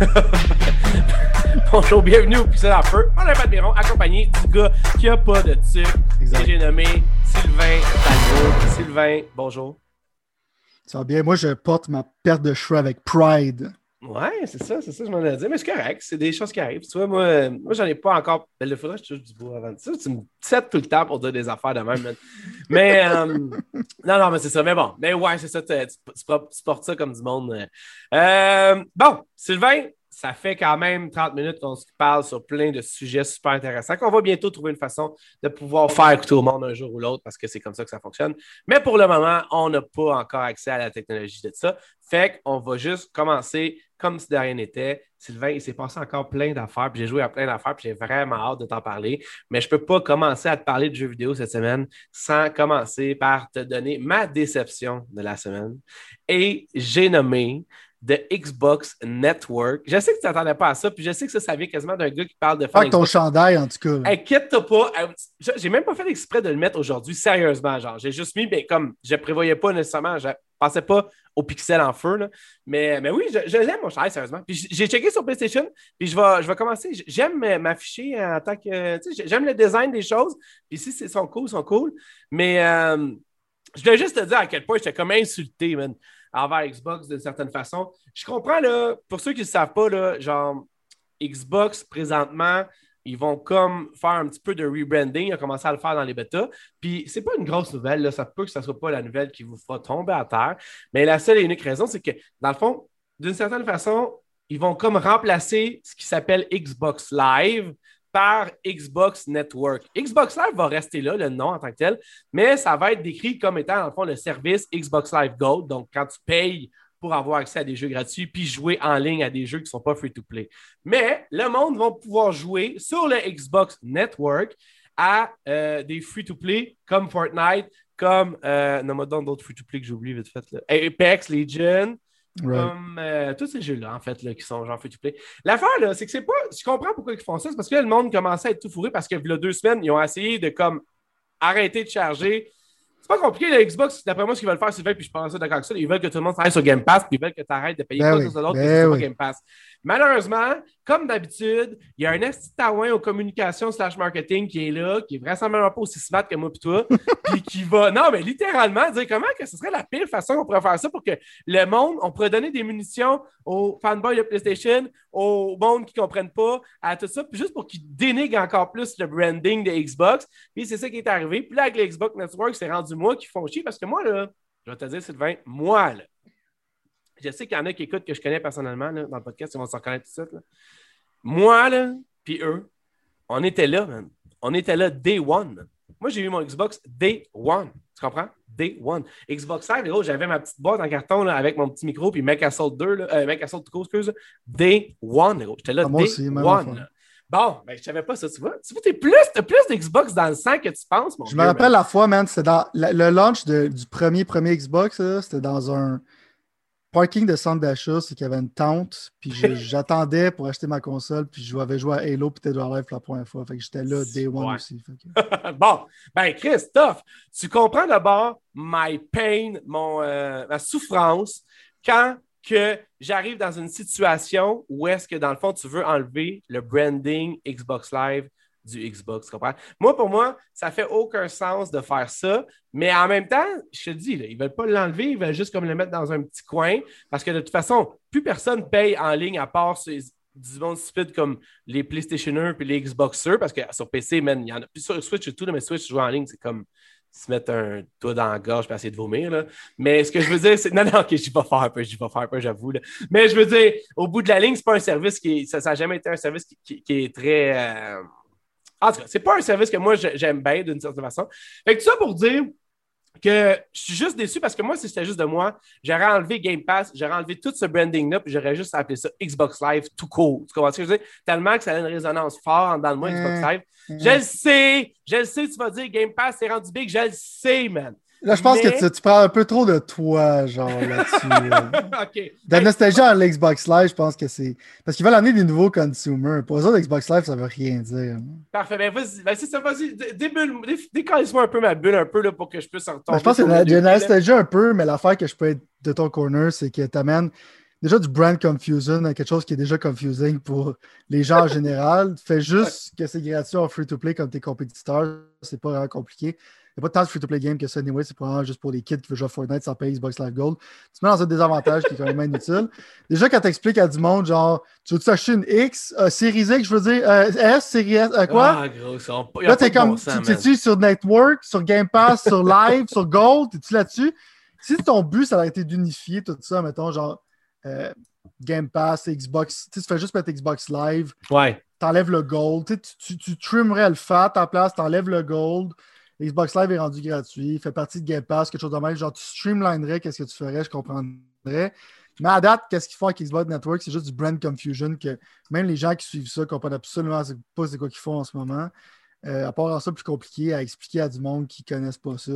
Bonjour, bienvenue au Pixel en feu. Moi, Pat Biron, accompagné du gars qui a pas de tuc. Et j'ai nommé Sylvain Talbot. Sylvain, bonjour. Ça va bien? Moi, je porte ma perte de cheveux avec pride. Ouais, c'est ça, c'est ça, je m'en ai dit. Mais c'est correct, c'est des choses qui arrivent. Tu vois, moi, moi j'en ai pas encore. Ben, il faudrait que je touche du bois avant. Sais, tu me sets tout le temps pour dire des affaires de même. mais, euh, non, non, mais c'est ça. Mais bon, mais ouais, c'est ça, tu, tu, portes ça comme du monde. Euh, bon, Sylvain, ça fait quand même 30 minutes qu'on se parle sur plein de sujets super intéressants, qu'on va bientôt trouver une façon de pouvoir faire écouter au monde un jour ou l'autre parce que c'est comme ça que ça fonctionne. Mais pour le moment, on n'a pas encore accès à la technologie de ça. Fait qu'on va juste commencer comme si de rien n'était. Sylvain, il s'est passé encore plein d'affaires, puis j'ai joué à plein d'affaires, puis j'ai vraiment hâte de t'en parler. Mais je ne peux pas commencer à te parler de jeux vidéo cette semaine sans commencer par te donner ma déception de la semaine. Et j'ai nommé de Xbox Network. Je sais que tu t'attendais pas à ça, puis je sais que ça, ça vient quasiment d'un gars qui parle de faire. ton chandail, en tout cas. Inquiète-toi pas. J'ai même pas fait exprès de le mettre aujourd'hui, sérieusement. Genre, j'ai juste mis, mais comme je prévoyais pas nécessairement, pensais pas au pixel en feu, là. Mais, mais oui, je, l'aime, mon chandail, sérieusement. J'ai checké sur PlayStation, puis je vais, je commencer. J'aime m'afficher en tant que. J'aime le design des choses, puis si c'est sont cool, sont cool. Mais euh, je voulais juste te dire à quel point j'étais comme insulté, man envers Xbox d'une certaine façon. Je comprends, là, pour ceux qui ne savent pas, là, genre, Xbox, présentement, ils vont comme faire un petit peu de rebranding. Ils ont commencé à le faire dans les bêtas. Puis, c'est pas une grosse nouvelle. Ça peut que ce ne soit pas la nouvelle qui vous fera tomber à terre. Mais la seule et unique raison, c'est que, dans le fond, d'une certaine façon, ils vont comme remplacer ce qui s'appelle Xbox Live par Xbox Network. Xbox Live va rester là, le nom en tant que tel, mais ça va être décrit comme étant, dans le fond, le service Xbox Live Gold. Donc, quand tu payes pour avoir accès à des jeux gratuits, puis jouer en ligne à des jeux qui ne sont pas free-to-play. Mais le monde va pouvoir jouer sur le Xbox Network à euh, des free-to-play comme Fortnite, comme, euh, non, d'autres free-to-play que j'oublie vite fait, là. Apex Legends, comme euh, tous ces jeux-là, en fait, là, qui sont genre free to play. L'affaire, là, c'est que c'est pas. Je comprends pourquoi ils font ça, c'est parce que le monde commençait à être tout fourré parce que, il y a deux semaines, ils ont essayé de comme arrêter de charger pas compliqué, le Xbox, d'après moi, ce qu'ils veulent faire, c'est fait, puis je pense ça d'accord avec ça. Ils veulent que tout le monde travaille sur Game Pass, puis ils veulent que tu arrêtes de payer ben quoi que ce soit d'autre ben oui. Game Pass. Malheureusement, comme d'habitude, il y a un esti taouin aux communications slash marketing qui est là, qui est vraisemblablement pas aussi smart que moi et toi, puis qui va, non, mais littéralement, dire comment que ce serait la pire façon qu'on pourrait faire ça pour que le monde, on pourrait donner des munitions aux fanboys de PlayStation, au monde qui ne comprennent pas, à tout ça, puis juste pour qu'ils dénigrent encore plus le branding de Xbox. Puis c'est ça qui est arrivé. Puis là, avec le Xbox Network, c'est rendu moi qui font chier parce que moi, là, je vais te dire, Sylvain, moi, là, je sais qu'il y en a qui écoutent que je connais personnellement dans le podcast, ils vont s'en connaître tout de suite. Moi, là, puis eux, on était là, man. On était là day one. Moi, j'ai eu mon Xbox day one. Tu comprends? Day one. Xbox Live, j'avais ma petite boîte en carton là, avec mon petit micro, puis Mac Assault 2, là, euh, Mac Assault 2, excuse. Day one, J'étais là, ah, day one. Bon, ben, je savais pas ça, tu vois. Tu vois, t'es plus, as plus d'Xbox dans le sang que tu penses, mon Je me rappelle la fois, man, c'était dans le, launch du premier, premier Xbox, c'était dans un parking de centre d'achat, c'est qu'il y avait une tente, puis j'attendais pour acheter ma console, puis je avais joué à Halo peut-être Dead Live pour la première fois. Fait que j'étais là day one aussi. bon, ben Christophe, tu comprends d'abord my pain, mon, euh, ma souffrance, quand que j'arrive dans une situation où est-ce que dans le fond, tu veux enlever le branding Xbox Live du Xbox, tu comprends? Moi, pour moi, ça fait aucun sens de faire ça, mais en même temps, je te dis, ils ne veulent pas l'enlever, ils veulent juste comme le mettre dans un petit coin, parce que de toute façon, plus personne paye en ligne à part du monde stupide comme les PlayStationers puis les Xboxers, parce que sur PC, il y en a plus sur Switch et tout, mais Switch, jouer en ligne, c'est comme se mettre un doigt dans la gorge pour essayer de vomir. Mais ce que je veux dire, c'est. Non, non, ok, je vais faire un peu, je vais faire un peu, j'avoue. Mais je veux dire, au bout de la ligne, c'est pas un service qui. Ça n'a jamais été un service qui, est très. Euh, en tout cas, c'est pas un service que moi j'aime bien d'une certaine façon. Fait que tout ça pour dire que je suis juste déçu parce que moi, si c'était juste de moi, j'aurais enlevé Game Pass, j'aurais enlevé tout ce branding-là, puis j'aurais juste appelé ça Xbox Live tout court. Tu comprends ce que je veux dire? Tellement que ça a une résonance forte dans le moi, Xbox Live. Je le sais, je le sais, tu vas dire Game Pass, c'est rendu big, je le sais, man. Là, je pense que tu, tu, prends un peu trop de toi, genre, là-dessus. OK. De la nostalgie à l'Xbox Live, je pense que c'est. Parce qu'ils veulent amener des nouveaux consumers. Pour eux autres, Xbox Live, ça veut rien dire. Parfait. Ben, vas-y, ben, ça, vas-y. Décalise-moi un peu ma bulle, un peu, là, pour que je puisse retomber. Ben, je pense que a la nostalgie un peu, mais l'affaire que je peux être de ton corner, c'est que tu amènes déjà du brand confusion quelque chose qui est déjà confusing pour les gens en général. Fais juste que c'est gratuit en free-to-play comme tes compétiteurs. C'est pas vraiment compliqué. Il n'y a pas tant de free-to-play game que ça, anyway. C'est probablement juste pour les kids qui veulent jouer à Fortnite sans payer Xbox Live Gold. Tu te mets dans un désavantage qui est quand même inutile. Déjà, quand tu expliques à du monde, genre, tu veux acheter une X, euh, Series X, je veux dire, euh, S, Series S, euh, quoi? Ah, gros, ça, on- Là, t'es comme, bon tu es-tu sur Network, sur Game Pass, sur Live, sur Gold, es-tu là-dessus? Si ton but, ça aurait été d'unifier tout ça, mettons, genre, euh, Game Pass, Xbox, tu fais juste mettre Xbox Live, Ouais. t'enlèves le Gold, tu, tu, tu, tu trimmerais le fat à la place, t'enlèves le Gold, Xbox Live est rendu gratuit, fait partie de Game Pass, quelque chose de même, genre, tu streamlinerais, qu'est-ce que tu ferais, je comprendrais. Mais à date, qu'est-ce qu'ils font avec Xbox Network? C'est juste du brand confusion que même les gens qui suivent ça comprennent absolument pas c'est quoi qu'ils font en ce moment. Euh, à part ça, plus compliqué à expliquer à du monde qui ne connaissent pas ça.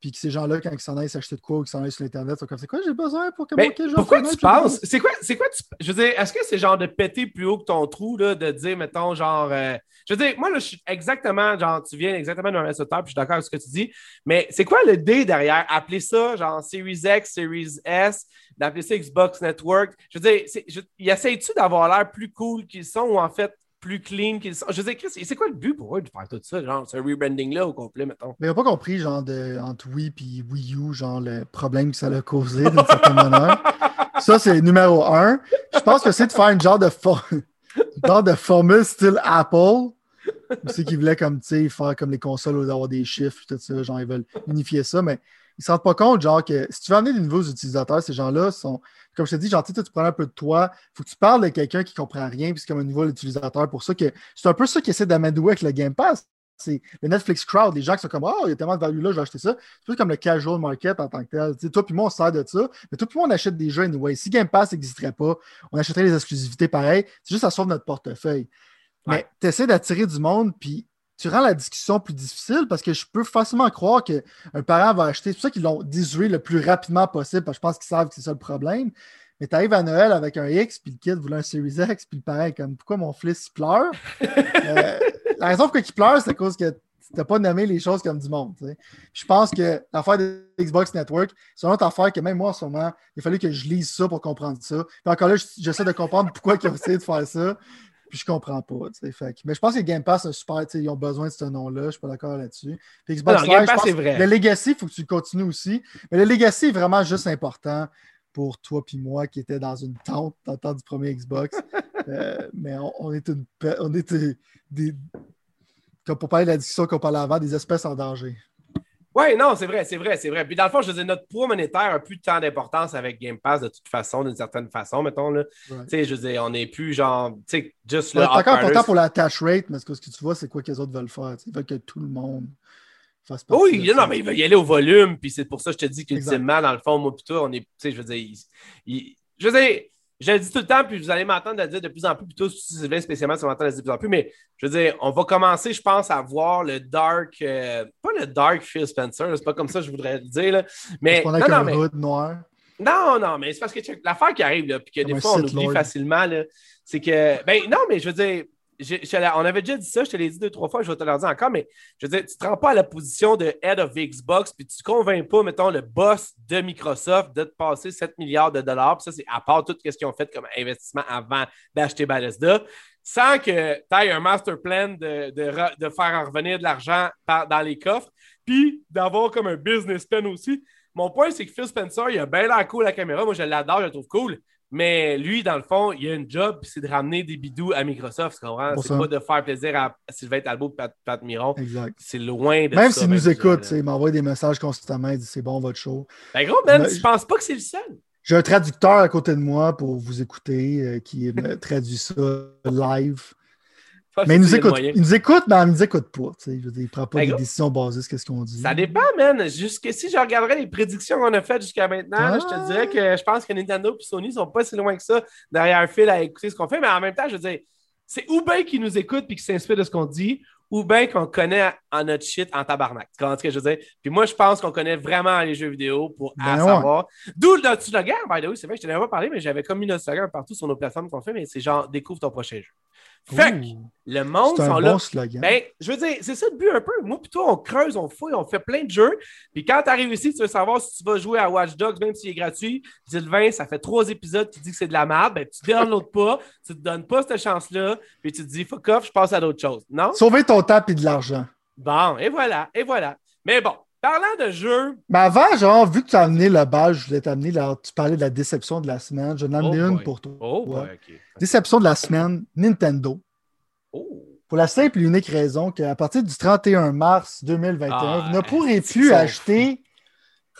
Puis que ces gens-là, quand ils s'en aillent s'acheter de quoi ou qu'ils s'en aillent sur Internet, sont comme c'est quoi j'ai besoin pour que je joue à pourquoi tu penses? C'est quoi, c'est quoi tu. Je veux dire, est-ce que c'est genre de péter plus haut que ton trou, là, de dire, mettons, genre. euh, je veux dire, moi, là, je suis exactement, genre, tu viens exactement de me mettre sur terre, puis je suis d'accord avec ce que tu dis. Mais c'est quoi le D derrière? Appeler ça, genre, Series X, Series S, d'appeler ça Xbox Network. Je veux dire, je- y essayes-tu d'avoir l'air plus cool qu'ils sont ou en fait plus clean qu'ils sont? Je veux dire, c'est quoi le but pour eux de faire tout ça? Genre, ce rebranding-là au complet, mettons? Mais ils n'ont pas compris, genre, de, entre Wii et Wii U, genre, le problème que ça a causé d'une certaine manière. Ça, c'est numéro un. Je pense que c'est de faire une genre de, genre de formule style Apple. C'est qu'ils voulaient, comme, tu sais, faire comme les consoles, d'avoir des chiffres, tout ça. Genre, ils veulent unifier ça, mais ils ne se rendent pas compte, genre, que si tu veux amener des nouveaux utilisateurs, ces gens-là sont, comme je te dis, genre, tu prends un peu de toi, il faut que tu parles de quelqu'un qui ne comprend rien, puis c'est comme un nouveau utilisateur. Pour ça que c'est un peu ça qu'ils essaient d'amadouer avec le Game Pass. C'est le Netflix crowd, les gens qui sont comme, oh, il y a tellement de value là, je vais acheter ça. C'est plus comme le casual market en tant que tel. Tu sais, toi puis moi, on se sert de ça, mais toi puis moi, on achète des jeux anyway. Si Game Pass n'existerait pas, on achèterait les exclusivités pareil. C'est juste à sauve notre portefeuille. Mais tu essaies d'attirer du monde, puis tu rends la discussion plus difficile parce que je peux facilement croire qu'un parent va acheter. C'est pour ça qu'ils l'ont désué le plus rapidement possible, parce que je pense qu'ils savent que c'est ça le problème. Mais tu arrives à Noël avec un X, puis le kid voulait un Series X, puis le parent est comme pourquoi mon fils pleure? Euh, La raison pourquoi il pleure, c'est à cause que tu n'as pas nommé les choses comme du monde. Je pense que l'affaire de Xbox Network, c'est une autre affaire que même moi en ce moment, il a fallu que je lise ça pour comprendre ça. Puis encore là, j'essaie de comprendre pourquoi ils ont essayé de faire ça. Puis je comprends pas. tu sais. Fait mais je pense que Game Pass, c'est super, ils ont besoin de ce nom-là. Je suis pas d'accord là-dessus. Puis Xbox Non, Game Live, je Pass, pense c'est vrai. Le Legacy, il faut que tu continues aussi. Mais le Legacy est vraiment juste important pour toi puis moi qui étais dans une tente dans le temps du premier Xbox. Euh, mais on, on est une on est des, des- comme pour parler de la discussion qu'on parlait avant, des espèces en danger. Oui, non, c'est vrai, c'est vrai, c'est vrai. Puis dans le fond, je dire, notre poids monétaire a plus tant d'importance avec Game Pass de toute façon, d'une certaine façon, mettons. Là. Ouais. Tu sais, je dire, on n'est plus genre, tu sais, juste C'est le encore Outriders. important pour la attach rate, mais ce que ce que tu vois, c'est quoi que les autres veulent faire. Ils veulent que tout le monde fasse partie Oui, ça. non, mais il va y aller au volume, puis c'est pour ça que je te dis qu'ultimement, dans le fond, moi, toi, on est, tu sais, je veux dire, il- il- je veux dire, je le dis tout le temps, puis vous allez m'entendre le dire de plus en plus, plutôt Sylvain spécialement, tu vas m'entendre le dire de plus en plus, mais je veux dire, on va commencer, je pense, à voir le dark, euh, pas le dark Phil Spencer, c'est pas comme ça que je voudrais le dire, là, mais, qu'on a non, non, un mais, hood noir? non, non, mais c'est parce que l'affaire qui arrive, là, puis que Comme des fois, on oublie Lord. facilement, là, c'est que, ben non, mais je veux dire, on avait déjà dit ça, je te l'ai dit deux, trois fois, je vais te le dire encore, mais je veux dire, tu ne te rends pas à la position de head of Xbox, puis tu ne convaincs pas, mettons, le boss de Microsoft de te passer 7 milliards de dollars, puis ça, c'est à part tout ce qu'ils ont fait comme investissement avant d'acheter Bethesda, sans que tu aies un master plan de, de, re- de faire en revenir de l'argent dans les coffres, puis d'avoir comme un business plan aussi. Mon point, c'est que Phil Spencer, il a bien l'air cool à la caméra. Moi, je l'adore, je le trouve cool. Mais lui, dans le fond, il a une job, c'est de ramener des bidous à Microsoft. Tu comprends? Pour C'est pas de faire plaisir à Sylvain Talbot et Pat, Pat Miron. Exact. C'est loin de Même s'il ben, nous écoute, il m'envoie des messages constamment, il dit c'est bon votre show. Ben gros, Mais- je pense pas que c'est le seul? J'ai un traducteur à côté de moi pour vous écouter euh, qui traduit ça live. Mais il nous écoute, il nous écoute, mais il nous écoute pas. tu sais. Je veux dire, il prend pas Ben, des gros. décisions basées sur ce qu'on dit. Ça dépend, man. Jusque si je regarderais les prédictions qu'on a faites jusqu'à maintenant, là, je Ah. te dirais que je pense que Nintendo et Sony sont pas si loin que ça derrière fil à écouter ce qu'on fait. Mais en même temps, je veux dire, c'est ou bien qu'ils nous écoutent et qu'ils s'inspirent de ce qu'on dit, ou bien qu'on connaît en notre shit en tabarnak. Tu comprends ce que je veux dire? Puis moi, je pense qu'on connaît vraiment les jeux vidéo pour à Ben ouais. savoir. D'où le notre slogan, by the way, c'est vrai que je t'en avais pas parlé, mais j'avais comme mis notre slogan partout sur nos plateformes qu'on fait, mais c'est genre découvre ton prochain jeu. Fait que le monde un sont bon là. slogan. Ben, je veux dire, c'est ça le but un peu. Moi, plutôt, on creuse, on fouille, on fait plein de jeux. Puis quand tu arrives ici, tu veux savoir si tu vas jouer à Watch Dogs, même s'il est gratuit. Sylvain, ça fait trois épisodes qui dit que c'est de la merde. Ben, tu downloads pas, tu te donnes pas cette chance-là. Puis tu te dis, fuck off, je passe à d'autres choses. Non? Sauver ton temps et de l'argent. Bon, et voilà, et voilà. Mais bon, parlant de jeux. Mais avant, genre, vu que tu as amené le bal, je voulais t'amener, là, tu parlais de la déception de la semaine. Je vais en Oh amener une boy. pour toi. Oh, Ouais. boy. Déception de la semaine, Nintendo. Oh. Pour la simple et unique raison qu'à partir du 31 mars 2021, Ah, vous ne pourrez plus acheter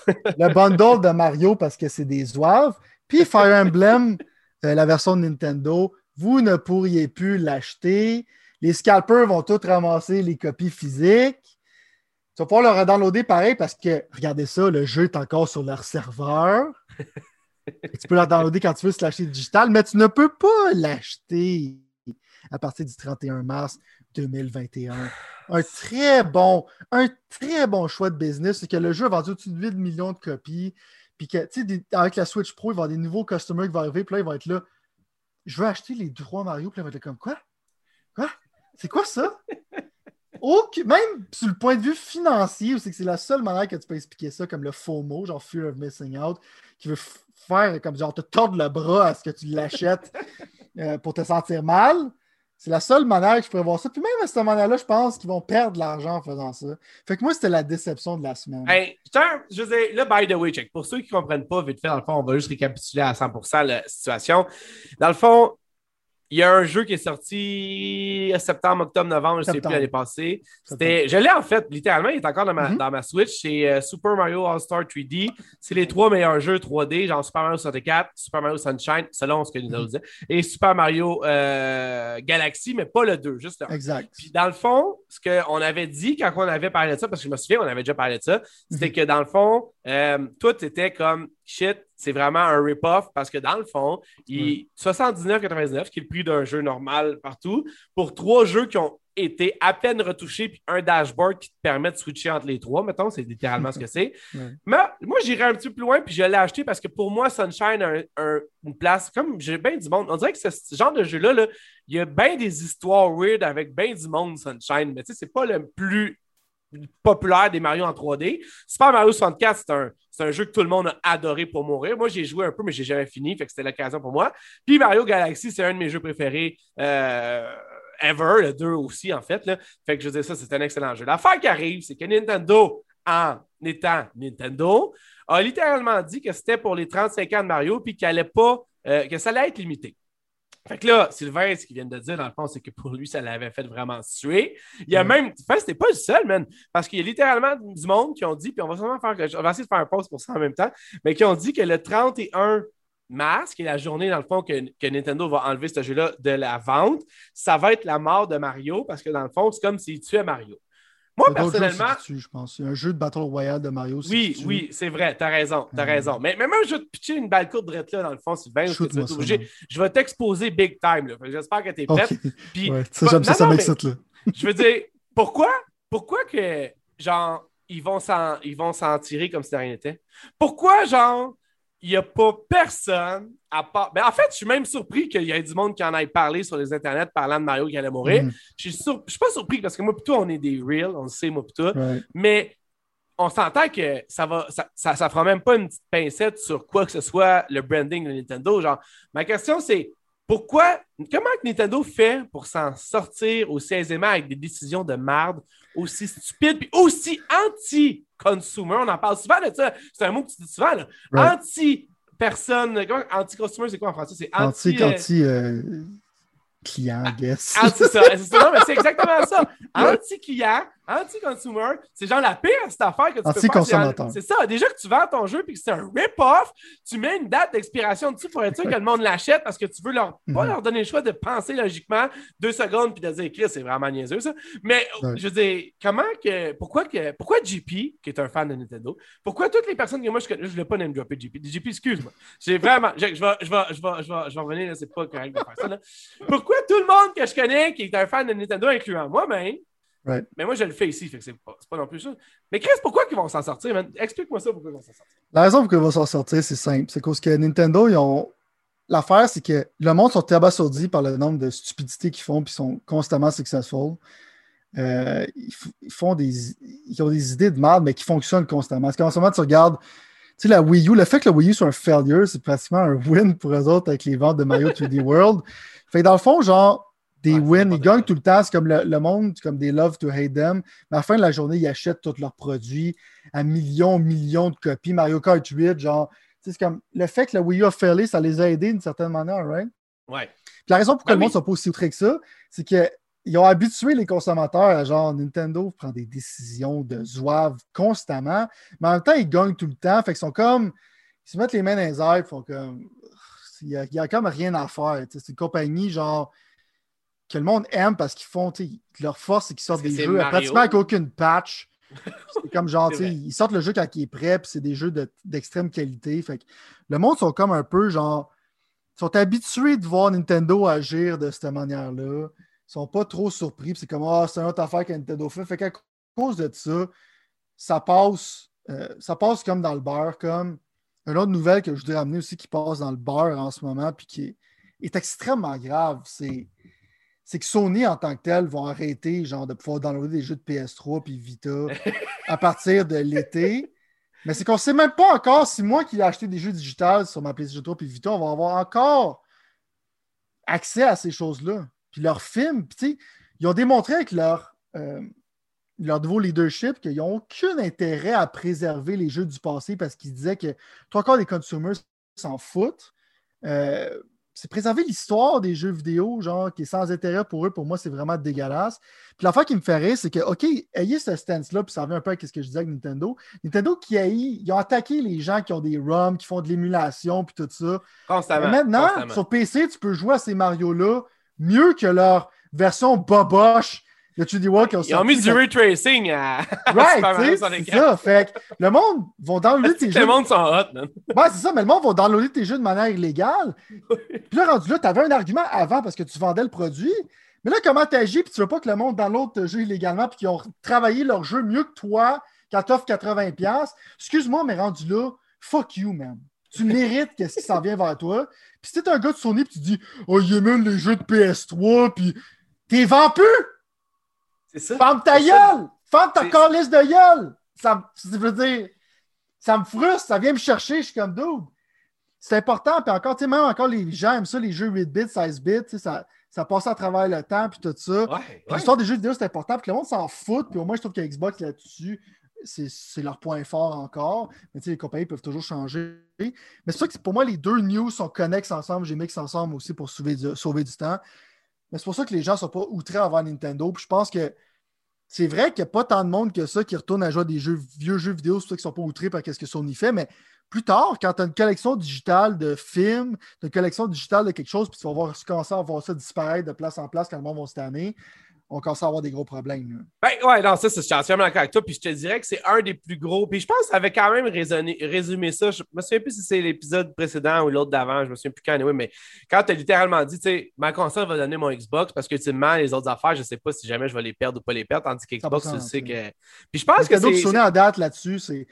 le bundle de Mario parce que c'est des zouaves. Puis Fire Emblem, euh, la version de Nintendo, vous ne pourriez plus l'acheter. Les scalpers vont tous ramasser les copies physiques. Tu vas pouvoir le redownloader pareil parce que, regardez ça, le jeu est encore sur leur serveur. tu peux le downloader quand tu veux se l'acheter digital, mais tu ne peux pas l'acheter à partir du 31 mars 2021. Un très bon, un très bon choix de business, c'est que le jeu a vendu au-dessus de 8 millions de copies. Puis que, tu sais, avec la Switch Pro, il va y avoir des nouveaux customers qui vont arriver, puis là, ils vont être là. Je veux acheter les trois Mario, puis là, ils vont être comme quoi? Quoi? C'est quoi ça? Aucun- même sur le point de vue financier, c'est que c'est la seule manière que tu peux expliquer ça, comme le FOMO, genre Fear of Missing Out, qui veut faire comme genre te tordre le bras à ce que tu l'achètes euh, pour te sentir mal. C'est la seule manière que je pourrais voir ça. Puis même à cette manière-là, je pense qu'ils vont perdre de l'argent en faisant ça. Fait que moi, c'était la déception de la semaine. Hey, tiens, je veux dire, là, by the way, check. Pour ceux qui ne comprennent pas, vite fait, dans le fond, on va juste récapituler à 100% la situation. Dans le fond, il y a un jeu qui est sorti septembre, octobre, novembre, je ne sais plus l'année passée. C'était, je l'ai en fait, littéralement, il est encore dans ma, Mhm. dans ma Switch. C'est euh, Super Mario All-Star 3D. C'est les trois meilleurs jeux 3D, genre Super Mario 64, Super Mario Sunshine, selon ce que nous Mhm. disait, et Super Mario euh, Galaxy, mais pas le 2, juste le 1. Exact. Puis dans le fond, ce qu'on avait dit quand on avait parlé de ça, parce que je me souviens, on avait déjà parlé de ça, c'était Mhm. que dans le fond, euh, tout était comme shit, c'est vraiment un rip-off parce que dans le fond, il 79,99, qui est le prix d'un jeu normal partout, pour trois jeux qui ont été à peine retouchés, puis un dashboard qui te permet de switcher entre les trois, mettons, c'est littéralement ce que c'est. Ouais. Mais moi, j'irais un petit peu plus loin, puis je l'ai acheté parce que pour moi, Sunshine a un- un- une place, comme j'ai bien du monde, on dirait que ce ce genre de jeu-là, là, il y a bien des histoires weird avec bien du monde, Sunshine, mais tu sais, c'est pas le plus populaire des Mario en 3D. Super Mario 64, c'est un, un jeu que tout le monde a adoré pour mourir. Moi, j'ai joué un peu, mais j'ai jamais fini, fait que c'était l'occasion pour moi. Puis Mario Galaxy, c'est un de mes jeux préférés euh, ever, le 2 aussi, en fait. Fait que je veux ça, c'est un excellent jeu. L'affaire qui arrive, c'est que Nintendo, en étant Nintendo, a littéralement dit que c'était pour les 35 ans de Mario, puis qu'il allait pas, euh, que ça allait être limité. Fait que là, Sylvain, ce qu'il vient de dire, dans le fond, c'est que pour lui, ça l'avait fait vraiment suer. Il y a Mm. même. Enfin, c'était pas le seul, man. Parce qu'il y a littéralement du monde qui ont dit, puis on va sûrement faire. On va essayer de faire un post pour ça en même temps, mais qui ont dit que le 31 mars, qui est la journée, dans le fond, que, que Nintendo va enlever ce jeu-là de la vente, ça va être la mort de Mario, parce que dans le fond, c'est comme s'il tuait Mario. Moi, personnellement. tuent, je pense. Un jeu de Battle Royale de Mario. Oui, oui, c'est vrai, t'as raison, t'as Euh, raison. Mais, mais même, je vais te pitcher une balle courte là, dans le fond, Sylvain, obligé. Je vais t'exposer big time, J'espère que t'es prête. Puis, Ouais, ça, pas- j'aime ça, ça m'excite, je veux dire, pourquoi, pourquoi que, genre, ils vont s'en, ils vont s'en tirer comme si de rien n'était? Pourquoi, genre, il n'y a pas personne à part. Ben, en fait, je suis même surpris qu'il y ait du monde qui en aille parler sur les internets parlant de Mario qui allait mourir. Mhm. Je sur- je suis pas surpris parce que moi, plutôt, on est des real, on le sait, moi, plutôt. Ouais. Mais on s'entend que ça va, ça, ça, ça fera même pas une petite pincette sur quoi que ce soit le branding de Nintendo. Genre, ma question c'est pourquoi, comment que Nintendo fait pour s'en sortir aussi aisément avec des décisions de merde aussi stupides puis aussi anti-consumer? On en parle souvent de ça. C'est un mot que tu dis souvent, là. Right. Anti-personne. comment- Anti-consumer, c'est quoi en français? C'est anti. Anti, euh, anti euh, client, guess. Anti ça, c'est exactement ça. Anti-client, anti-consumer, c'est genre la pire cette affaire que tu peux faire. C'est ça. Déjà que tu vends ton jeu puis que c'est un rip-off, tu mets une date d'expiration dessus pour être sûr que le monde l'achète parce que tu veux leur, pas Mhm. leur donner le choix de penser logiquement deux secondes puis de dire Chris, c'est vraiment niaiseux ça. Mais Ouais. je veux dire, comment que. Pourquoi que. Pourquoi JP, qui est un fan de Nintendo, pourquoi toutes les personnes que moi je connais, je ne voulais pas name dropper JP. JP, excuse-moi. J'ai vraiment. Je, je vais, je, vais, je, vais, je, vais, je vais revenir, là, c'est pas correct de faire ça. Là. Pourquoi tout le monde que je connais qui est un fan de Nintendo, incluant moi-même, Right. mais moi je le fais ici, fait que c'est pas, non plus ça. Mais Chris, pourquoi ils vont s'en sortir, man? Explique-moi ça, pourquoi ils vont s'en sortir. La raison pour qu'ils vont s'en sortir, c'est simple. C'est parce que Nintendo, ils ont, l'affaire, c'est que le monde sont abasourdis par le nombre de stupidités qu'ils font, puis sont constamment successful. Euh, ils, font des, ils ont des idées de merde, mais qui fonctionnent constamment. Parce qu'en ce moment, tu regardes, tu sais, la Wii U, le fait que la Wii U soit un failure, c'est pratiquement un win pour eux autres avec les ventes de Mario 3D World. Fait que dans le fond, genre, des wins, ils gagnent tout le temps. C'est comme le, monde, comme des love to hate them. Mais à la fin de la journée, ils achètent tous leurs produits à millions, millions de copies. Mario Kart 8, genre, c'est comme le fait que la Wii U a failé, ça les a aidés d'une certaine manière, right? Ouais. Puis la raison pour laquelle ben le monde ne sont pas aussi outrés que ça, c'est qu'ils ont habitué les consommateurs à genre Nintendo prend des décisions de zouave constamment, mais en même temps, ils gagnent tout le temps. Fait qu'ils sont comme. Ils se mettent les mains dans les airs, ils font comme. Il n'y a, a, comme rien à faire. C'est une compagnie genre que le monde aime parce qu'ils font. Leur force, c'est qu'ils sortent des jeux pratiquement avec aucune patch. C'est comme genre, ils sortent le jeu quand il est prêt, puis c'est des jeux d'extrême qualité. Fait que le monde sont comme un peu genre. sont habitués de voir Nintendo agir de cette manière-là. Ils sont pas trop surpris, c'est comme Ah, c'est une autre affaire que Nintendo fait. Fait qu'à cause de ça, ça passe, euh, ça passe comme dans le beurre, comme une autre nouvelle que je voudrais amener aussi qui passe dans le beurre en ce moment, puis qui est extrêmement grave. C'est c'est que Sony en tant que tel vont arrêter genre, de pouvoir downloader des jeux de PS3 puis Vita à partir de l'été. Mais c'est qu'on ne sait même pas encore si moi qui ai acheté des jeux digitales sur ma PlayStation 3 puis Vita, on va avoir encore accès à ces choses-là. Puis leurs films, puis ils ont démontré avec leur, euh, leur nouveau leadership qu'ils n'ont aucun intérêt à préserver les jeux du passé parce qu'ils disaient que trois quarts des consumers s'en foutent. Euh, c'est préserver l'histoire des jeux vidéo, genre, qui est sans intérêt pour eux. Pour moi, c'est vraiment dégueulasse. Puis l'affaire qui me fait rire, c'est que, OK, ayez ce stance-là, puis ça revient un peu à ce que je disais avec Nintendo. Nintendo qui a ils ont attaqué les gens qui ont des ROM, qui font de l'émulation, puis tout ça. Constamment. maintenant, sur PC, tu peux jouer à ces Mario-là mieux que leur version boboche ils ont mis du ray tracing à, right, c'est ça. Fait le monde va downloader tes jeux. Le monde sont hot, man. Ouais, c'est ça, mais le monde va downloader tes jeux de manière illégale. Puis là, rendu là, tu avais un argument avant parce que tu vendais le produit. Mais là, comment tu agis puis tu veux pas que le monde download tes jeux illégalement puis qu'ils ont travaillé leur jeu mieux que toi quand t'offres 80$? Excuse-moi, mais rendu là, fuck you, man. Tu mérites qu'est-ce qui s'en vient vers toi. Puis si t'es un gars de Sony puis tu dis, oh, il même les jeux de PS3 puis t'es vampus! C'est ça. Ferme ta gueule! Ferme ta calice de gueule! Ça, veut dire, ça me frustre, ça vient me chercher, je suis comme dude. C'est important, puis encore, tu sais, même encore les gens aiment ça, les jeux 8 bits, 16 bits, ça, ça passe à travers le temps, puis tout ça. Ouais, L'histoire des jeux vidéo, c'est important, puis le monde s'en fout, puis au moins, je trouve que Xbox là-dessus, c'est leur point fort encore. Mais tu sais, les compagnies peuvent toujours changer. Mais c'est sûr que pour moi, les deux news sont connexes ensemble. J'ai mix ensemble aussi pour sauver du, sauver du temps. Mais c'est pour ça que les gens ne sont pas outrés envers Nintendo. Puis je pense que c'est vrai qu'il n'y a pas tant de monde que ça qui retourne à jouer à des jeux, vieux jeux vidéo, c'est pour ça qu'ils ne sont pas outrés par ce que Sony fait. Mais plus tard, quand tu as une collection digitale de films, une collection digitale de quelque chose, puis tu vas voir, commencer à voir ça disparaître de place en place quand le monde va se tanner, on commence à avoir des gros problèmes. Ben ouais, non, ça, c'est entièrement d'accord avec toi. Puis je te dirais que c'est un des plus gros. Puis je pense que ça avait quand même résumé ça. Je me souviens plus si c'est l'épisode précédent ou l'autre d'avant. Je me souviens plus quand, mais quand tu as littéralement dit, tu sais, ma console va donner mon Xbox parce que ultimement, les autres affaires, je sais pas si jamais je vais les perdre ou pas les perdre. Tandis qu'Xbox, tu sais que. Puis je pense que. c'est. sonner à date là-dessus, c'est.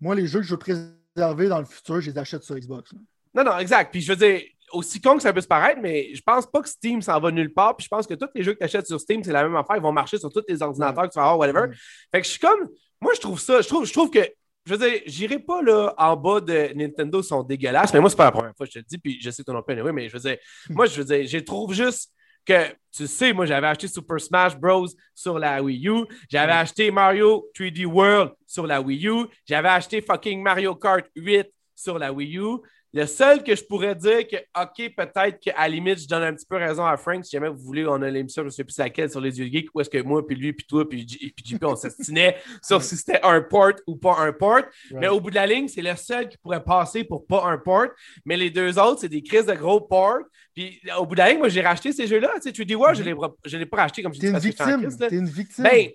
Moi, les jeux que je veux préserver dans le futur, je les achète sur Xbox. Non, non, exact. Puis je veux dire, aussi con que ça peut se paraître, mais je pense pas que Steam s'en va nulle part. Puis je pense que tous les jeux que tu achètes sur Steam, c'est la même affaire. Ils vont marcher sur tous les ordinateurs que tu vas avoir, whatever. Fait que je suis comme. Moi, je trouve ça. Je trouve, je trouve que. Je veux dire, j'irai pas là en bas de Nintendo, sont dégueulasses, mais moi, c'est pas la première fois que je te le dis, puis je sais que ton opinion, oui, mais je veux dire, moi, je veux dire, je trouve juste que, tu sais, moi, j'avais acheté Super Smash Bros. sur la Wii U, j'avais acheté Mario 3D World sur la Wii U, j'avais acheté fucking Mario Kart 8 sur la Wii U, le seul que je pourrais dire que, OK, peut-être qu'à la limite, je donne un petit peu raison à Frank. Si jamais vous voulez, on a l'émission, je ne sais plus laquelle, sur les yeux geeks, où est-ce que moi, puis lui, puis toi, puis, JP, on s'estinait sur si c'était un port ou pas un port. Mais au bout de la ligne, c'est le seul qui pourrait passer pour pas un port. Mais les deux autres, c'est des crises de gros ports. Puis au bout de la ligne, moi, j'ai racheté ces jeux-là. Tu sais, tu dis, ouais, je ne l'ai pas racheté comme je dis. T'es une victime. T'es une victime. Ben,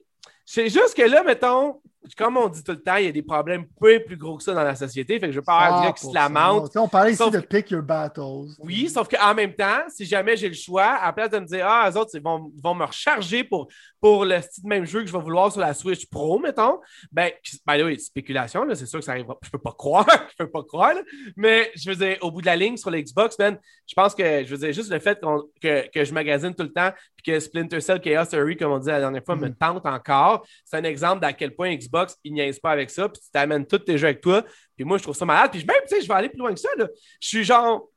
c'est juste que là, mettons, comme on dit tout le temps, il y a des problèmes peu plus gros que ça dans la société. Fait que je veux pas avoir dire qui se lamentent. On parlait ici de pick your battles. Oui, sauf qu'en même temps, si jamais j'ai le choix, à la place de me dire, ah, les autres, ils vont, vont me recharger pour, pour le style même jeu que je vais vouloir sur la Switch Pro, mettons, ben, ben oui, spéculation, c'est sûr que ça arrivera. Je peux pas croire, je peux pas croire, mais je veux dire, au bout de la ligne sur l'Xbox, man, je pense que, je veux dire, juste le fait que, que, je magasine tout le temps, puis que Splinter Cell Chaos Theory, comme on dit la dernière fois, me mm. tente encore, c'est un exemple d'à quel point Xbox, il niaise pas avec ça, puis tu t'amènes tous tes jeux avec toi, puis moi, je trouve ça malade, puis même, tu sais, je vais aller plus loin que ça, là. Je suis genre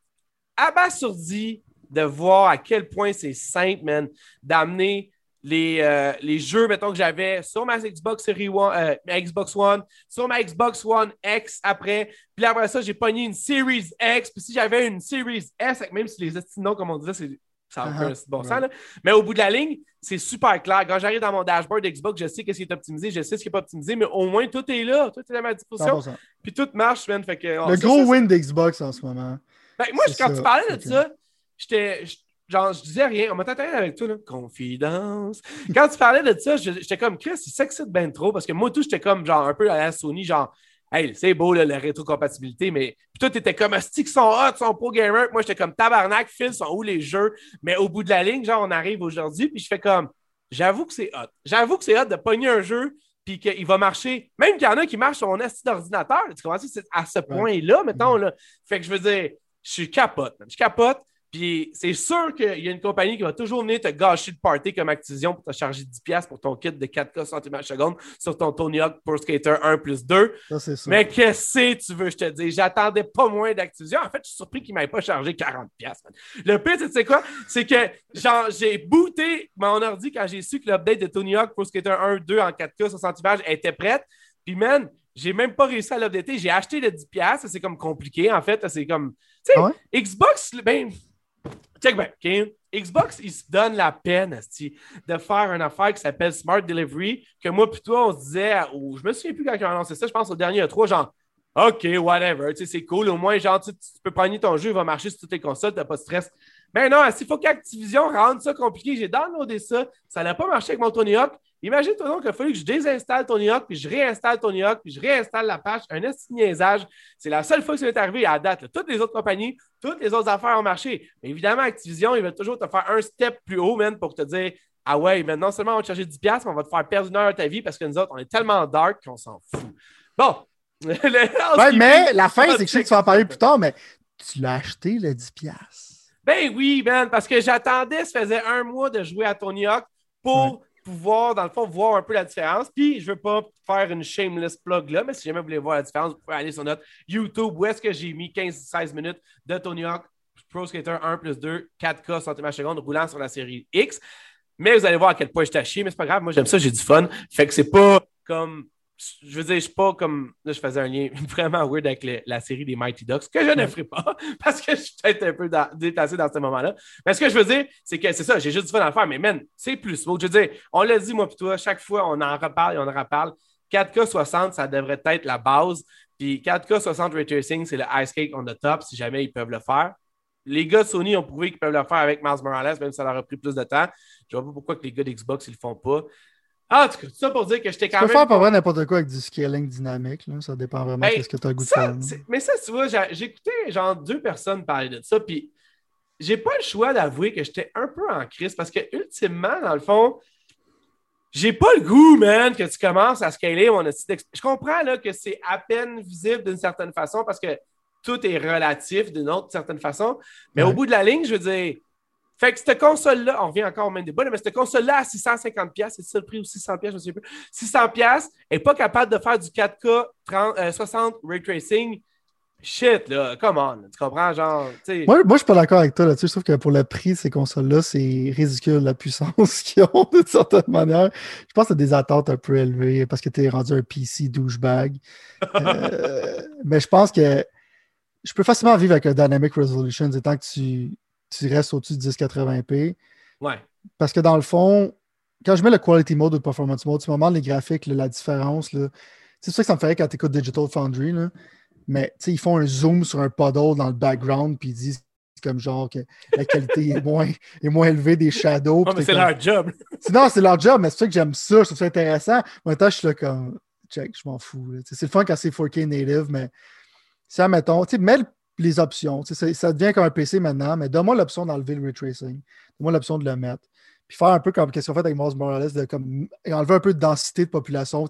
abasourdi de voir à quel point c'est simple, man, d'amener les, euh, les jeux, mettons, que j'avais sur ma Xbox Series One, euh, Xbox One, sur ma Xbox One X après. Puis après ça, j'ai pogné une Series X. Puis si j'avais une Series S, même si les noms, comme on disait, c'est ça n'a uh-huh. bon sens. Là. Mais au bout de la ligne, c'est super clair. Quand j'arrive dans mon dashboard Xbox, je sais ce qui est optimisé, je sais ce qui n'est pas optimisé, mais au moins tout est là, tout est à ma disposition. Puis tout marche, man. Fait que, Le gros win d'Xbox en ce moment. Ben, moi, quand tu parlais de ça, j'étais genre, je disais rien. On m'a t'entendait avec toi, là. Confidence. Quand tu parlais de ça, j'étais comme, Chris, il s'excite bien trop parce que moi, tout, j'étais comme, genre, un peu à la Sony, genre, hey, c'est beau, là, la rétrocompatibilité, mais puis toi, t'étais comme, stick sont hot, sont pro gamer. Moi, j'étais comme, tabarnak, Phil, sont où les jeux? Mais au bout de la ligne, genre, on arrive aujourd'hui, puis je fais comme, j'avoue que c'est hot. J'avoue que c'est hot de pogner un jeu puis qu'il va marcher. Même qu'il y en a qui marchent sur mon esti d'ordinateur. Tu comprends? C'est à ce point-là, mettons, là. Fait que je veux dire, je suis capote. Je capote. Puis c'est sûr qu'il y a une compagnie qui va toujours venir te gâcher le party comme Activision pour te charger 10$ pour ton kit de 4K cm seconde sur ton Tony Hawk Pro Skater 1 plus 2. Mais qu'est-ce que tu veux, je te dis? J'attendais pas moins d'Activision. En fait, je suis surpris qu'ils ne m'aient pas chargé 40$. Le pire, tu sais quoi? C'est que j'ai booté mon ordi quand j'ai su que l'update de Tony Hawk Pro Skater 1 2 en 4K 60 images était prête. Puis, man, j'ai même pas réussi à l'updater. J'ai acheté le 10$. C'est comme compliqué, en fait. C'est comme. Tu sais, ah Xbox, ben Check back, Xbox, ils se donnent la peine de faire une affaire qui s'appelle Smart Delivery, que moi, plutôt, on se disait, ou je me souviens plus quand ils ont annoncé ça, je pense au dernier E3, genre, OK, whatever, c'est cool, au moins, genre, tu, peux prendre ton jeu, il va marcher sur toutes les consoles, t'as pas de stress. Mais non, s'il faut qu'Activision rende ça compliqué, j'ai downloadé ça, ça n'a pas marché avec mon Tony Hawk, Imagine-toi donc qu'il a fallu que je désinstalle Tony Hawk, puis je réinstalle Tony Hawk, puis je réinstalle la page. Un niaisage. C'est la seule fois que ça m'est arrivé à date. Toutes les autres compagnies, toutes les autres affaires ont marché. Mais évidemment, Activision, ils veulent toujours te faire un step plus haut, man, pour te dire Ah ouais, mais non seulement on va te charger 10$, mais on va te faire perdre une heure de ta vie parce que nous autres, on est tellement dark qu'on s'en fout. Bon. ouais, mais la fin, c'est que je sais que tu vas en parler plus tard, mais tu l'as acheté le 10$. Ben oui, man, parce que j'attendais, ça faisait un mois de jouer à Tony Hawk pour pouvoir, dans le fond, voir un peu la différence. Puis, je ne veux pas faire une shameless plug là, mais si jamais vous voulez voir la différence, vous pouvez aller sur notre YouTube où est-ce que j'ai mis 15-16 minutes de Tony Hawk Pro Skater 1 plus 2, 4K cm seconde roulant sur la série X. Mais vous allez voir à quel point je t'ai mais c'est pas grave, moi j'aime ça, j'ai du fun. Fait que c'est pas comme je veux dire, je suis pas comme. Là, je faisais un lien vraiment weird avec la série des Mighty Ducks, que je ne ferai pas, parce que je suis peut-être un peu déplacé dans ce moment-là. Mais ce que je veux dire, c'est que c'est ça, j'ai juste du fun à le faire, mais man, c'est plus Je veux dire, on l'a dit, moi, puis toi, chaque fois, on en reparle et on en reparle. 4K 60, ça devrait être la base. Puis 4K 60 Ray Tracing, c'est le ice cake on the top, si jamais ils peuvent le faire. Les gars de Sony ont prouvé qu'ils peuvent le faire avec Miles Morales, même si ça leur a pris plus de temps. Je ne vois pas pourquoi que les gars d'Xbox, ils le font pas. Ah, tout cas, ça pour dire que j'étais quand même. Tu peux faire pas vrai n'importe quoi avec du scaling dynamique. Là. Ça dépend vraiment de ce que tu as goût de faire. Mais ça, tu vois, j'ai écouté genre deux personnes parler de ça, puis j'ai pas le choix d'avouer que j'étais un peu en crise parce que, ultimement, dans le fond, j'ai pas le goût, man, que tu commences à scaler mon Je comprends là, que c'est à peine visible d'une certaine façon parce que tout est relatif d'une autre certaine façon. Mais au bout de la ligne, je veux dire, fait que cette console-là, on revient encore au même débat, mais cette console-là à 650$, c'est ça le prix ou 600$, je ne sais plus. 600$ n'est pas capable de faire du 4K 30, 60 ray tracing. Shit, là, come on, tu comprends? Genre, moi, moi, je suis pas d'accord avec toi là-dessus. Je trouve que pour le prix de ces consoles-là, c'est ridicule la puissance qu'ils ont d'une certaine manière. Je pense que c'est des attentes un peu élevées parce que tu es rendu un PC douchebag. euh, mais je pense que je peux facilement vivre avec un Dynamic Resolution, tant que tu tu restes au-dessus de 1080p. Ouais. Parce que dans le fond, quand je mets le quality mode ou le performance mode, tu me les graphiques, la différence. C'est ça que ça me ferait quand tu écoutes Digital Foundry. Là. Mais ils font un zoom sur un puddle dans le background, puis ils disent comme genre que la qualité est, moins, est moins élevée des shadows. Non, mais c'est leur job. non, c'est leur job, mais c'est ça que j'aime ça, je trouve ça intéressant. Maintenant, je suis là comme check, je m'en fous. C'est le fun quand c'est 4K native, mais si, admettons, mets les options. Ça, ça, devient comme un PC maintenant, mais donne-moi l'option d'enlever le ray tracing. Donne-moi l'option de le mettre. Puis faire un peu comme ce qu'on fait avec Miles Morales, de comme, enlever un peu de densité de population.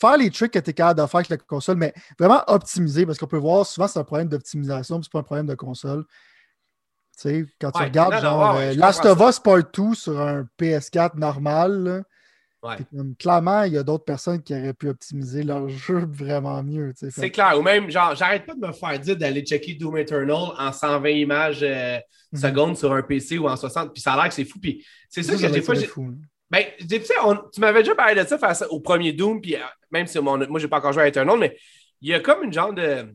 Faire les tricks que tu es capable de faire avec la console, mais vraiment optimiser, parce qu'on peut voir souvent c'est un problème d'optimisation, c'est pas un problème de console. sais, quand tu regardes genre euh, Last of Us Part 2 sur un PS4 normal, clairement, il y a d'autres personnes qui auraient pu optimiser leur jeu vraiment mieux. C'est clair. Ou même, genre, j'arrête pas de me faire dire d'aller checker Doom Eternal en 120 images euh, mhm. secondes sur un PC ou en 60. Puis ça a l'air que c'est fou. Puis c'est ça, que des fois. Ben, tu m'avais déjà parlé de ça face au premier Doom, puis euh, même si mon, moi, j'ai pas encore joué à Eternal, mais il y a comme une genre de.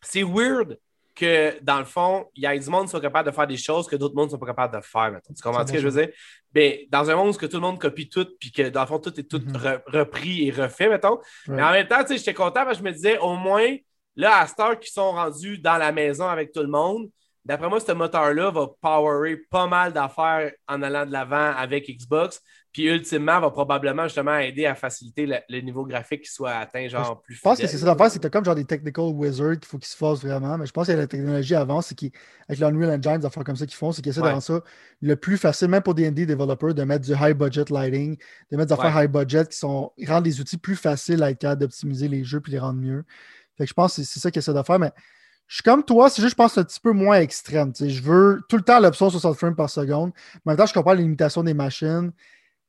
C'est weird que, dans le fond, il y a du monde qui sont capables de faire des choses que d'autres mondes ne sont pas capables de faire. Tu comprends ce que je veux dire? Ben, dans un monde où tout le monde copie tout, puis que, dans le fond, tout est tout mhm. repris et refait, mettons. Mais en même temps, j'étais content parce que je me disais, au moins, là, à Star qui sont rendus dans la maison avec tout le monde, D'après moi, ce moteur-là va powerer pas mal d'affaires en allant de l'avant avec Xbox. Puis ultimement, va probablement justement aider à faciliter le, niveau graphique qui soit atteint genre plus Je pense que c'est ça l'affaire, c'est que as comme genre des technical wizards qu'il faut qu'ils se fassent vraiment. Mais je pense que la technologie avance, c'est qu'avec l'Unreal Engine, des affaires comme ça qu'ils font, c'est qu'ils essaient de rendre ça le plus facile, même pour indie développeurs, de mettre du high budget lighting, de mettre des affaires high budget qui sont rendent les outils plus faciles à être capable d'optimiser les jeux puis les rendre mieux. Fait que je pense que c'est ça qu'ils essaient de faire. Mais je suis comme toi, c'est juste, je pense, un petit peu moins extrême. Je veux tout le temps l'option 60 frames par seconde. En même temps, je comprends les limitations des machines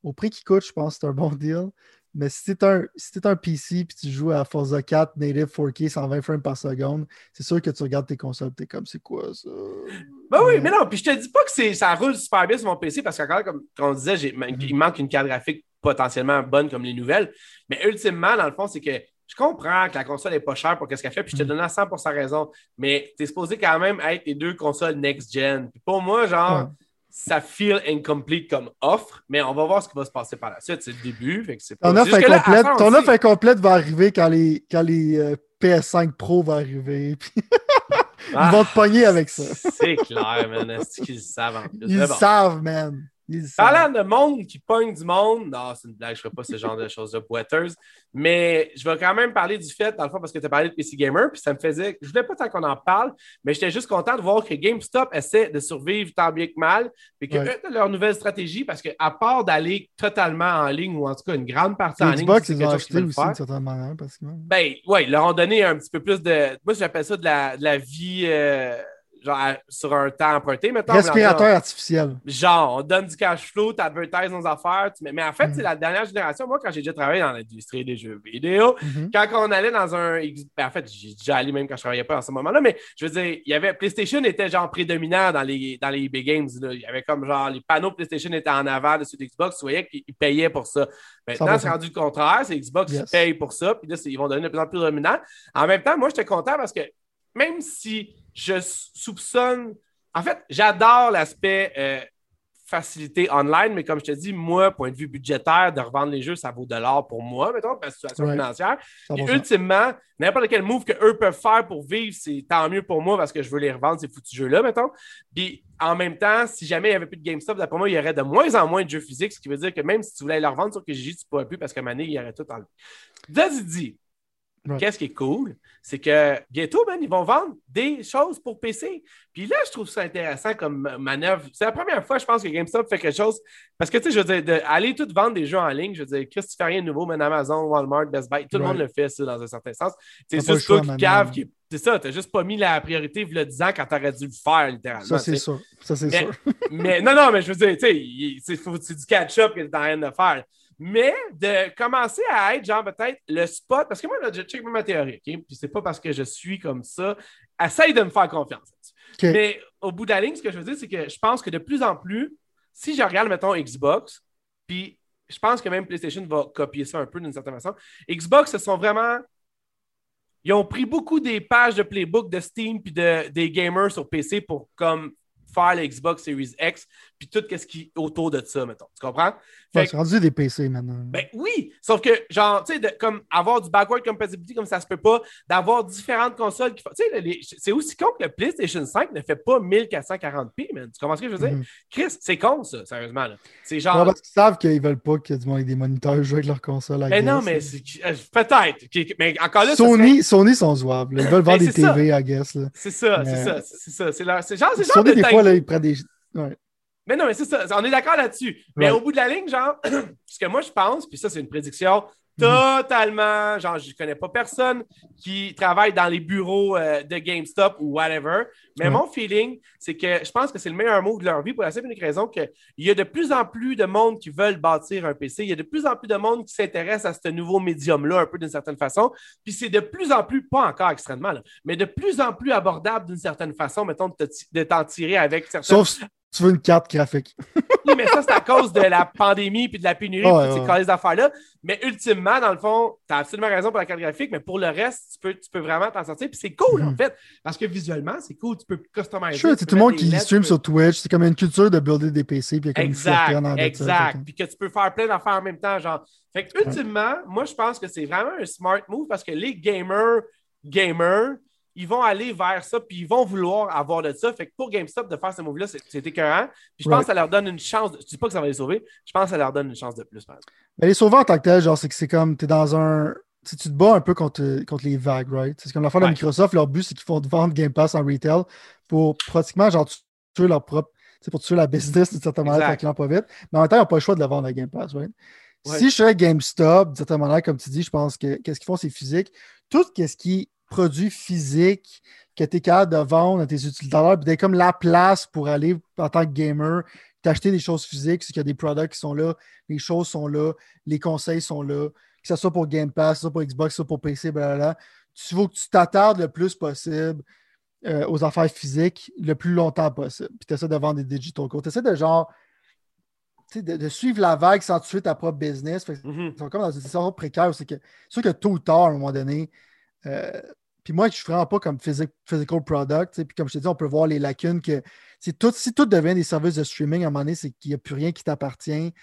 au prix qui coûte, je pense que c'est un bon deal. Mais si tu un, si un PC et tu joues à Forza 4 native 4K 120 frames par seconde, c'est sûr que tu regardes tes consoles et tu es comme c'est quoi ça? Ben oui, mais non, puis je te dis pas que ça roule super bien sur mon PC parce qu'encore, comme, on disait, mm-hmm. il manque une carte graphique potentiellement bonne comme les nouvelles. Mais ultimement, dans le fond, c'est que je comprends que la console n'est pas chère pour ce qu'elle fait, puis je te mm-hmm. donne à 100% raison, mais tu es supposé quand même être les deux consoles next-gen. Pour moi, genre, ça feel incomplete comme offre, mais on va voir ce qui va se passer par la suite. C'est le début. ton, offre incomplète, ton offre incomplète va arriver quand les, quand les euh, PS5 Pro vont arriver. Ils vont te pogner avec ça. C'est clair, man. Est-ce qu'ils savent en plus? Ils savent, man. Parlant de monde qui pogne du monde, non, c'est une blague, je ne ferai pas ce genre de choses de boiteuse, mais je vais quand même parler du fait, dans le fond, parce que tu as parlé de PC Gamer, puis ça me faisait. Je voulais pas tant qu'on en parle, mais j'étais juste content de voir que GameStop essaie de survivre tant bien que mal, puis que eux, leur nouvelle stratégie, parce qu'à part d'aller totalement en ligne, ou en tout cas une grande partie en ligne, c'est ils ont acheté aussi, d'une certaine manière, parce que... Ben, ouais, ils leur ont donné un petit peu plus de. Moi, j'appelle ça de la, de la vie. Euh, genre sur un temps emprunté, mettons. Respirateur artificiel. Genre, on donne du cash flow, tu advertises nos affaires. Mais en fait, c'est mhm. la dernière génération. Moi, quand j'ai déjà travaillé dans l'industrie des jeux vidéo, mhm. quand on allait dans un. Ben, en fait, j'ai déjà allé même quand je travaillais pas en ce moment-là, mais je veux dire, il y avait. PlayStation était genre prédominant dans les, dans les big games. Il y avait comme genre les panneaux PlayStation étaient en avant dessus d'Xbox. Tu voyais qu'ils payaient pour ça. Maintenant, c'est rendu le contraire. C'est Xbox qui paye pour ça. Puis là, ils vont donner de plus en plus dominant. En même temps, moi, j'étais content parce que même si je soupçonne. En fait, j'adore l'aspect euh, facilité online, mais comme je te dis, moi, point de vue budgétaire, de revendre les jeux, ça vaut de l'or pour moi, mettons, pour ma situation financière. Et ultimement, n'importe quel move qu'eux peuvent faire pour vivre, c'est tant mieux pour moi parce que je veux les revendre, ces foutus jeux-là, mettons. Puis en même temps, si jamais il n'y avait plus de GameStop, d'après moi, il y aurait de moins en moins de jeux physiques, ce qui veut dire que même si tu voulais les revendre sur KGG, tu ne pourrais plus parce qu'à donné, il y aurait tout enlevé. Qu'est-ce qui est cool, c'est que bientôt, ils vont vendre des choses pour PC. Puis là, je trouve ça intéressant comme manœuvre. C'est la première fois, je pense, que GameStop fait quelque chose. Parce que, tu sais, je veux dire, aller tout vendre des jeux en ligne, je veux dire, qu'est-ce que tu fais rien de nouveau, mais Amazon, Walmart, Best Buy, tout le monde le fait, ça, dans un certain sens. C'est juste toi qui cave, qui c'est ça, tu n'as juste pas mis la priorité a 10 ans quand tu aurais dû le faire, littéralement. Ça, c'est sûr. Ça, c'est sûr. mais non, non, mais je veux dire, tu sais, c'est du catch-up que tu n'as rien de faire mais de commencer à être, genre, peut-être le spot, parce que moi, là, je check ma théorie, OK? Puis c'est pas parce que je suis comme ça. Essaye de me faire confiance. Mais au bout de la ligne, ce que je veux dire, c'est que je pense que de plus en plus, si je regarde, mettons, Xbox, puis je pense que même PlayStation va copier ça un peu d'une certaine façon. Xbox, ce sont vraiment. Ils ont pris beaucoup des pages de playbook de Steam puis de, des gamers sur PC pour comme faire le Xbox Series X, puis tout ce qui est autour de ça, mettons. Tu comprends? c'est rendu des PC maintenant. Ben oui, sauf que, genre, tu sais, comme avoir du backward compatibility comme ça se peut pas, d'avoir différentes consoles qui font. Tu sais, c'est aussi con que le PlayStation 5 ne fait pas 1440p, man. Tu comprends ce que je veux dire? Mm-hmm. Chris, c'est con, ça, sérieusement. C'est genre. parce qu'ils savent qu'ils veulent pas que du monde ait des moniteurs jouer avec leur console. Mais ben non, mais euh, peut-être. Mais encore là, Sony, Sony sont jouables. Ils veulent vendre ben, des TV, I guess. C'est ça, c'est ça, c'est ça. C'est genre, c'est genre Sony, des fois, là, ils prennent des. Ouais. Mais non, mais c'est ça. On est d'accord là-dessus. Mais au bout de la ligne, genre, ce que moi je pense, puis ça, c'est une prédiction totalement. Genre, je connais pas personne qui travaille dans les bureaux euh, de GameStop ou whatever. Mais mon feeling, c'est que je pense que c'est le meilleur mot de leur vie pour la simple unique raison qu'il y a de plus en plus de monde qui veulent bâtir un PC. Il y a de plus en plus de monde qui s'intéresse à ce nouveau médium-là, un peu d'une certaine façon. Puis c'est de plus en plus, pas encore extrêmement, mais de plus en plus abordable d'une certaine façon, mettons, de t'en tirer avec certaines. Tu veux une carte graphique. oui, mais ça, c'est à cause de la pandémie puis de la pénurie oh, toutes ces affaires-là. Mais ultimement, dans le fond, tu as absolument raison pour la carte graphique, mais pour le reste, tu peux, tu peux vraiment t'en sortir. Puis c'est cool, en mm. fait, parce que visuellement, c'est cool. Tu peux customiser. Sure, c'est tout le monde qui stream sur Twitch. C'est comme une culture de builder des PC. Puis comme exact, exact. Puis que tu peux faire plein d'affaires en même temps. Genre. Fait que, ultimement, moi, je pense que c'est vraiment un smart move parce que les gamers, gamers, ils vont aller vers ça, puis ils vont vouloir avoir de ça. Fait que pour GameStop, de faire ce move-là, c'est écœurant. Puis je pense que ça leur donne une chance. De... Je dis pas que ça va les sauver, je pense que ça leur donne une chance de plus. Mais les sauver en tant que tel, genre, c'est que c'est comme, tu es dans un. tu te bats un peu contre, contre les vagues, right? C'est comme la fin de Microsoft, leur but, c'est qu'ils font vendre Game Pass en retail pour pratiquement, genre, tuer leur propre. pour tuer la business d'une certaine manière, fait qu'ils pas vite. Mais en même temps, ils n'ont pas le choix de le vendre à Game Pass, right? Si je serais GameStop, d'une certaine manière, comme tu dis, je pense que qu'est-ce qu'ils font, c'est physique. Tout ce qui est produit physique, que tu es capable de vendre à tes utilisateurs, puis d'être comme la place pour aller en tant que gamer, t'acheter des choses physiques, c'est qu'il y a des produits qui sont là, les choses sont là, les conseils sont là, que ce soit pour Game Pass, que ce soit pour Xbox, que ce soit pour PC, blablabla. Tu veux que tu t'attardes le plus possible euh, aux affaires physiques le plus longtemps possible. Puis tu essaies de vendre des digital codes. Tu essaies de genre. De, de, suivre la vague sans tuer ta propre business. Mm-hmm. C'est comme dans une situation précaire. C'est que c'est sûr que tôt ou tard, à un moment donné, euh, puis moi, je ne vraiment pas comme physical product. Puis comme je te dis, on peut voir les lacunes que tout, si tout devient des services de streaming, à un moment donné, c'est qu'il n'y a plus rien qui t'appartient.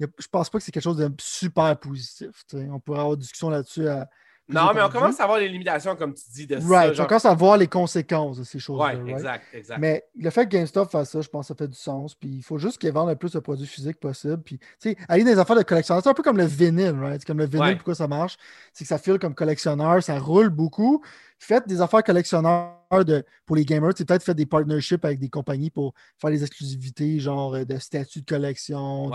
Je ne pense pas que c'est quelque chose de super positif. On pourrait avoir une discussion là-dessus à, non, mais on commence à voir les limitations, comme tu dis, de right. ça. On commence à voir les conséquences de ces choses-là. Oui, exact, exact. Mais le fait que GameStop fasse ça, je pense que ça fait du sens. Puis il faut juste qu'ils vendent le plus de produits physiques possible. Puis, tu sais, aller dans les affaires de collectionneur, c'est un peu comme le vinyle, right? C'est comme le vinyle, pourquoi ça marche? C'est que ça file comme collectionneur, ça roule beaucoup faites des affaires collectionneurs de, pour les gamers. Peut-être faites des partnerships avec des compagnies pour faire des exclusivités, genre euh, de statuts de collection,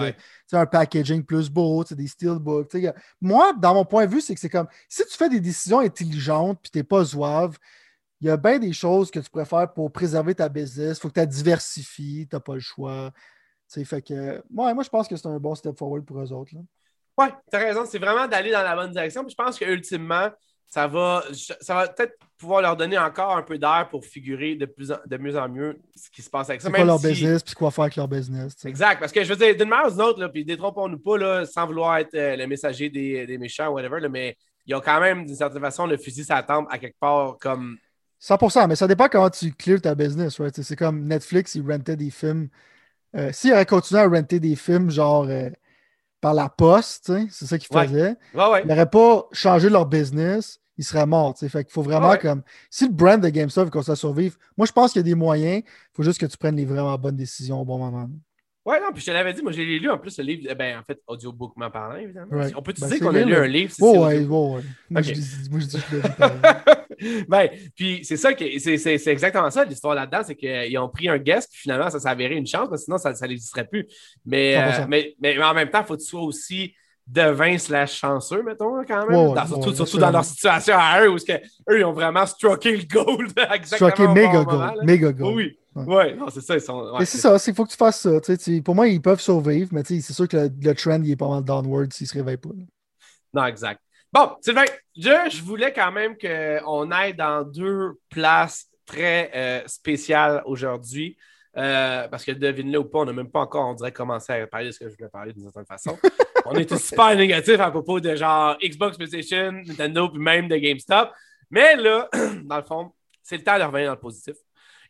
un packaging plus beau, des steelbooks. Moi, dans mon point de vue, c'est que c'est comme si tu fais des décisions intelligentes puis tu n'es pas zouave, il y a bien des choses que tu préfères pour préserver ta business. Il faut que tu diversifies, tu n'as pas le choix. fait que, moi, je pense que c'est un bon step forward pour eux autres. Oui, tu as raison. C'est vraiment d'aller dans la bonne direction. je pense qu'ultimement, ça va, ça va peut-être pouvoir leur donner encore un peu d'air pour figurer de, plus de mieux en mieux ce qui se passe avec ça. C'est quoi leur business, puis quoi faire avec leur business. Exact, parce que je veux dire, d'une manière ou d'une autre, puis détrompons-nous pas, là, sans vouloir être euh, le messager des, des méchants, whatever, là, mais ils ont quand même, d'une certaine façon, le fusil sa tempe à quelque part comme. 100%, mais ça dépend comment tu clears ta business, right? C'est comme Netflix, ils rentaient des films. Euh, S'ils auraient continué à renter des films, genre. Euh, par la poste, c'est ça qu'ils faisaient. Ils n'auraient pas changé leur business il serait mort. Fait qu'il faut vraiment comme. Si le brand de GameStop veut à survivre, moi je pense qu'il y a des moyens. Il faut juste que tu prennes les vraiment bonnes décisions au bon moment. Ouais, non, puis je te l'avais dit, moi j'ai lu en plus le livre, ben en fait, audiobookment parlant, évidemment. On peut te ben, dire qu'on a lu un livre. Oh, ouais, ouais, Moi, je dis, moi je dis que je Ben, puis c'est ça, que c'est exactement ça l'histoire là-dedans, c'est qu'ils ont pris un guest, puis finalement ça s'est avéré une chance, parce que sinon ça n'existerait plus. Mais, euh, mais, mais, en même temps, il faut que tu sois aussi devin slash chanceux, mettons, quand même. surtout, dans leur situation à eux, où que, eux, ils ont vraiment strucké le goal. Strucké méga goal. Méga goal. Oui. Ouais, non, c'est ça. Ils sont, c'est ça, il faut que tu fasses ça. pour moi, ils peuvent survivre, mais c'est sûr que le, trend il est pas mal downward s'ils se réveillent pas. Non, exact. Bon, Sylvain, je, je voulais quand même qu'on aille dans deux places très euh, spéciales aujourd'hui. Euh, parce que devine-le ou pas, on n'a même pas encore, on dirait, commencé à parler de ce que je voulais parler d'une certaine façon. on était super négatif à propos de genre Xbox, PlayStation, Nintendo, puis même de GameStop. Mais là, dans le fond, c'est le temps de revenir dans le positif.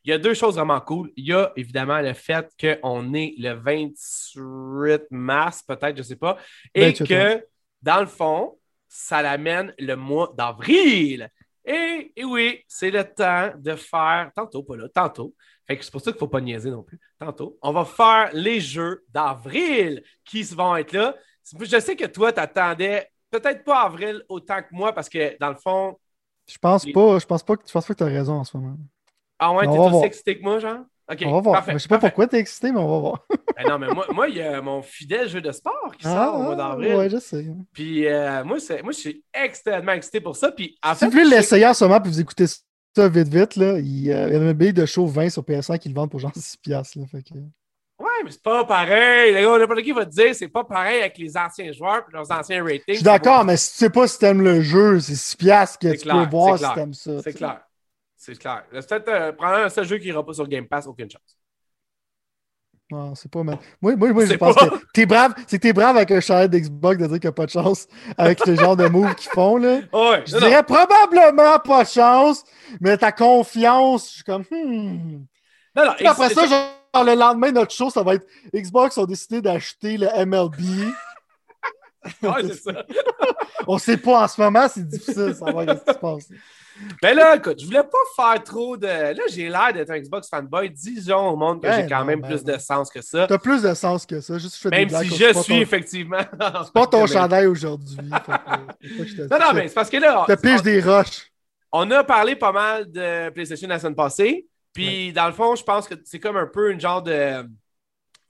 Il y a deux choses vraiment cool. Il y a évidemment le fait qu'on est le 28 mars, peut-être, je ne sais pas, et que, dans le fond, ça l'amène le mois d'avril. Et, oui, c'est le temps de faire, tantôt, pas là, tantôt. Fait que c'est pour ça qu'il ne faut pas niaiser non plus. Tantôt, on va faire les jeux d'avril qui vont être là. Je sais que toi, tu attendais peut-être pas avril autant que moi parce que dans le fond. Je pense pas, je pense pas que, que tu as raison en ce moment. Ah ouais, t'es aussi excité que moi, genre? OK. On va voir. je sais pas pourquoi tu es excité, mais on va voir. ben non, mais moi, moi, il y a mon fidèle jeu de sport qui sort au mois ah, d'avril. Ouais, je sais. Puis euh, moi, moi, je suis extrêmement excité pour ça. Puis en si vous voulez l'essayer en ce moment, puis vous écoutez ça vite, vite, là, il, y a un billet de show 20 sur PS5 qui le vendent pour genre 6$. Là, fait que... Ouais, mais c'est pas pareil. N'importe qui va te dire, c'est pas pareil avec les anciens joueurs et leurs anciens ratings. Je suis d'accord, mais si tu sais pas si t'aimes le jeu, c'est 6$ que tu peux voir si t'aimes ça. C'est clair. C'est clair. Peut-être euh, prendre un seul jeu qui n'ira pas sur Game Pass, aucune chance. Non, c'est pas mal. Moi, moi, moi je pense que t'es brave. C'est t'es brave avec un chalet d'Xbox de dire qu'il n'y a pas de chance avec le genre de move qu'ils font. Là. Ouais, je dirais probablement pas de chance, mais ta confiance, je suis comme. Hmm. Non, non, après ça, genre, le lendemain, notre show, ça va être Xbox ont décidé d'acheter le MLB. ouais, c'est ça. On sait pas en ce moment, c'est difficile de savoir ce qui se passe. Ben là, écoute, je voulais pas faire trop de. Là, j'ai l'air d'être un Xbox fanboy. Disons au monde que j'ai ben quand même ben plus de sens que ça. T'as plus de sens que ça. Juste, je même si je suis effectivement. C'est pas ton chandail aujourd'hui. non, non, mais c'est parce que là. Tu piges des roches. On a parlé pas mal de PlayStation la semaine passée. Puis, dans le fond, je pense que c'est comme un peu une genre de,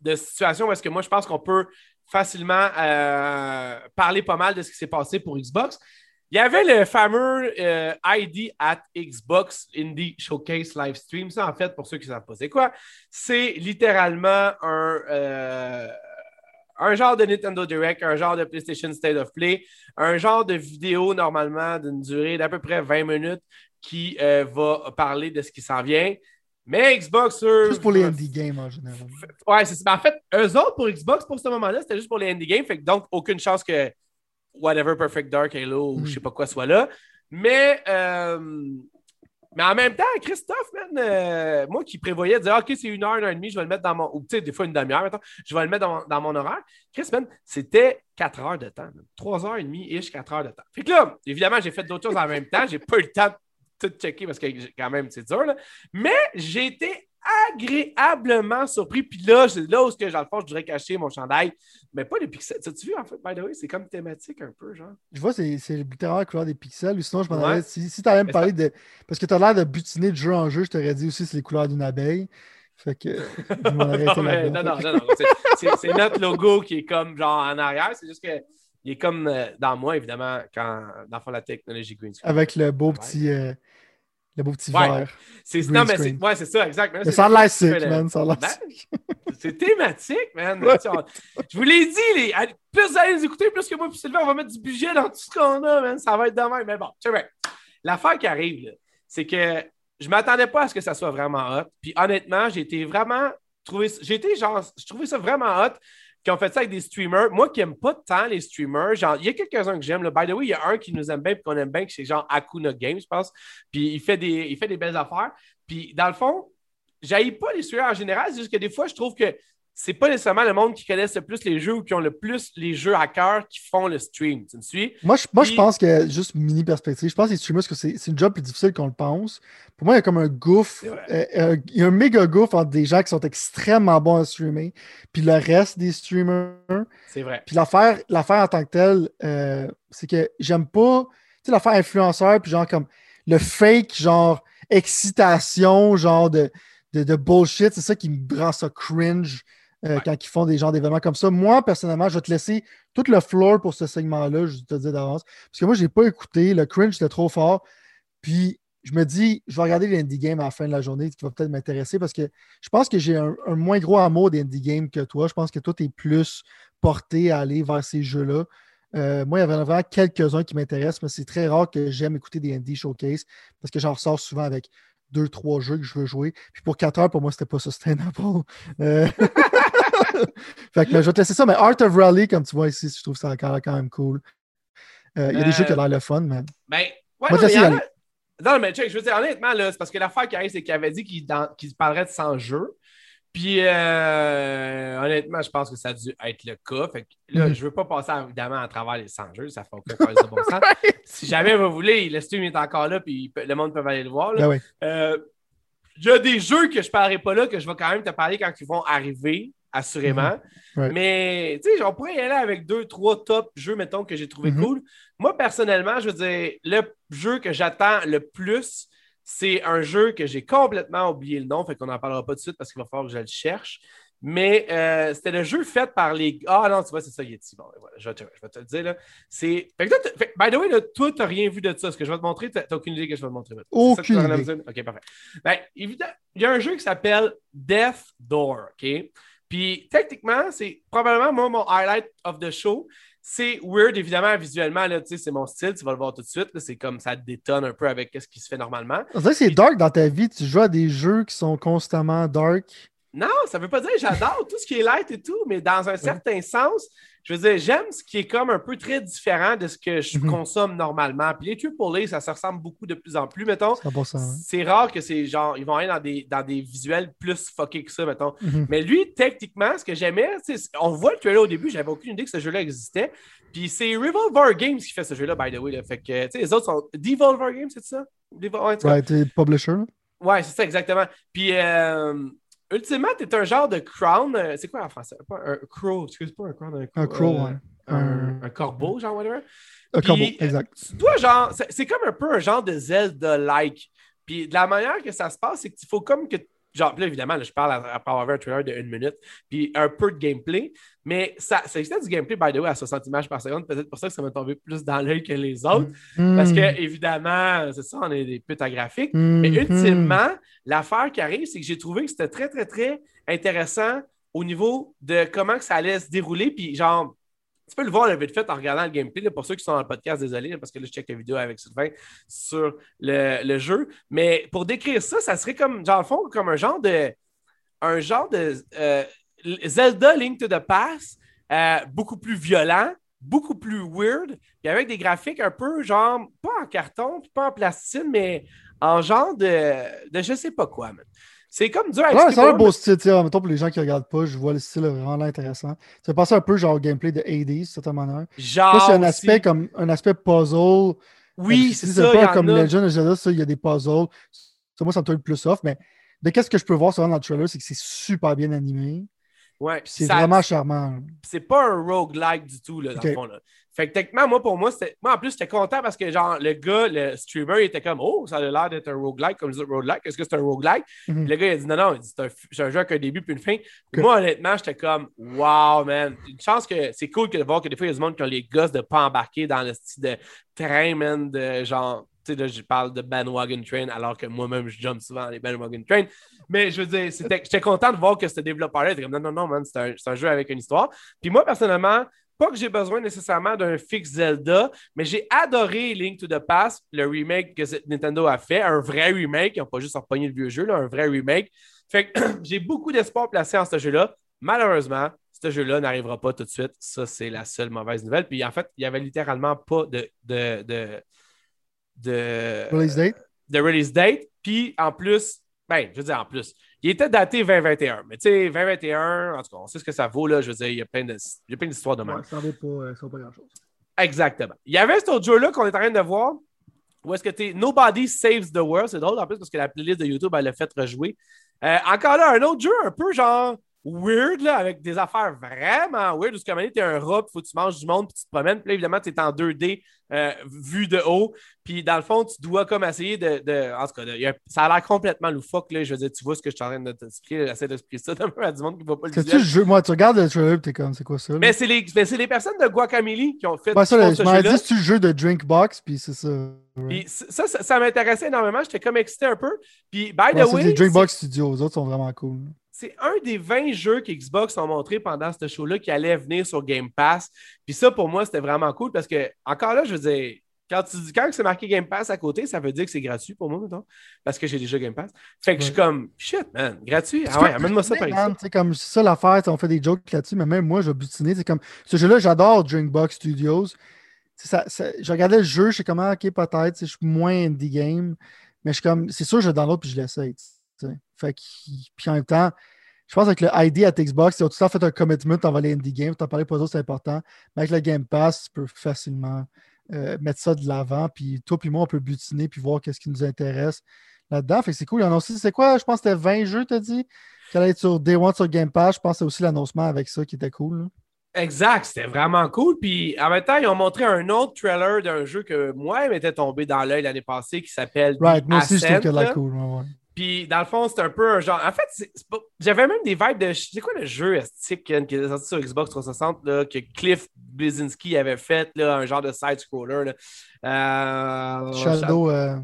de situation où est-ce que moi, je pense qu'on peut facilement euh, parler pas mal de ce qui s'est passé pour Xbox. Il y avait le fameux euh, ID at Xbox Indie Showcase Livestream. Ça, en fait, pour ceux qui ne savent pas c'est quoi, c'est littéralement un, euh, un genre de Nintendo Direct, un genre de PlayStation State of Play, un genre de vidéo normalement d'une durée d'à peu près 20 minutes qui euh, va parler de ce qui s'en vient. Mais Xbox, Juste pour les indie games en général. Ouais, c'est En fait, eux autres, pour Xbox, pour ce moment-là, c'était juste pour les indie games. Fait donc, aucune chance que whatever Perfect Dark Halo ou je hmm. sais pas quoi soit là. Mais, euh, mais en même temps, Christophe, man, euh, moi qui prévoyais de dire OK, c'est une heure, une heure et demie, je vais le mettre dans mon. Ou tu sais, des fois une demi-heure, je vais le mettre dans, mon, horaire. Chris, man, c'était quatre heures de temps. Trois heures et demie, ish, quatre heures de temps. Fait que là, évidemment, j'ai fait d'autres choses en même temps. J'ai pas eu le temps de tout checker parce que quand même, c'est dur. Là. Mais j'ai été agréablement surpris. Puis là, là où, que, dans le fond, je devrais cacher mon chandail. Mais pas les pixels. T'as-tu vu, en fait, by the way, c'est comme thématique un peu, genre? Je vois, c'est littéralement la couleur des pixels. Ou sinon, je m'en avais. Si, si t'allais me parler de. Parce que t'as l'air de butiner de jeu en jeu, je t'aurais dit aussi c'est les couleurs d'une abeille. Fait que. non, non, non, non, C'est notre logo qui est comme genre en arrière. C'est juste que. Il est comme euh, dans moi, évidemment, quand dans la technologie green screen. Avec le beau petit. Euh, le beau petit verre. C'est, non, mais c'est, ouais, c'est ça, exact. Mais ça a l'air sick, man. Ça ben, c'est thématique, man. Je vous l'ai dit, les... plus vous allez nous écouter, plus que moi, puis Sylvain, on va mettre du budget dans tout ce qu'on a, man. Ça va être demain. Mais bon, tu sais, l'affaire qui arrive, c'est que je ne m'attendais pas à ce que ça soit vraiment hot. Puis honnêtement, j'ai été vraiment. Trouvé... J'ai été genre. Je trouvais ça vraiment hot qui ont fait ça avec des streamers. Moi qui n'aime pas tant les streamers, genre, il y a quelques-uns que j'aime. By the way, il y a un qui nous aime bien et qu'on aime bien, c'est genre Akuna Games, je pense. Puis il fait des, il fait des belles affaires. Puis dans le fond, j'aille pas les streamers en général, c'est juste que des fois, je trouve que c'est pas nécessairement le monde qui connaisse le plus les jeux ou qui ont le plus les jeux à cœur qui font le stream. Tu me suis? Moi, je, moi, je pense que, juste mini perspective, je pense que les streamers, que c'est une job plus difficile qu'on le pense. Pour moi, il y a comme un gouffre, euh, euh, il y a un méga gouffre entre des gens qui sont extrêmement bons à streamer, puis le reste des streamers. C'est vrai. Puis l'affaire en tant que telle, euh, c'est que j'aime pas, tu sais, l'affaire influenceur, puis genre comme le fake, genre excitation, genre de, de, de bullshit, c'est ça qui me rend ça cringe euh, quand ils font des genres d'événements comme ça. Moi, personnellement, je vais te laisser tout le floor pour ce segment-là, je te dis d'avance. Parce que moi, je n'ai pas écouté. Le cringe était trop fort. Puis, je me dis, je vais regarder l'indie game à la fin de la journée, qui va peut-être m'intéresser parce que je pense que j'ai un, moins gros amour d'indie game que toi. Je pense que toi, tu es plus porté à aller vers ces jeux-là. Euh, moi, il y avait vraiment quelques-uns qui m'intéressent, mais c'est très rare que j'aime écouter des indie showcase parce que j'en ressors souvent avec deux, trois jeux que je veux jouer. Puis pour quatre heures, pour moi, c'était pas sustainable. Euh... fait que je vais te laisser ça, mais Art of Rally, comme tu vois ici, je trouve ça quand même cool. Euh, il y a des jeux qui ont l'air le fun, mais. Ben, ouais, non, mais Non, mais check, je veux dire, honnêtement, là, c'est parce que l'affaire qui arrive, c'est qu'il avait dit qu'il qu'il parlerait de 100 jeux. Puis, euh, honnêtement, je pense que ça a dû être le cas. Fait que là, Mhm. je veux pas passer évidemment à travers les 100 jeux. Ça fait aucun cas de bon sens. Si jamais vous voulez, le stream est encore là, puis peut- le monde peut aller le voir. là. Ben ouais. Euh, Il y a des jeux que je ne parlerai pas là, que je vais quand même te parler quand ils vont arriver, assurément. Mhm. Ouais. Mais, tu sais, on pourrait y aller avec deux, trois top jeux, mettons, que j'ai trouvé Mhm. cool. Moi, personnellement, je veux dire, le jeu que j'attends le plus, c'est un jeu que j'ai complètement oublié le nom, fait qu'on n'en parlera pas tout de suite parce qu'il va falloir que je le cherche. Mais euh, c'était le jeu fait par les. Ah non, tu vois, c'est ça, Yeti. Bon, voilà, je, vais te, je vais te le dire. Là. C'est. Fait que toi, t'as- fait- by the way, là, toi, tu n'as rien vu de ça. Ce que je vais te montrer, tu n'as aucune idée que je vais te montrer. maintenant. Aucune idée. Ok, parfait. Ben, évidemment, il y a un jeu qui s'appelle Death Door. OK? Puis, techniquement, c'est probablement moi, mon highlight of the show. C'est weird, évidemment, visuellement, là, c'est mon style, tu vas le voir tout de suite. C'est comme ça détonne un peu avec ce qui se fait normalement. C'est dark dans ta vie. Tu joues à des jeux qui sont constamment dark. Non, ça veut pas dire que j'adore tout ce qui est light et tout, mais dans un certain sens, je veux dire, j'aime ce qui est comme un peu très différent de ce que je Mhm. consomme normalement. Puis les AAA, ça se ressemble beaucoup de plus en plus, mettons. 100%. C'est rare que c'est genre, ils vont aller dans des, dans des visuels plus fuckés que ça, mettons. Mhm. Mais lui, techniquement, ce que j'aimais, on voit le trailer au début, j'avais aucune idée que ce jeu-là existait. Puis c'est Revolver Games qui fait ce jeu-là, by the way. là. Fait que, tu sais, les autres sont. Devolver Games, c'est ça? Devol- ouais, publisher. Ouais, c'est ça, exactement. Puis, euh, ultimement, t'es un genre de crown. euh, c'est quoi en français? Pas un crow, excuse pas un crown. Un, Un crow, euh, ouais. Un, un corbeau, genre, whatever. Un Puis, combo, exact. Tu dois, genre, c'est comme un peu un genre de Zelda-like. Puis, de la manière que ça se passe, c'est qu'il faut comme que. Genre, là, évidemment, là, je parle après avoir vu un trailer de une minute, puis un peu de gameplay. Mais ça, ça existait du gameplay, by the way, à 60 images par seconde. Peut-être pour ça que ça m'a tombé plus dans l'œil que les autres. Parce Hmm. que, évidemment, c'est ça, on est des putes à graphiques. Mais Mhm. ultimement, l'affaire qui arrive, c'est que j'ai trouvé que c'était très, très, très intéressant au niveau de comment que ça allait se dérouler. Puis, genre, tu peux le voir le vite fait en regardant le gameplay. là, pour ceux qui sont dans le podcast, désolé, là, parce que là, je check la vidéo avec Sylvain sur le, le jeu. Mais pour décrire ça, ça serait comme, genre, au fond, comme un genre de. Un genre de euh, Zelda Link to the Past, euh, beaucoup plus violent, beaucoup plus weird, puis avec des graphiques un peu genre, pas en carton, puis pas en plasticine, mais en genre de, de je sais pas quoi. man. C'est comme dur à Ouais, c'est un beau style. sais, Mettons, pour les gens qui regardent pas, je vois le style vraiment intéressant. Ça fait penser un peu genre au gameplay de Hades, d'une certaine manière. Genre. Là, c'est un aussi- aspect comme un aspect puzzle. Oui, c'est ça. pas comme a. Legend of Zelda, ça, il y a des puzzles. Ça, moi, ça me trouve le plus off, mais de qu'est-ce que je peux voir souvent dans le trailer, c'est que c'est super bien animé. Ouais, C'est vraiment charmant. c'est pas un roguelike du tout, là, dans le fond. Là. Fait que techniquement, moi, pour moi, c'était. Moi, en plus, j'étais content parce que, genre, le gars, le streamer, il était comme, oh, ça a l'air d'être un roguelike, comme je dis, roguelike, est-ce que c'est un roguelike? Puis le gars, il a dit, non, non, c'est un, un jeu avec un début puis une fin. Moi, honnêtement, j'étais comme, wow, man. Une chance que c'est cool que de voir que des fois, il y a du monde qui ont les gosses de pas embarquer dans le style de train, man, de genre. Sais, là, je parle de bandwagon train, alors que moi-même, je jump souvent les bandwagon train. Mais je veux dire, j'étais content de voir que ce développeur-là était comme, non, non, non, man, c'est un, un jeu avec une histoire. Puis moi, personnellement, pas que j'ai besoin nécessairement d'un fixe Zelda, mais j'ai adoré Link to the Past, le remake que Nintendo a fait, un vrai remake, ils n'ont pas juste repogné le vieux jeu, là, un vrai remake. Fait que j'ai beaucoup d'espoir placé en ce jeu-là. Malheureusement, ce jeu-là n'arrivera pas tout de suite. Ça, c'est la seule mauvaise nouvelle. Puis en fait, il n'y avait littéralement pas de, de, de, de, Release date? de release date. Puis en plus, ben, je veux dire en plus, il était daté 2021. Mais tu sais, 2021, en tout cas, on sait ce que ça vaut. Là, je veux dire, il y a plein de- d'histoires de même. ça vaut pas, ça vaut pas grand-chose. Exactement. Il y avait cet autre jeu-là qu'on est en train de voir. Où est-ce que tu Nobody Saves the World. C'est drôle en plus parce que la playlist de YouTube, elle l'a fait rejouer. Euh, encore là, un autre jeu un peu genre weird, là, avec des affaires vraiment weird. Où ce que tu es un rat, il faut que tu manges du monde, puis tu te promènes. Puis là, évidemment, tu es en 2D, euh, vu de haut. Puis dans le fond, tu dois comme essayer de. de- en tout cas, de- ça a l'air complètement loufoque. Là. Je veux dire, tu vois ce que je suis en train de t'expliquer. J'essaie d'expliquer ça d'un peu à du monde qui ne va pas le Parce visuel. tu moi, tu regardes le trailer, t'es comme, c'est quoi ça? là? Mais c'est les, mais c'est les personnes de Guacamole qui ont fait Ouais, ça, là, je m'en dit, c'est le jeu de Drinkbox, puis c'est ça. Puis ça, ça, ça m'intéressait énormément. J'étais comme excité un peu. Puis, by the Ouais, c'est way, des Drinkbox Studios, les autres sont vraiment cool. C'est un des 20 jeux qu'Xbox ont montré pendant ce show-là qui allait venir sur Game Pass. Puis ça, pour moi, c'était vraiment cool parce que, encore là, je veux dire, quand, tu, dis- quand c'est marqué Game Pass à côté, ça veut dire que c'est gratuit pour moi, mettons, parce que j'ai déjà Game Pass. Fait que je suis comme, shit, man, gratuit. Ah ouais, amène-moi ça par sais, comme ça l'affaire, on fait des jokes là-dessus, mais même moi, je vais butiner. C'est comme ce jeu-là, j'adore Drinkbox Studios. ça, je regardais le jeu, je sais comment, ok, peut-être, je suis moins indie game, mais je suis comme, c'est sûr, je dans l'autre puis je l'essaye. Fait puis en même temps, je pense que avec le ID à Xbox, ils ont tout ça fait un commitment envers les indie games. Tu en parlais pour eux, c'est important. Mais avec le Game Pass, tu peux facilement euh, mettre ça de l'avant. Puis toi, puis moi, on peut butiner puis voir qu'est-ce qui nous intéresse là-dedans. Fait que c'est cool. Il y en a aussi, c'est quoi? Je pense que c'était 20 jeux, tu as dit, qui allaient être sur Day One sur Game Pass. Je pense que c'est aussi l'annoncement avec ça qui était cool. Exact, c'était vraiment cool. Puis en même temps, ils ont montré un autre trailer d'un jeu que moi, il m'était tombé dans l'œil l'année passée qui s'appelle. Right, moi aussi, je trouve que la cool. Puis dans le fond, c'est un peu un genre. En fait, j'avais même des vibes de. C'est quoi le jeu estique qui est sorti sur Xbox 360 là, que Cliff Blazinski avait fait, là, un genre de side-scroller. Euh, Shadow, euh,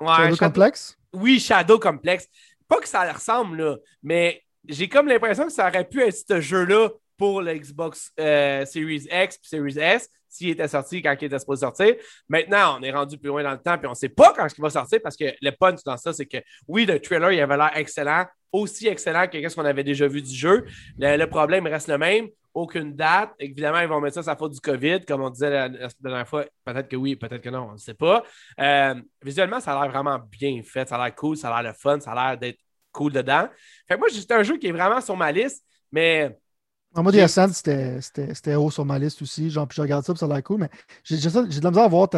Shadow Complex? Oui, Shadow Complex. Pas que ça ressemble, là, mais j'ai comme l'impression que ça aurait pu être ce jeu-là pour le Xbox euh, Series X et Series S s'il était sorti quand il était supposé sortir. Maintenant, on est rendu plus loin dans le temps, puis on ne sait pas quand il va sortir parce que le punch dans ça, c'est que oui, le trailer, il avait l'air excellent, aussi excellent que ce qu'on avait déjà vu du jeu. Le, problème reste le même. Aucune date. Évidemment, ils vont mettre ça sa faute du COVID, comme on disait la, dernière fois. Peut-être que oui, peut-être que non, on ne sait pas. Euh, visuellement, ça a l'air vraiment bien fait. Ça a l'air cool, ça a l'air le fun, ça a l'air d'être cool dedans. Fait que moi, c'est un jeu qui est vraiment sur ma liste, mais en mode Ascent, c'était haut sur ma liste aussi. Genre, puis je regarde ça, puis ça a l'air cool, mais j'ai de la misère à voir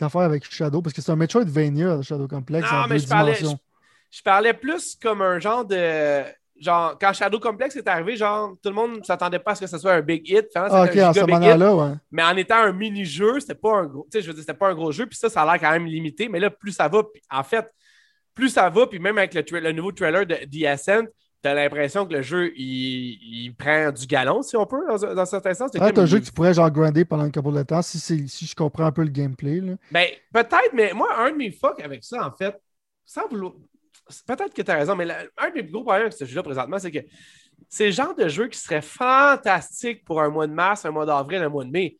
l'affaire avec Shadow, parce que c'est un Metroidvania, Shadow Complex. Non, mais je parlais, je, parlais plus comme un genre de. Genre, quand Shadow Complex est arrivé, genre, tout le monde ne s'attendait pas à ce que ce soit un big hit. Ah, ok, en ce moment-là, ouais. Mais en étant un mini-jeu, c'était pas un gros. Tu sais, je veux dire, c'était pas un gros jeu, puis ça, ça a l'air quand même limité. Mais là, plus ça va, en fait, plus ça va, puis même avec le, le nouveau trailer de The Ascent, t'as l'impression que le jeu, il, prend du galon, si on peut, dans, dans certains sens. C'est un jeu que tu pourrais genre grinder pendant un couple de temps, si, si je comprends un peu le gameplay. Là. Ben, peut-être, mais moi, un de mes fucks avec ça, en fait, sans vouloir... Peut-être que tu as raison, mais un de mes plus gros problèmes avec ce jeu-là présentement, c'est que c'est le genre de jeu qui serait fantastique pour un mois de mars, un mois d'avril, un mois de mai.